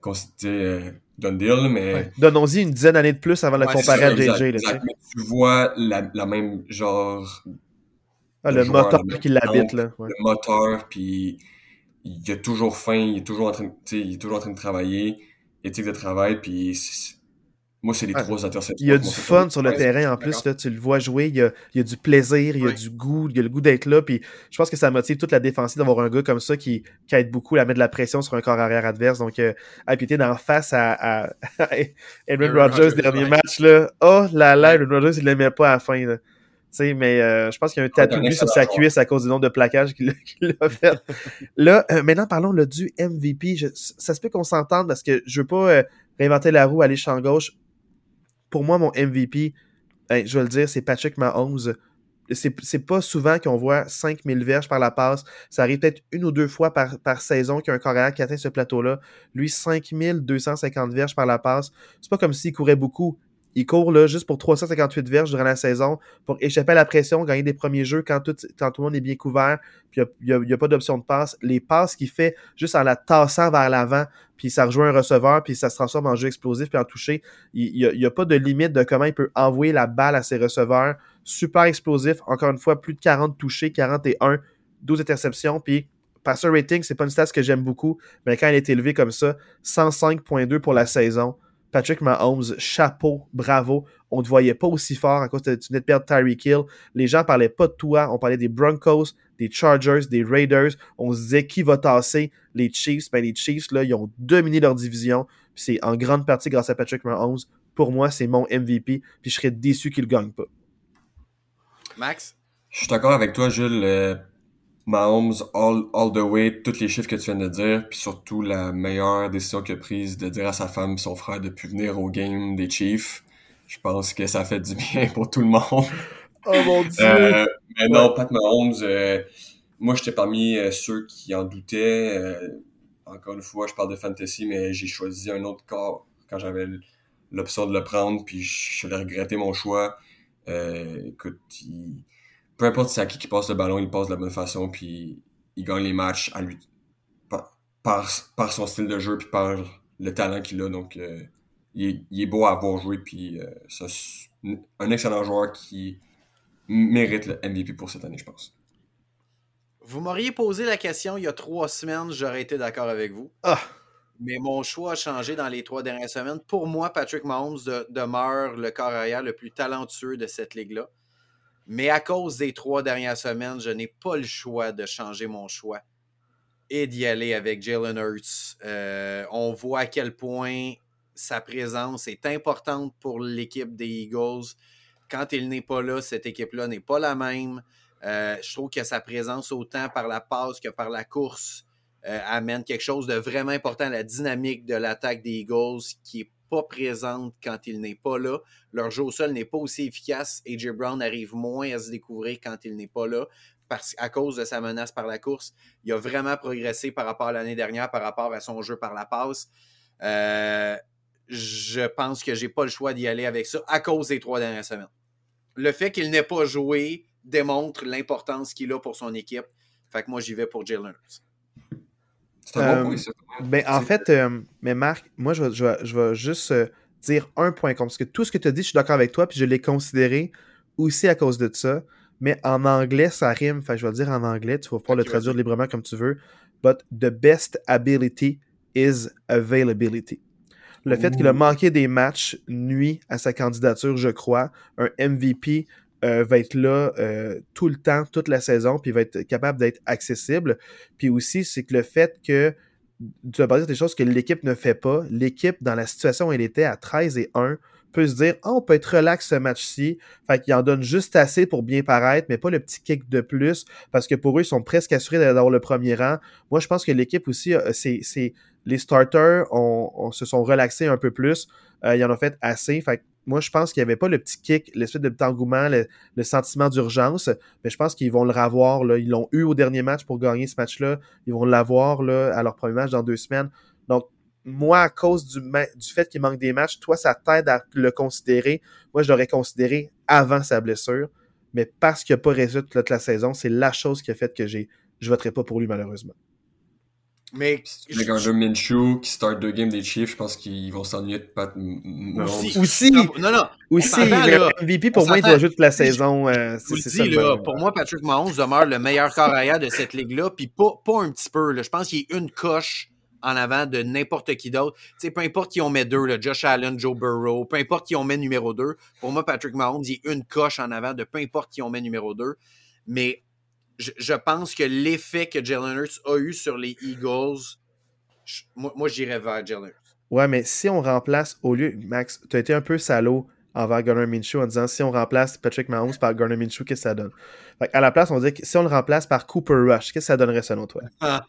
considéré Done deal, mais. Donnons-y une dizaine d'années de plus avant de le comparer à JJ. tu vois la, la même genre. Ah, le moteur qui l'habite, là. Le moteur, puis il a toujours faim, il est toujours en train, il est toujours en train de travailler, éthique de travail, puis moi, c'est les trois interceptions. Il y a du fun sur le terrain en plus. Là, tu le vois jouer. Il y a, il y a du plaisir, il y a du goût, il y a le goût d'être là. Puis je pense que ça motive toute la défensive d'avoir un gars comme ça qui, qui aide beaucoup à mettre de la pression sur un corps arrière adverse. Donc, euh, à d'en face à, à, Edwin Rogers, dernier match. Là. Oh là là, Edwin Rogers, il l'aimait pas à la fin. Là. sais, mais euh, je pense qu'il y a un tatou sur sa cuisse à cause du nombre de plaquages qu'il a fait. là, euh, maintenant, parlons là, du MVP. ça se peut qu'on s'entende parce que je veux pas euh, réinventer la roue, aller champ gauche pour moi, mon MVP, je vais le dire, c'est Patrick Mahomes. C'est pas souvent qu'on voit 5000 verges par la passe. Ça arrive peut-être une ou deux fois par, par saison qu'il y a un carrière qui atteint ce plateau-là. Lui, 5250 verges par la passe. C'est pas comme s'il courait beaucoup. Il court là, juste pour 358 verges durant la saison pour échapper à la pression, gagner des premiers jeux quand tout, quand tout le monde est bien couvert, puis il n'y a, pas d'option de passe. Les passes qu'il fait juste en la tassant vers l'avant, puis ça rejoint un receveur, puis ça se transforme en jeu explosif, puis en toucher. Il n'y a, pas de limite de comment il peut envoyer la balle à ses receveurs. Super explosif. Encore une fois, plus de 40 touchés, 41, 12 interceptions, puis passer rating, c'est pas une stat que j'aime beaucoup, mais quand il est élevé comme ça, 105.2 pour la saison. Patrick Mahomes, chapeau, bravo. On ne te voyait pas aussi fort à cause de tu venais de perdre Tyreek Hill. Les gens parlaient pas de toi. On parlait des Broncos, des Chargers, des Raiders. On se disait qui va tasser les Chiefs. Ben, les Chiefs, là, ils ont dominé leur division. C'est en grande partie grâce à Patrick Mahomes. Pour moi, c'est mon MVP. Puis je serais déçu qu'il ne gagne pas. Max? Je suis d'accord avec toi, Jules. Euh, Mahomes all, all the way, tous les chiffres que tu viens de dire, puis surtout la meilleure décision qu'il a prise de dire à sa femme et son frère de plus venir au game des Chiefs. Je pense que ça fait du bien pour tout le monde. Oh mon dieu! mais non, Pat Mahomes, moi, j'étais parmi ceux qui en doutaient. encore une fois, je parle de fantasy, mais j'ai choisi un autre corps quand j'avais l'option de le prendre, puis je l'ai regretté mon choix. écoute, peu importe c'est à qui qui passe le ballon, il passe de la bonne façon, puis il gagne les matchs à lui par, par, son style de jeu, puis par le talent qu'il a. Donc, euh, il, est, beau à avoir joué, puis euh, c'est un excellent joueur qui mérite le MVP pour cette année, je pense. Vous m'auriez posé la question il y a trois semaines, j'aurais été d'accord avec vous. Ah. Mais mon choix a changé dans les trois dernières semaines. Pour moi, Patrick Mahomes demeure le corps arrière le plus talentueux de cette ligue-là. Mais à cause des trois dernières semaines, je n'ai pas le choix de changer mon choix et d'y aller avec Jalen Hurts. Euh, on voit à quel point sa présence est importante pour l'équipe des Eagles. Quand il n'est pas là, cette équipe-là n'est pas la même. Euh, je trouve que sa présence, autant par la passe que par la course, euh, amène quelque chose de vraiment important à la dynamique de l'attaque des Eagles qui est pas présente quand il n'est pas là. Leur jeu au sol n'est pas aussi efficace. AJ Brown arrive moins à se découvrir quand il n'est pas là parce, à cause de sa menace par la course. Il a vraiment progressé par rapport à l'année dernière, par rapport à son jeu par la passe. Euh, je pense que j'ai pas le choix d'y aller avec ça à cause des trois dernières semaines. Le fait qu'il n'ait pas joué démontre l'importance qu'il a pour son équipe. Fait que moi, j'y vais pour Jalen Hurts. C'est un bon point, ça. Ben, en fait, euh, mais Marc, moi, je vais, je vais, juste euh, dire un point contre. Parce que tout ce que tu as dit, je suis d'accord avec toi, puis je l'ai considéré aussi à cause de ça. Mais en anglais, ça rime. Enfin, je vais le dire en anglais, tu vas pouvoir le traduire librement comme tu veux. But the best ability is availability. Le fait qu'il a manqué des matchs nuit à sa candidature, je crois. Un MVP euh, va être là euh, tout le temps, toute la saison, puis va être capable d'être accessible. Puis aussi, c'est que le fait que tu vas dire des choses que l'équipe ne fait pas. L'équipe, dans la situation où elle était à 13 et 1, peut se dire oh, on peut être relax ce match-ci. Fait qu'il en donne juste assez pour bien paraître, mais pas le petit kick de plus, parce que pour eux, ils sont presque assurés d'avoir le premier rang. Moi, je pense que l'équipe aussi, euh, c'est les starters on, se sont relaxés un peu plus. ils en ont fait assez. Fait moi, je pense qu'il n'y avait pas le petit kick, l'espèce de petit engouement, le, sentiment d'urgence, mais je pense qu'ils vont le revoir. Là. Ils l'ont eu au dernier match pour gagner ce match-là. Ils vont l'avoir à leur premier match dans deux semaines. Donc, moi, à cause du, du fait qu'il manque des matchs, toi, ça t'aide à le considérer. Moi, je l'aurais considéré avant sa blessure, mais parce qu'il n'a pas résolu toute la saison, c'est la chose qui a fait que j'ai, je ne voterai pas pour lui, malheureusement. Mais. Avec un jeu Minshew qui start deux games des Chiefs, je pense qu'ils vont s'ennuyer de Pat Aussi. Aussi. Non, non. Aussi. Le MVP, pour moi, il doit jouer toute la saison. Euh, c'est là. Pour moi, Patrick Mahomes demeure le meilleur corps de cette ligue-là. Puis pas, pas un petit peu. Là. Je pense qu'il est une coche en avant de n'importe qui d'autre. Tu sais, peu importe qui on met deux, Josh Allen, Joe Burrow, peu importe qui on met numéro deux. Pour moi, Patrick Mahomes, il est une coche en avant de peu importe qui on met numéro deux. Mais je, pense que l'effet que Jalen Hurts a eu sur les Eagles, moi, moi j'irais vers Jalen Hurts. Ouais, mais si on remplace, au lieu, Max, tu as été un peu salaud envers Garner Minshew en disant si on remplace Patrick Mahomes par Garner Minshew, qu'est-ce que ça donne? à la place, on dit que si on le remplace par Cooper Rush, qu'est-ce que ça donnerait selon toi? ça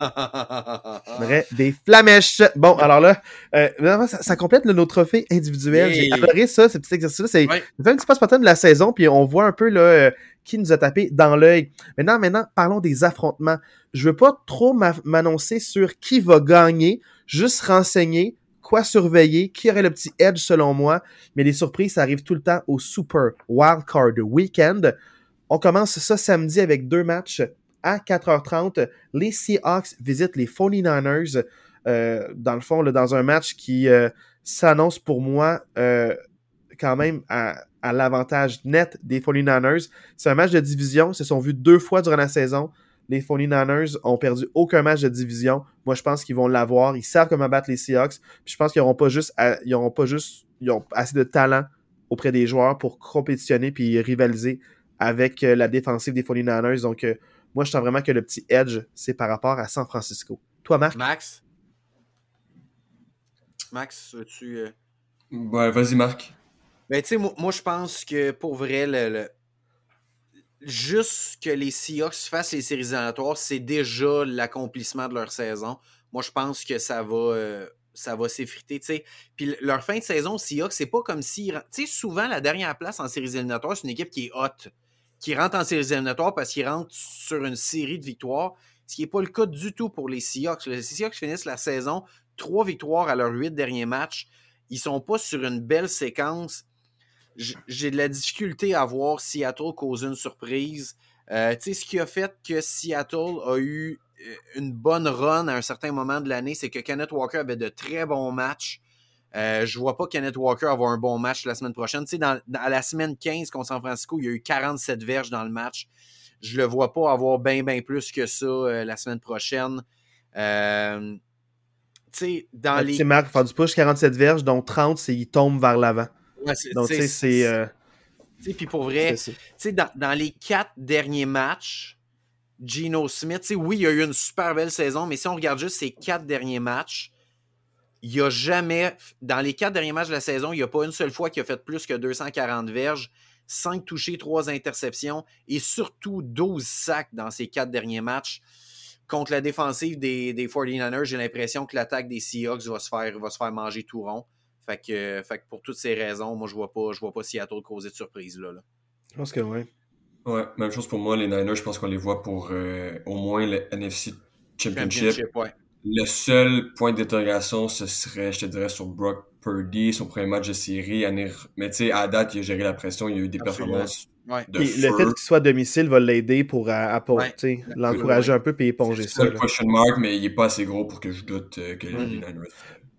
donnerait des flamèches. Bon, alors là, euh, ça, complète le, nos trophées individuels. J'ai adoré ça, ce petit exercice-là. C'est ouais. un petit passe de la saison, puis on voit un peu là, euh, qui nous a tapé dans l'œil. Maintenant, maintenant, parlons des affrontements. Je veux pas trop m'annoncer sur qui va gagner, juste renseigner quoi surveiller, qui aurait le petit edge selon moi, mais les surprises, ça arrive tout le temps au Super Wildcard Weekend. On commence ça samedi avec deux matchs à 4h30. Les Seahawks visitent les 49ers. Euh, dans le fond, dans un match qui euh, s'annonce pour moi euh, quand même à, à l'avantage net des 49ers. C'est un match de division. Ils se sont vus deux fois durant la saison les 49ers ont perdu aucun match de division. Moi, je pense qu'ils vont l'avoir. Ils savent comment battre les Seahawks. Puis je pense qu'ils n'auront pas juste, ils auront pas juste, ils ont assez de talent auprès des joueurs pour compétitionner puis rivaliser avec euh, la défensive des 49ers. Donc, euh, moi, je sens vraiment que le petit edge, c'est par rapport à San Francisco. Toi, Marc? Max? Max, veux-tu... Euh? Ouais, vas-y, Marc. Ben, tu sais, moi, je pense que pour vrai, le juste que les Seahawks fassent les séries éliminatoires, c'est déjà l'accomplissement de leur saison. Moi, je pense que ça va, euh, ça va s'effriter. Puis leur fin de saison, Seahawks, c'est pas comme si. Tu sais, souvent, la dernière place en séries éliminatoires, c'est une équipe qui est hot. qui rentrent en séries éliminatoires parce qu'ils rentrent sur une série de victoires, ce qui n'est pas le cas du tout pour les Seahawks. Les Seahawks finissent la saison trois victoires à leurs huit derniers matchs. Ils sont pas sur une belle séquence. J'ai de la difficulté à voir Seattle causer une surprise. Euh, tu sais, ce qui a fait que Seattle a eu euh, une bonne run à un certain moment de l'année, c'est que Kenneth Walker avait de très bons matchs. Euh, je vois pas Kenneth Walker avoir un bon match la semaine prochaine. Tu sais, dans, à la semaine 15 contre San Francisco, il y a eu 47 verges dans le match. Je le vois pas avoir bien, bien plus que ça euh, la semaine prochaine. Euh, tu sais, dans les. Tu Marc, faire du push 47 verges, dont 30, c'est il tombe vers l'avant. Ouais, Donc, tu sais, c'est. Euh, puis pour vrai, dans, dans, les quatre derniers matchs, Gino Smith, oui, il a eu une super belle saison, mais si on regarde juste ces quatre derniers matchs, il n'y a jamais, dans les quatre derniers matchs de la saison, il n'y a pas une seule fois qu'il a fait plus que 240 verges, 5 touchés, 3 interceptions et surtout 12 sacs dans ces quatre derniers matchs. Contre la défensive des, des 49ers, j'ai l'impression que l'attaque des Seahawks va se faire, va se faire manger tout rond. Fait que, fait pour toutes ces raisons, moi, je vois pas, je vois pas Seattle causer de surprise là. Je pense que oui. Ouais, même chose pour moi, les Niners, je pense qu'on les voit pour euh, au moins le NFC Championship. Le seul point d'interrogation, ce serait, je te dirais, sur Brock Purdy, son premier match de série. Mais tu sais, à date, il a géré la pression, il y a eu des performances. De le fait qu'il soit à domicile va l'aider pour apporter, l'encourager un peu et éponger ça. C'est le question mark, mais il n'est pas assez gros pour que je doute euh, que les Niners.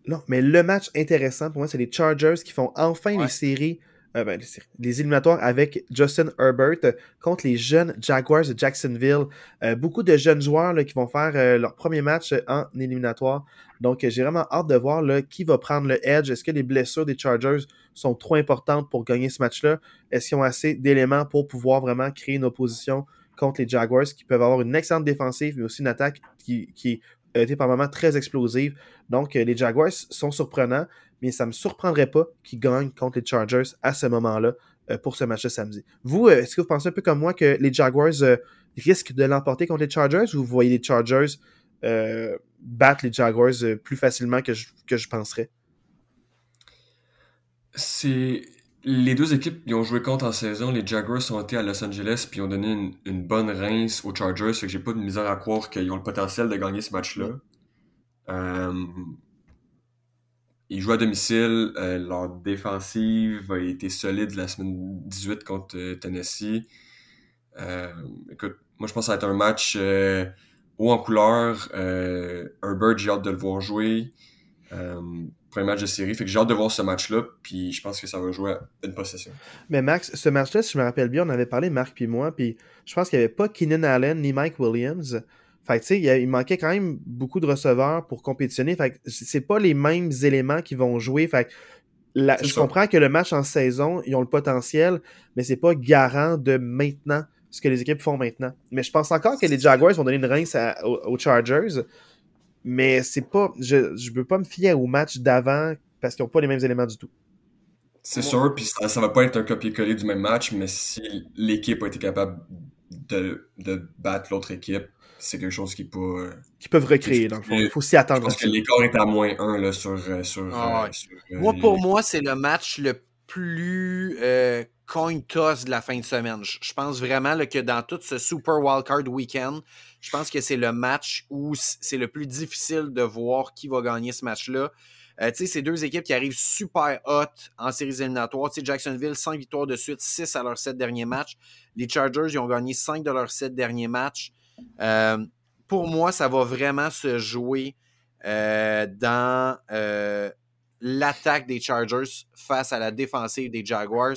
Non, mais le match intéressant pour moi, c'est les Chargers qui font enfin les séries euh, ben, les, éliminatoires avec Justin Herbert contre les jeunes Jaguars de Jacksonville. Euh, beaucoup de jeunes joueurs là, qui vont faire euh, leur premier match en éliminatoire. Donc, j'ai vraiment hâte de voir là, qui va prendre le edge. Est-ce que les blessures des Chargers sont trop importantes pour gagner ce match-là? Est-ce qu'ils ont assez d'éléments pour pouvoir vraiment créer une opposition contre les Jaguars qui peuvent avoir une excellente défensive, mais aussi une attaque qui, qui a été par moments très explosive. Donc, les Jaguars sont surprenants mais ça ne me surprendrait pas qu'ils gagnent contre les Chargers à ce moment-là euh, pour ce match de samedi. Vous, euh, est-ce que vous pensez un peu comme moi que les Jaguars euh, risquent de l'emporter contre les Chargers ou vous voyez les Chargers battre les Jaguars plus facilement que je, que je penserais? C'est les deux équipes qui ont joué contre en saison, les Jaguars ont été à Los Angeles puis ont donné une, bonne rince aux Chargers, fait que j'ai pas de misère à croire qu'ils ont le potentiel de gagner ce match-là. Ils jouent à domicile. Euh, leur défensive a été solide la semaine 18 contre euh, Tennessee. Euh, écoute, moi je pense que ça va être un match haut en couleur. Herbert, j'ai hâte de le voir jouer. Premier match de série. Fait que j'ai hâte de voir ce match-là. Puis je pense que ça va jouer à une possession. Mais Max, ce match-là, si je me rappelle bien, on avait parlé, Marc puis moi. Puis je pense qu'il n'y avait pas Keenan Allen ni Mike Williams. Fait tu sais, il, manquait quand même beaucoup de receveurs pour compétitionner. Fait c'est pas les mêmes éléments qui vont jouer. Fait je comprends que le match en saison, ils ont le potentiel, mais c'est pas garant de maintenant ce que les équipes font maintenant. Mais je pense encore que les Jaguars vont donner une rince aux, Chargers, mais c'est pas. Je ne veux pas me fier au match d'avant parce qu'ils n'ont pas les mêmes éléments du tout. C'est sûr, puis ça, ça va pas être un copier-coller du même match, mais si l'équipe a été capable de, de battre l'autre équipe, c'est quelque chose qui peut. Euh, qui peuvent recréer, dans le fond. Il faut s'y attendre. Parce que l'écart est à moins 1 là, sur. Euh, sur, ah euh, moi, pour moi, c'est le match le plus coin toss de la fin de semaine. Je pense vraiment que dans tout ce Super Wildcard Weekend, je pense que c'est le match où c'est le plus difficile de voir qui va gagner ce match-là. tu sais, c'est deux équipes qui arrivent super hot en séries éliminatoires. Tu sais, Jacksonville, 5 victoires de suite, 6 à leurs 7 derniers matchs. Les Chargers, ils ont gagné 5 de leurs 7 derniers matchs. Euh, pour moi, ça va vraiment se jouer euh, dans euh, l'attaque des Chargers face à la défensive des Jaguars.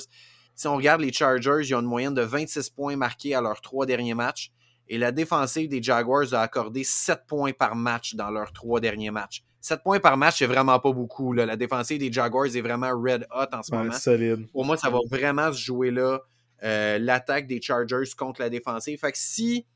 Si on regarde les Chargers, ils ont une moyenne de 26 points marqués à leurs trois derniers matchs. Et la défensive des Jaguars a accordé 7 points par match dans leurs trois derniers matchs. 7 points par match, c'est vraiment pas beaucoup. La défensive des Jaguars est vraiment red hot en ce moment. Pour moi, ça va vraiment se jouer là, l'attaque des Chargers contre la défensive. Fait que si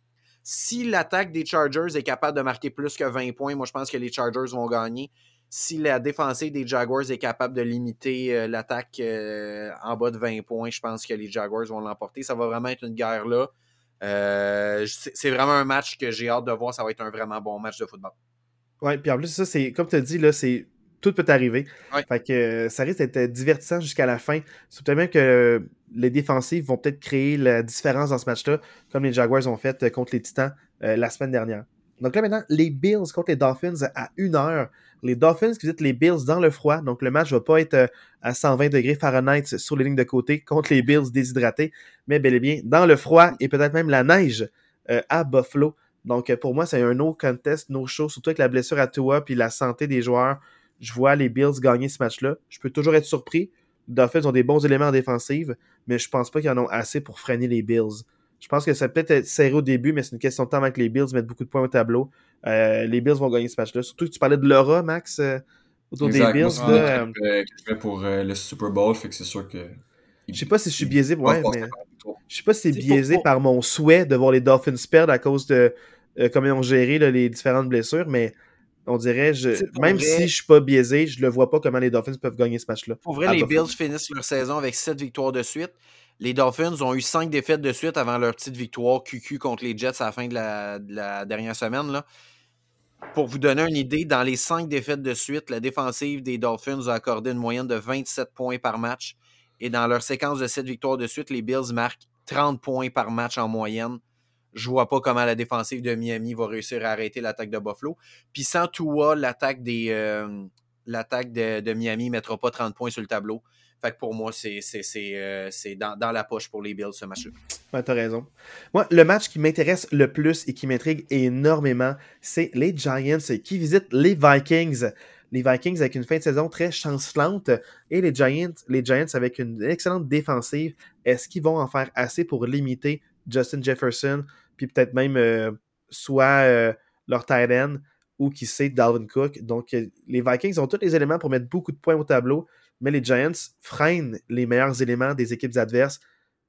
si l'attaque des Chargers est capable de marquer plus que 20 points, moi je pense que les Chargers vont gagner. Si la défensive des Jaguars est capable de limiter euh, l'attaque euh, en bas de 20 points, je pense que les Jaguars vont l'emporter. Ça va vraiment être une guerre là. Euh, c'est vraiment un match que j'ai hâte de voir. Ça va être un vraiment bon match de football. Ouais, puis en plus, ça, c'est comme tu as dit, là, c'est tout peut arriver. Fait que ça risque d'être divertissant jusqu'à la fin. Peut-être même que les défensives vont peut-être créer la différence dans ce match-là, comme les Jaguars ont fait contre les Titans la semaine dernière. Donc là maintenant, les Bills contre les Dolphins à une heure. Les Dolphins qui visitent les Bills dans le froid. Donc le match ne va pas être à 120 degrés Fahrenheit sur les lignes de côté contre les Bills déshydratés, mais bel et bien dans le froid et peut-être même la neige à Buffalo. Donc, pour moi, c'est un no contest, no show, surtout avec la blessure à Tua puis la santé des joueurs. Je vois les Bills gagner ce match-là. Je peux toujours être surpris. Les Dolphins ont des bons éléments en défensive, mais je pense pas qu'ils en ont assez pour freiner les Bills. Je pense que ça peut être serré au début, mais c'est une question de temps avec les Bills mettent beaucoup de points au tableau. Euh, les Bills vont gagner ce match-là. Surtout que tu parlais de l'aura, Max, euh, autour des Bills. Moi, là, euh, je pour le Super Bowl, fait que c'est sûr que. Je sais pas si je suis biaisé, ouais, mais. Je sais pas si c'est biaisé par mon souhait de voir les Dolphins perdre à cause de comment ils ont géré les différentes blessures, mais on dirait, je, même si je suis pas biaisé, je le vois pas comment les Dolphins peuvent gagner ce match-là. Pour vrai, les Bills finissent leur saison avec 7 victoires de suite. Les Dolphins ont eu 5 défaites de suite avant leur petite victoire QQ contre les Jets à la fin de la, dernière semaine. Pour vous donner une idée, dans les 5 défaites de suite, la défensive des Dolphins a accordé une moyenne de 27 points par match. Et dans leur séquence de 7 victoires de suite, les Bills marquent 30 points par match en moyenne. Je vois pas comment la défensive de Miami va réussir à arrêter l'attaque de Buffalo. Puis sans Tua, l'attaque euh, l'attaque de, de, Miami ne mettra pas 30 points sur le tableau. Fait que pour moi, c'est euh, dans, dans, la poche pour les Bills, ce match-là. Ouais, t'as raison. Moi, le match qui m'intéresse le plus et qui m'intrigue énormément, c'est les Giants qui visitent les Vikings. Les Vikings avec une fin de saison très chancelante et les Giants, les Giants avec une excellente défensive. Est-ce qu'ils vont en faire assez pour limiter Justin Jefferson, puis peut-être même euh, soit euh, leur tight end ou qui sait Dalvin Cook? Donc, les Vikings ont tous les éléments pour mettre beaucoup de points au tableau mais les Giants freinent les meilleurs éléments des équipes adverses,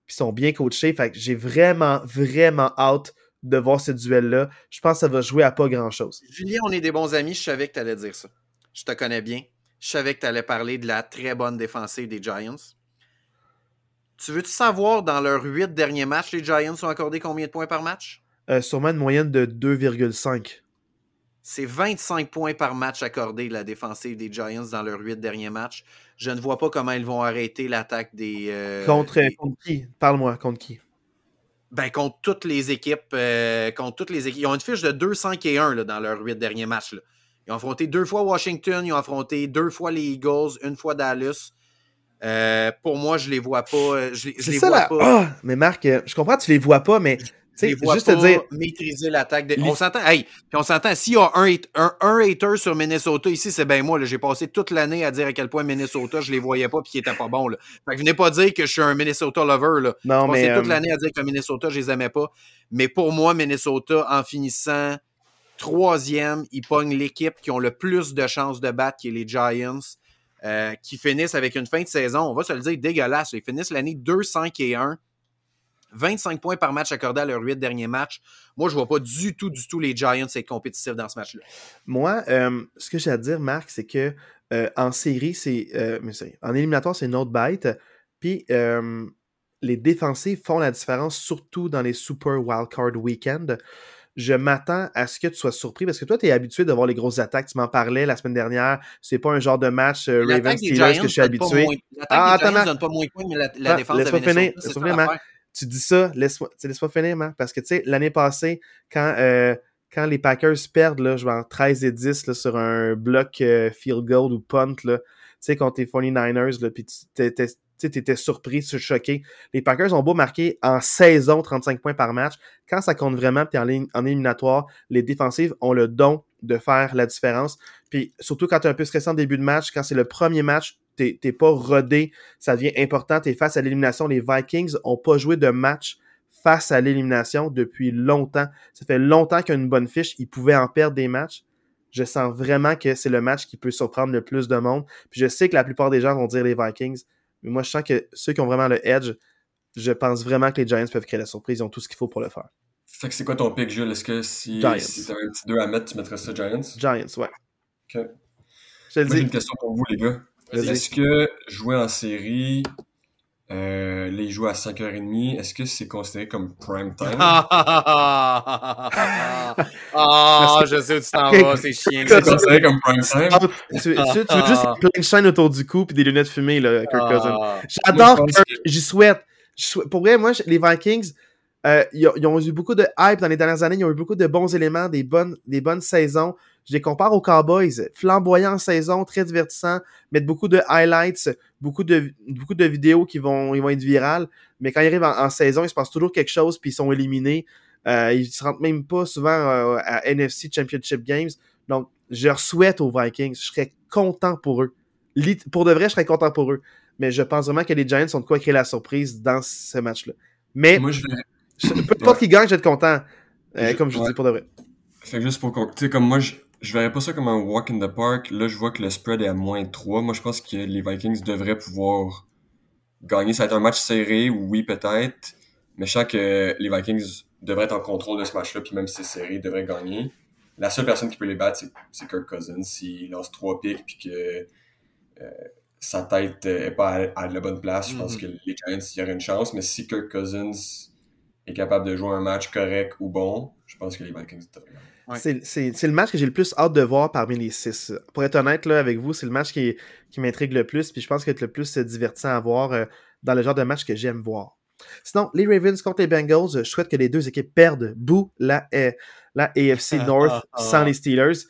puis sont bien coachés. Fait que j'ai vraiment, vraiment hâte de voir ce duel-là. Je pense que ça va jouer à pas grand-chose. Julien, on est des bons amis, je savais que tu allais dire ça. Je te connais bien. Je savais que tu allais parler de la très bonne défensive des Giants. Tu veux-tu savoir, dans leurs huit derniers matchs, les Giants ont accordé combien de points par match? Euh, sûrement une moyenne de 2,5. C'est 25 points par match accordé de la défensive des Giants dans leurs huit derniers matchs. Je ne vois pas comment ils vont arrêter l'attaque des, euh, contre, qui? Parle-moi, contre qui? Ben, contre toutes les équipes. Euh, contre toutes les équipes. Ils ont une fiche de 2, 5 et 1 dans leurs huit derniers matchs. Là. Ils ont affronté deux fois Washington, ils ont affronté deux fois les Eagles, une fois Dallas. Euh, pour moi, je les vois pas. Je, les vois pas. Ah! mais Marc, je comprends que tu les vois pas, mais juste te dire. Maîtriser l'attaque. On s'entend. Hey, puis on s'entend. S'il y a un, un, un, hater sur Minnesota ici, c'est bien moi. J'ai passé toute l'année à dire à quel point Minnesota, je les voyais pas puis qu'ils étaient pas bons. Là. Fait que venez pas dire que je suis un Minnesota lover. Là. Non, J'ai passé toute euh, l'année à dire que Minnesota, je les aimais pas. Mais pour moi, Minnesota, en finissant troisième, ils pognent l'équipe qui ont le plus de chances de battre, qui est les Giants. Euh, qui finissent avec une fin de saison, on va se le dire, dégueulasse. Ils finissent l'année 2, 5 et 1. 25 points par match accordés à leurs 8 derniers matchs. Moi, je ne vois pas du tout, du tout les Giants être compétitifs dans ce match-là. Moi, euh, ce que j'ai à dire, Marc, c'est que euh, en série, c'est. Euh, en éliminatoire, c'est une autre bête. Puis les défensives font la différence, surtout dans les Super Wildcard Weekend. Je m'attends à ce que tu sois surpris parce que toi, tu es habitué de voir les grosses attaques. Tu m'en parlais la semaine dernière. C'est pas un genre de match Ravens Steelers que je suis habitué. ah, attends, donne pas moins de points, mais la, la défense laisse de laisse finir, tu dis ça, laisse-moi laisse finir, man, parce que tu sais, l'année passée, quand, euh, quand les Packers perdent, là, genre 13 et 10 là, sur un bloc euh, field goal ou punt, là, tu sais, contre les 49ers, là, puis tu étais surpris, choqué. Les Packers ont beau marquer en saison 35 points par match. Quand ça compte vraiment, puis en, en éliminatoire, les défensives ont le don de faire la différence. Puis surtout quand tu es un peu stressant au début de match, quand c'est le premier match, t'es pas rodé, ça devient important, t'es face à l'élimination. Les Vikings ont pas joué de match face à l'élimination depuis longtemps. Ça fait longtemps une bonne fiche, ils pouvaient en perdre des matchs. Je sens vraiment que c'est le match qui peut surprendre le plus de monde. Puis je sais que la plupart des gens vont dire les Vikings, mais moi je sens que ceux qui ont vraiment le edge, je pense vraiment que les Giants peuvent créer la surprise, ils ont tout ce qu'il faut pour le faire. Fait que c'est quoi ton pick, Jules? Est-ce que si, si t'avais un petit 2 à mettre, tu mettrais ça Giants? Giants, ouais. J'ai une question pour vous, les gars. Est-ce que jouer en série, Euh, là, il joue à 5h30. Est-ce que c'est considéré comme prime time? Ah, je sais où tu t'en vas, c'est chiant. C'est considéré comme prime time? Tu, tu, tu veux juste plein de chaînes autour du cou et des lunettes fumées, là, Kirk Cousins. J'adore Kirk, j'y souhaite. Pour vrai, moi, les Vikings, euh, ils, ils, ont eu beaucoup de hype dans les dernières années. Ils ont eu beaucoup de bons éléments, des bonnes, des bonnes saisons. Je les compare aux Cowboys. Flamboyants en saison, très divertissant, mettent beaucoup de highlights, beaucoup de, beaucoup de vidéos qui vont, ils vont être virales. Mais quand ils arrivent en, saison, il se passe toujours quelque chose, puis ils sont éliminés. Euh, ils se rendent même pas souvent euh, à NFC Championship Games. Donc, je leur souhaite aux Vikings. Je serais content pour eux. Pour de vrai, je serais content pour eux. Mais je pense vraiment que les Giants sont de quoi créer la surprise dans ce match-là. Mais Moi, je peu importe qui gagne, je vais être content. Euh, comme je dis pour de vrai. Fait que juste pour tu sais, comme moi, je, je verrais pas ça comme un walk in the park. Là, je vois que le spread est à moins 3. Moi, je pense que les Vikings devraient pouvoir gagner. Ça va être un match serré, oui, peut-être. Mais je sens que les Vikings devraient être en contrôle de ce match-là, puis même si c'est serré, ils devraient gagner. La seule personne qui peut les battre, c'est Kirk Cousins. S'il lance trois pics, puis que euh, sa tête est pas à, la bonne place, je pense mm-hmm. que les Giants, il y aurait une chance. Mais si Kirk Cousins est capable de jouer un match correct ou bon, je pense que les Vikings devraient gagner. C'est le match que j'ai le plus hâte de voir parmi les six. Pour être honnête là, avec vous, c'est le match qui, qui m'intrigue le plus, puis je pense qu'il est le plus divertissant à voir euh, dans le genre de match que j'aime voir. Sinon, les Ravens contre les Bengals, je souhaite que les deux équipes perdent. Bou la, la AFC North sans les Steelers.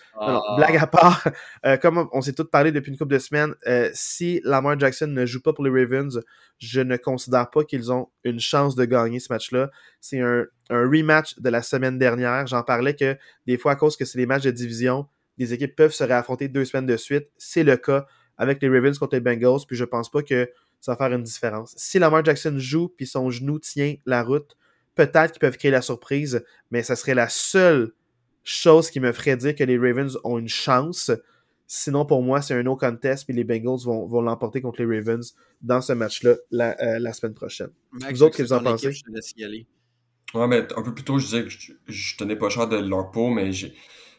blague à part, euh, comme on s'est tous parlé depuis une couple de semaines, euh, si Lamar Jackson ne joue pas pour les Ravens, je ne considère pas qu'ils ont une chance de gagner ce match-là. C'est un, un, rematch de la semaine dernière. J'en parlais que des fois, à cause que c'est les matchs de division, des équipes peuvent se réaffronter deux semaines de suite. C'est le cas avec les Ravens contre les Bengals, puis je pense pas que ça va faire une différence. Si Lamar Jackson joue, puis son genou tient la route, peut-être qu'ils peuvent créer la surprise, mais ça serait la seule chose qui me ferait dire que les Ravens ont une chance. Sinon, pour moi, c'est un no contest, puis les Bengals vont, vont l'emporter contre les Ravens dans ce match-là la, euh, la, semaine prochaine. vous autres, qu'est-ce que vous en pensez? Ouais, mais un peu plus tôt, je disais que je, tenais pas cher de leur peau, mais je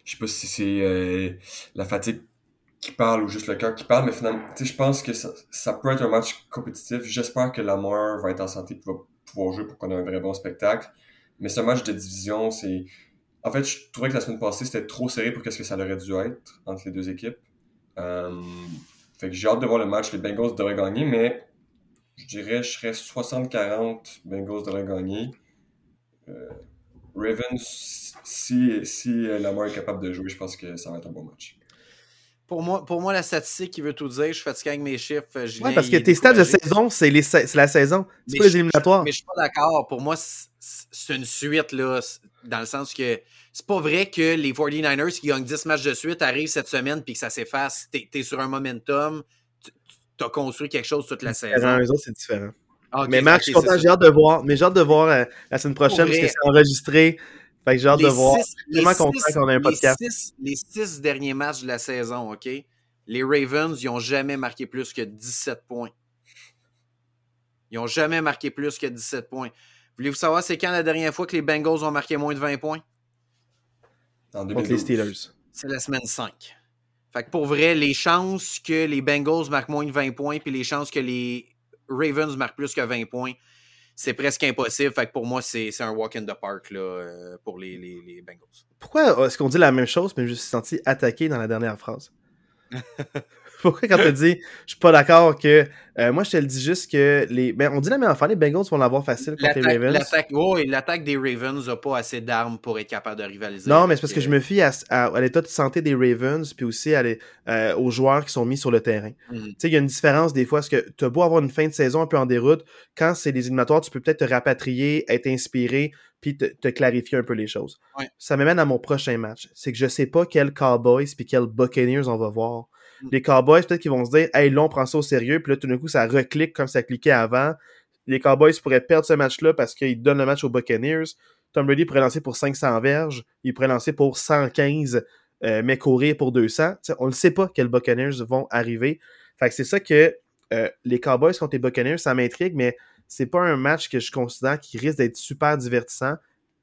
sais pas si c'est euh, la fatigue qui parle ou juste le cœur qui parle, mais finalement, je pense que ça, ça, peut être un match compétitif. J'espère que Lamar va être en santé et va pouvoir jouer pour qu'on ait un vrai bon spectacle. Mais ce match de division, c'est. En fait, je trouvais que la semaine passée, c'était trop serré pour ce que ça aurait dû être entre les deux équipes. Euh, fait que j'ai hâte de voir le match. Les Bengals devraient gagner, mais je dirais je serais 60-40, Bengals devraient gagner. Euh, Ravens, si, si Lamar est capable de jouer, je pense que ça va être un bon match. Pour moi, pour moi, la statistique qui veut tout dire, je suis fatigué avec mes chiffres. Oui, parce que tes stats de saison, c'est la saison. C'est pas les éliminatoires. Mais je suis pas d'accord. Pour moi, c'est une suite, là, dans le sens que c'est pas vrai que les 49ers qui gagnent 10 matchs de suite arrivent cette semaine puis que ça s'efface. T'es es sur un momentum. Tu as construit quelque chose toute la saison. C'est différent. mais Max, j'ai hâte de voir. Mais j'ai hâte de voir euh, la semaine prochaine parce que c'est enregistré. Fait que j'ai hâte de voir. Content qu'on ait un podcast. Les six, derniers matchs de la saison, OK? Les Ravens, ils n'ont jamais marqué plus que 17 points. Ils n'ont jamais marqué plus que 17 points. Voulez-vous savoir c'est quand la dernière fois que les Bengals ont marqué moins de 20 points? En Contre les Steelers. C'est la semaine 5. Fait que pour vrai, les chances que les Bengals marquent moins de 20 points puis les chances que les Ravens marquent plus que 20 points, c'est presque impossible. Fait que pour moi, c'est un walk in the park là, euh, pour les, les, les Bengals. Pourquoi est-ce qu'on dit la même chose, mais je me suis senti attaqué dans la dernière phrase? Pourquoi quand tu dis je suis pas d'accord que euh, moi je te le dis juste que les ben on dit la même affaire les Bengals vont l'avoir facile contre les Ravens. L'attaque oh, l'attaque des Ravens n'a pas assez d'armes pour être capable de rivaliser. Non, mais c'est parce que je me fie à, l'état de santé des Ravens puis aussi à euh, aux joueurs qui sont mis sur le terrain. Mm. Tu sais il y a une différence des fois parce que tu as beau avoir une fin de saison un peu en déroute quand c'est des éliminatoires tu peux peut-être te rapatrier, être inspiré puis te, clarifier un peu les choses. Ça m'amène à mon prochain match, c'est que je sais pas quel Cowboys puis quel Buccaneers on va voir les Cowboys, peut-être qu'ils vont se dire, hey, là, on prend ça au sérieux, puis là, tout d'un coup, ça reclique comme ça cliquait avant. Les Cowboys pourraient perdre ce match-là parce qu'ils donnent le match aux Buccaneers. Tom Brady pourrait lancer pour 500 verges, il pourrait lancer pour 115, euh, mais courir pour 200. on ne sait pas quels Buccaneers vont arriver. Fait que c'est ça que euh, les Cowboys contre les Buccaneers, ça m'intrigue, mais c'est pas un match que je considère qui risque d'être super divertissant.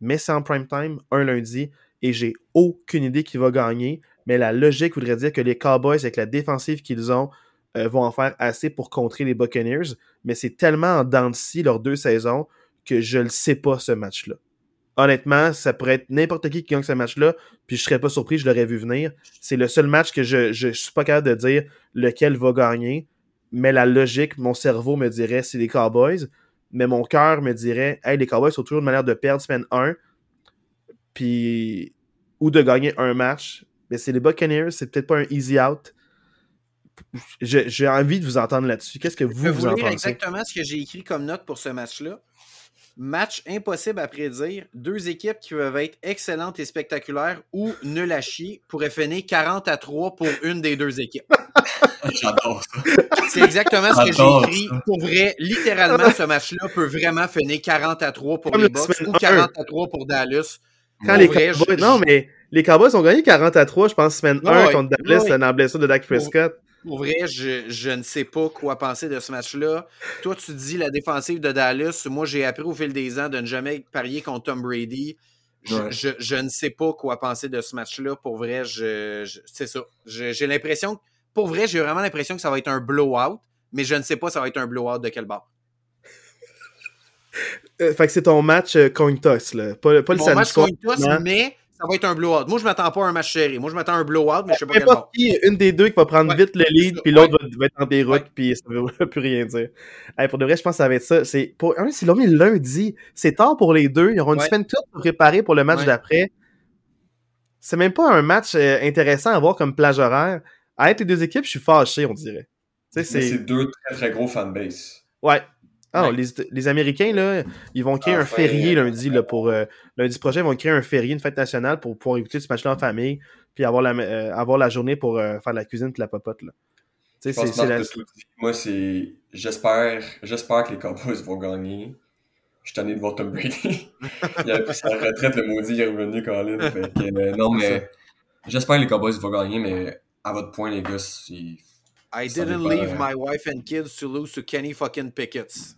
Mais c'est en prime time, un lundi, et j'ai aucune idée qui va gagner mais la logique voudrait dire que les Cowboys, avec la défensive qu'ils ont, euh, vont en faire assez pour contrer les Buccaneers. mais c'est tellement en dents de scie, leurs deux saisons, que je le sais pas, ce match-là. Honnêtement, ça pourrait être n'importe qui qui gagne ce match-là, puis je serais pas surpris, je l'aurais vu venir. C'est le seul match que je, je, suis pas capable de dire lequel va gagner, mais la logique, mon cerveau me dirait c'est les Cowboys, mais mon cœur me dirait hey, les Cowboys sont toujours une manière de perdre semaine 1, puis ou de gagner un match. Mais c'est les Buccaneers, c'est peut-être pas un easy out. J'ai envie de vous entendre là-dessus. Qu'est-ce que vous, vous, vous en pensez? exactement ce que j'ai écrit comme note pour ce match-là. Match impossible à prédire. Deux équipes qui peuvent être excellentes et spectaculaires ou nul à chier pourraient finir 40 à 3 pour une des deux équipes. J'adore ça. C'est exactement ce que j'ai écrit. Pour vrai, littéralement, ce match-là peut vraiment finir 40 à 3 pour les Bucks ou 40 à 3 pour Dallas. Quand les Cowboys, Non, mais les Cowboys ont gagné 40 à 3, je pense, semaine 1 contre Dallas, dans la blessure de Dak Prescott. Pour vrai, je, je, ne sais pas quoi penser de ce match-là. Toi, tu dis la défensive de Dallas. Moi, j'ai appris au fil des ans de ne jamais parier contre Tom Brady. Je, je, ne sais pas quoi penser de ce match-là. Pour vrai, je, c'est ça. J'ai l'impression, pour vrai, j'ai vraiment l'impression que ça va être un blowout, mais je ne sais pas ça va être un blowout de quel bord. Euh, fait que c'est ton match euh, coin toss, là. Pas, pas le Mon match coin toss, mais ça va être un blowout. Moi, je m'attends pas à un match serré. Moi, je m'attends à un blowout, mais je sais pas quel bord. Qui, une des deux qui va prendre vite le lead, puis l'autre va, être en déroute, puis ça ne veut plus rien dire. pour de vrai, je pense que ça va être ça. C'est pour... S'ils l'ont mis lundi, c'est tard pour les deux. Ils auront une semaine toute pour préparer pour le match d'après. C'est même pas un match euh, intéressant à voir comme plage horaire. À être les deux équipes, je suis fâché, on dirait. C'est deux très très gros fanbase. Ouais, ah, les, les, Américains, là, ils vont créer ah, un férié lundi. Là, pour, euh, lundi prochain, ils vont créer un férié, une fête nationale pour pouvoir écouter ce match-là en famille, puis avoir la, euh, avoir la journée pour euh, faire la cuisine et la popote. Là. c'est la... Moi, c'est. J'espère, j'espère que les Cowboys vont gagner. Je suis tanné de voir Tom Brady. il a pris sa retraite, le maudit, il est revenu, Colin. Fait non, mais j'espère que les Cowboys vont gagner, mais à votre point, les gars, c'est. I didn't leave my wife and kids to lose to Kenny fucking Pickett.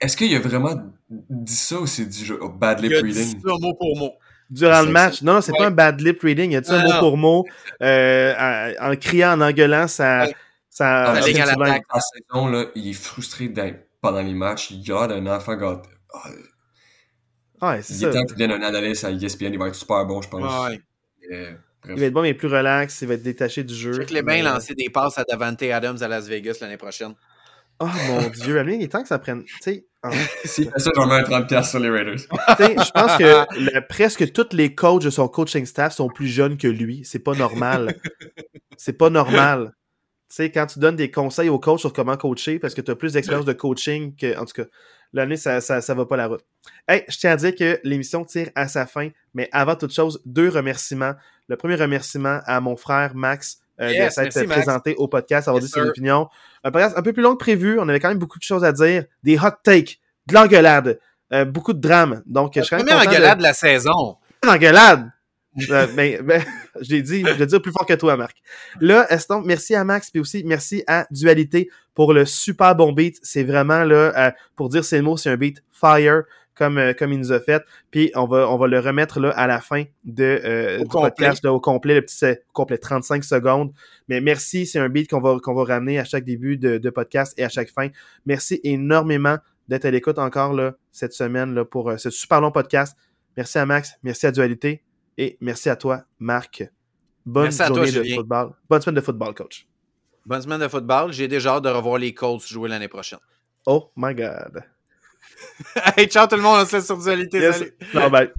Est-ce qu'il a vraiment dit ça ou c'est du bad lip reading? Il a dit ça mot pour mot. Durant le match. Non, c'est pas un bad lip reading. Il a dit ça mot pour mot, euh, en, criant, en engueulant ça. ça la saison, là, il est frustré d'être pendant les matchs. Il a un enfant gâté. Ah, ouais, c'est ça. Il est temps qu'il donne un analyse à ESPN. Il va être super bon, je pense. Ouais. il va être bon, mais plus relax. Il va être détaché du jeu. Je sais que les bains lancer des passes à Davante Adams à Las Vegas l'année prochaine. Oh mon dieu, il est temps que ça prenne. Tu sais, si ça, j'en mets un 30$ sur les Raiders. je pense que presque tous les coachs de son coaching staff sont plus jeunes que lui. C'est pas normal. C'est pas normal. Tu sais, quand tu donnes des conseils aux coachs sur comment coacher, parce que tu as plus d'expérience de coaching que. En tout cas, l'année, ça, ça, ça va pas la route. Hey, je tiens à dire que l'émission tire à sa fin, mais avant toute chose, deux remerciements. Le premier remerciement à mon frère Max euh, de s'être présenté au podcast, avoir dit ses opinions. Un podcast un peu plus long que prévu. On avait quand même beaucoup de choses à dire. Des hot takes, de l'engueulade, euh, beaucoup de drame. Donc, je suis quand même engueulade de... la saison. Engueulade! euh, ben, ben, je l'ai dit, je vais dire plus fort que toi, Marc. Là, donc, merci à Max, puis aussi merci à Dualité pour le super bon beat. C'est vraiment là, euh, pour dire ces mots, c'est un beat fire comme, euh, comme il nous a fait. Puis on va, on va le remettre là, à la fin de, euh, du podcast au complet, le petit complet 35 secondes. Mais merci, c'est un beat qu'on va, qu'on va ramener à chaque début de, de, podcast et à chaque fin. Merci énormément d'être à l'écoute encore là, cette semaine là, pour euh, ce super long podcast. Merci à Max, merci à Dualité et merci à toi, Marc. Bonne journée de football. Bonne semaine de football, coach. Bonne semaine de football. J'ai déjà hâte de revoir les Colts jouer l'année prochaine. Oh my God. Hey, ciao tout le monde, on se laisse sur Dualité. Yes. Salut. bye.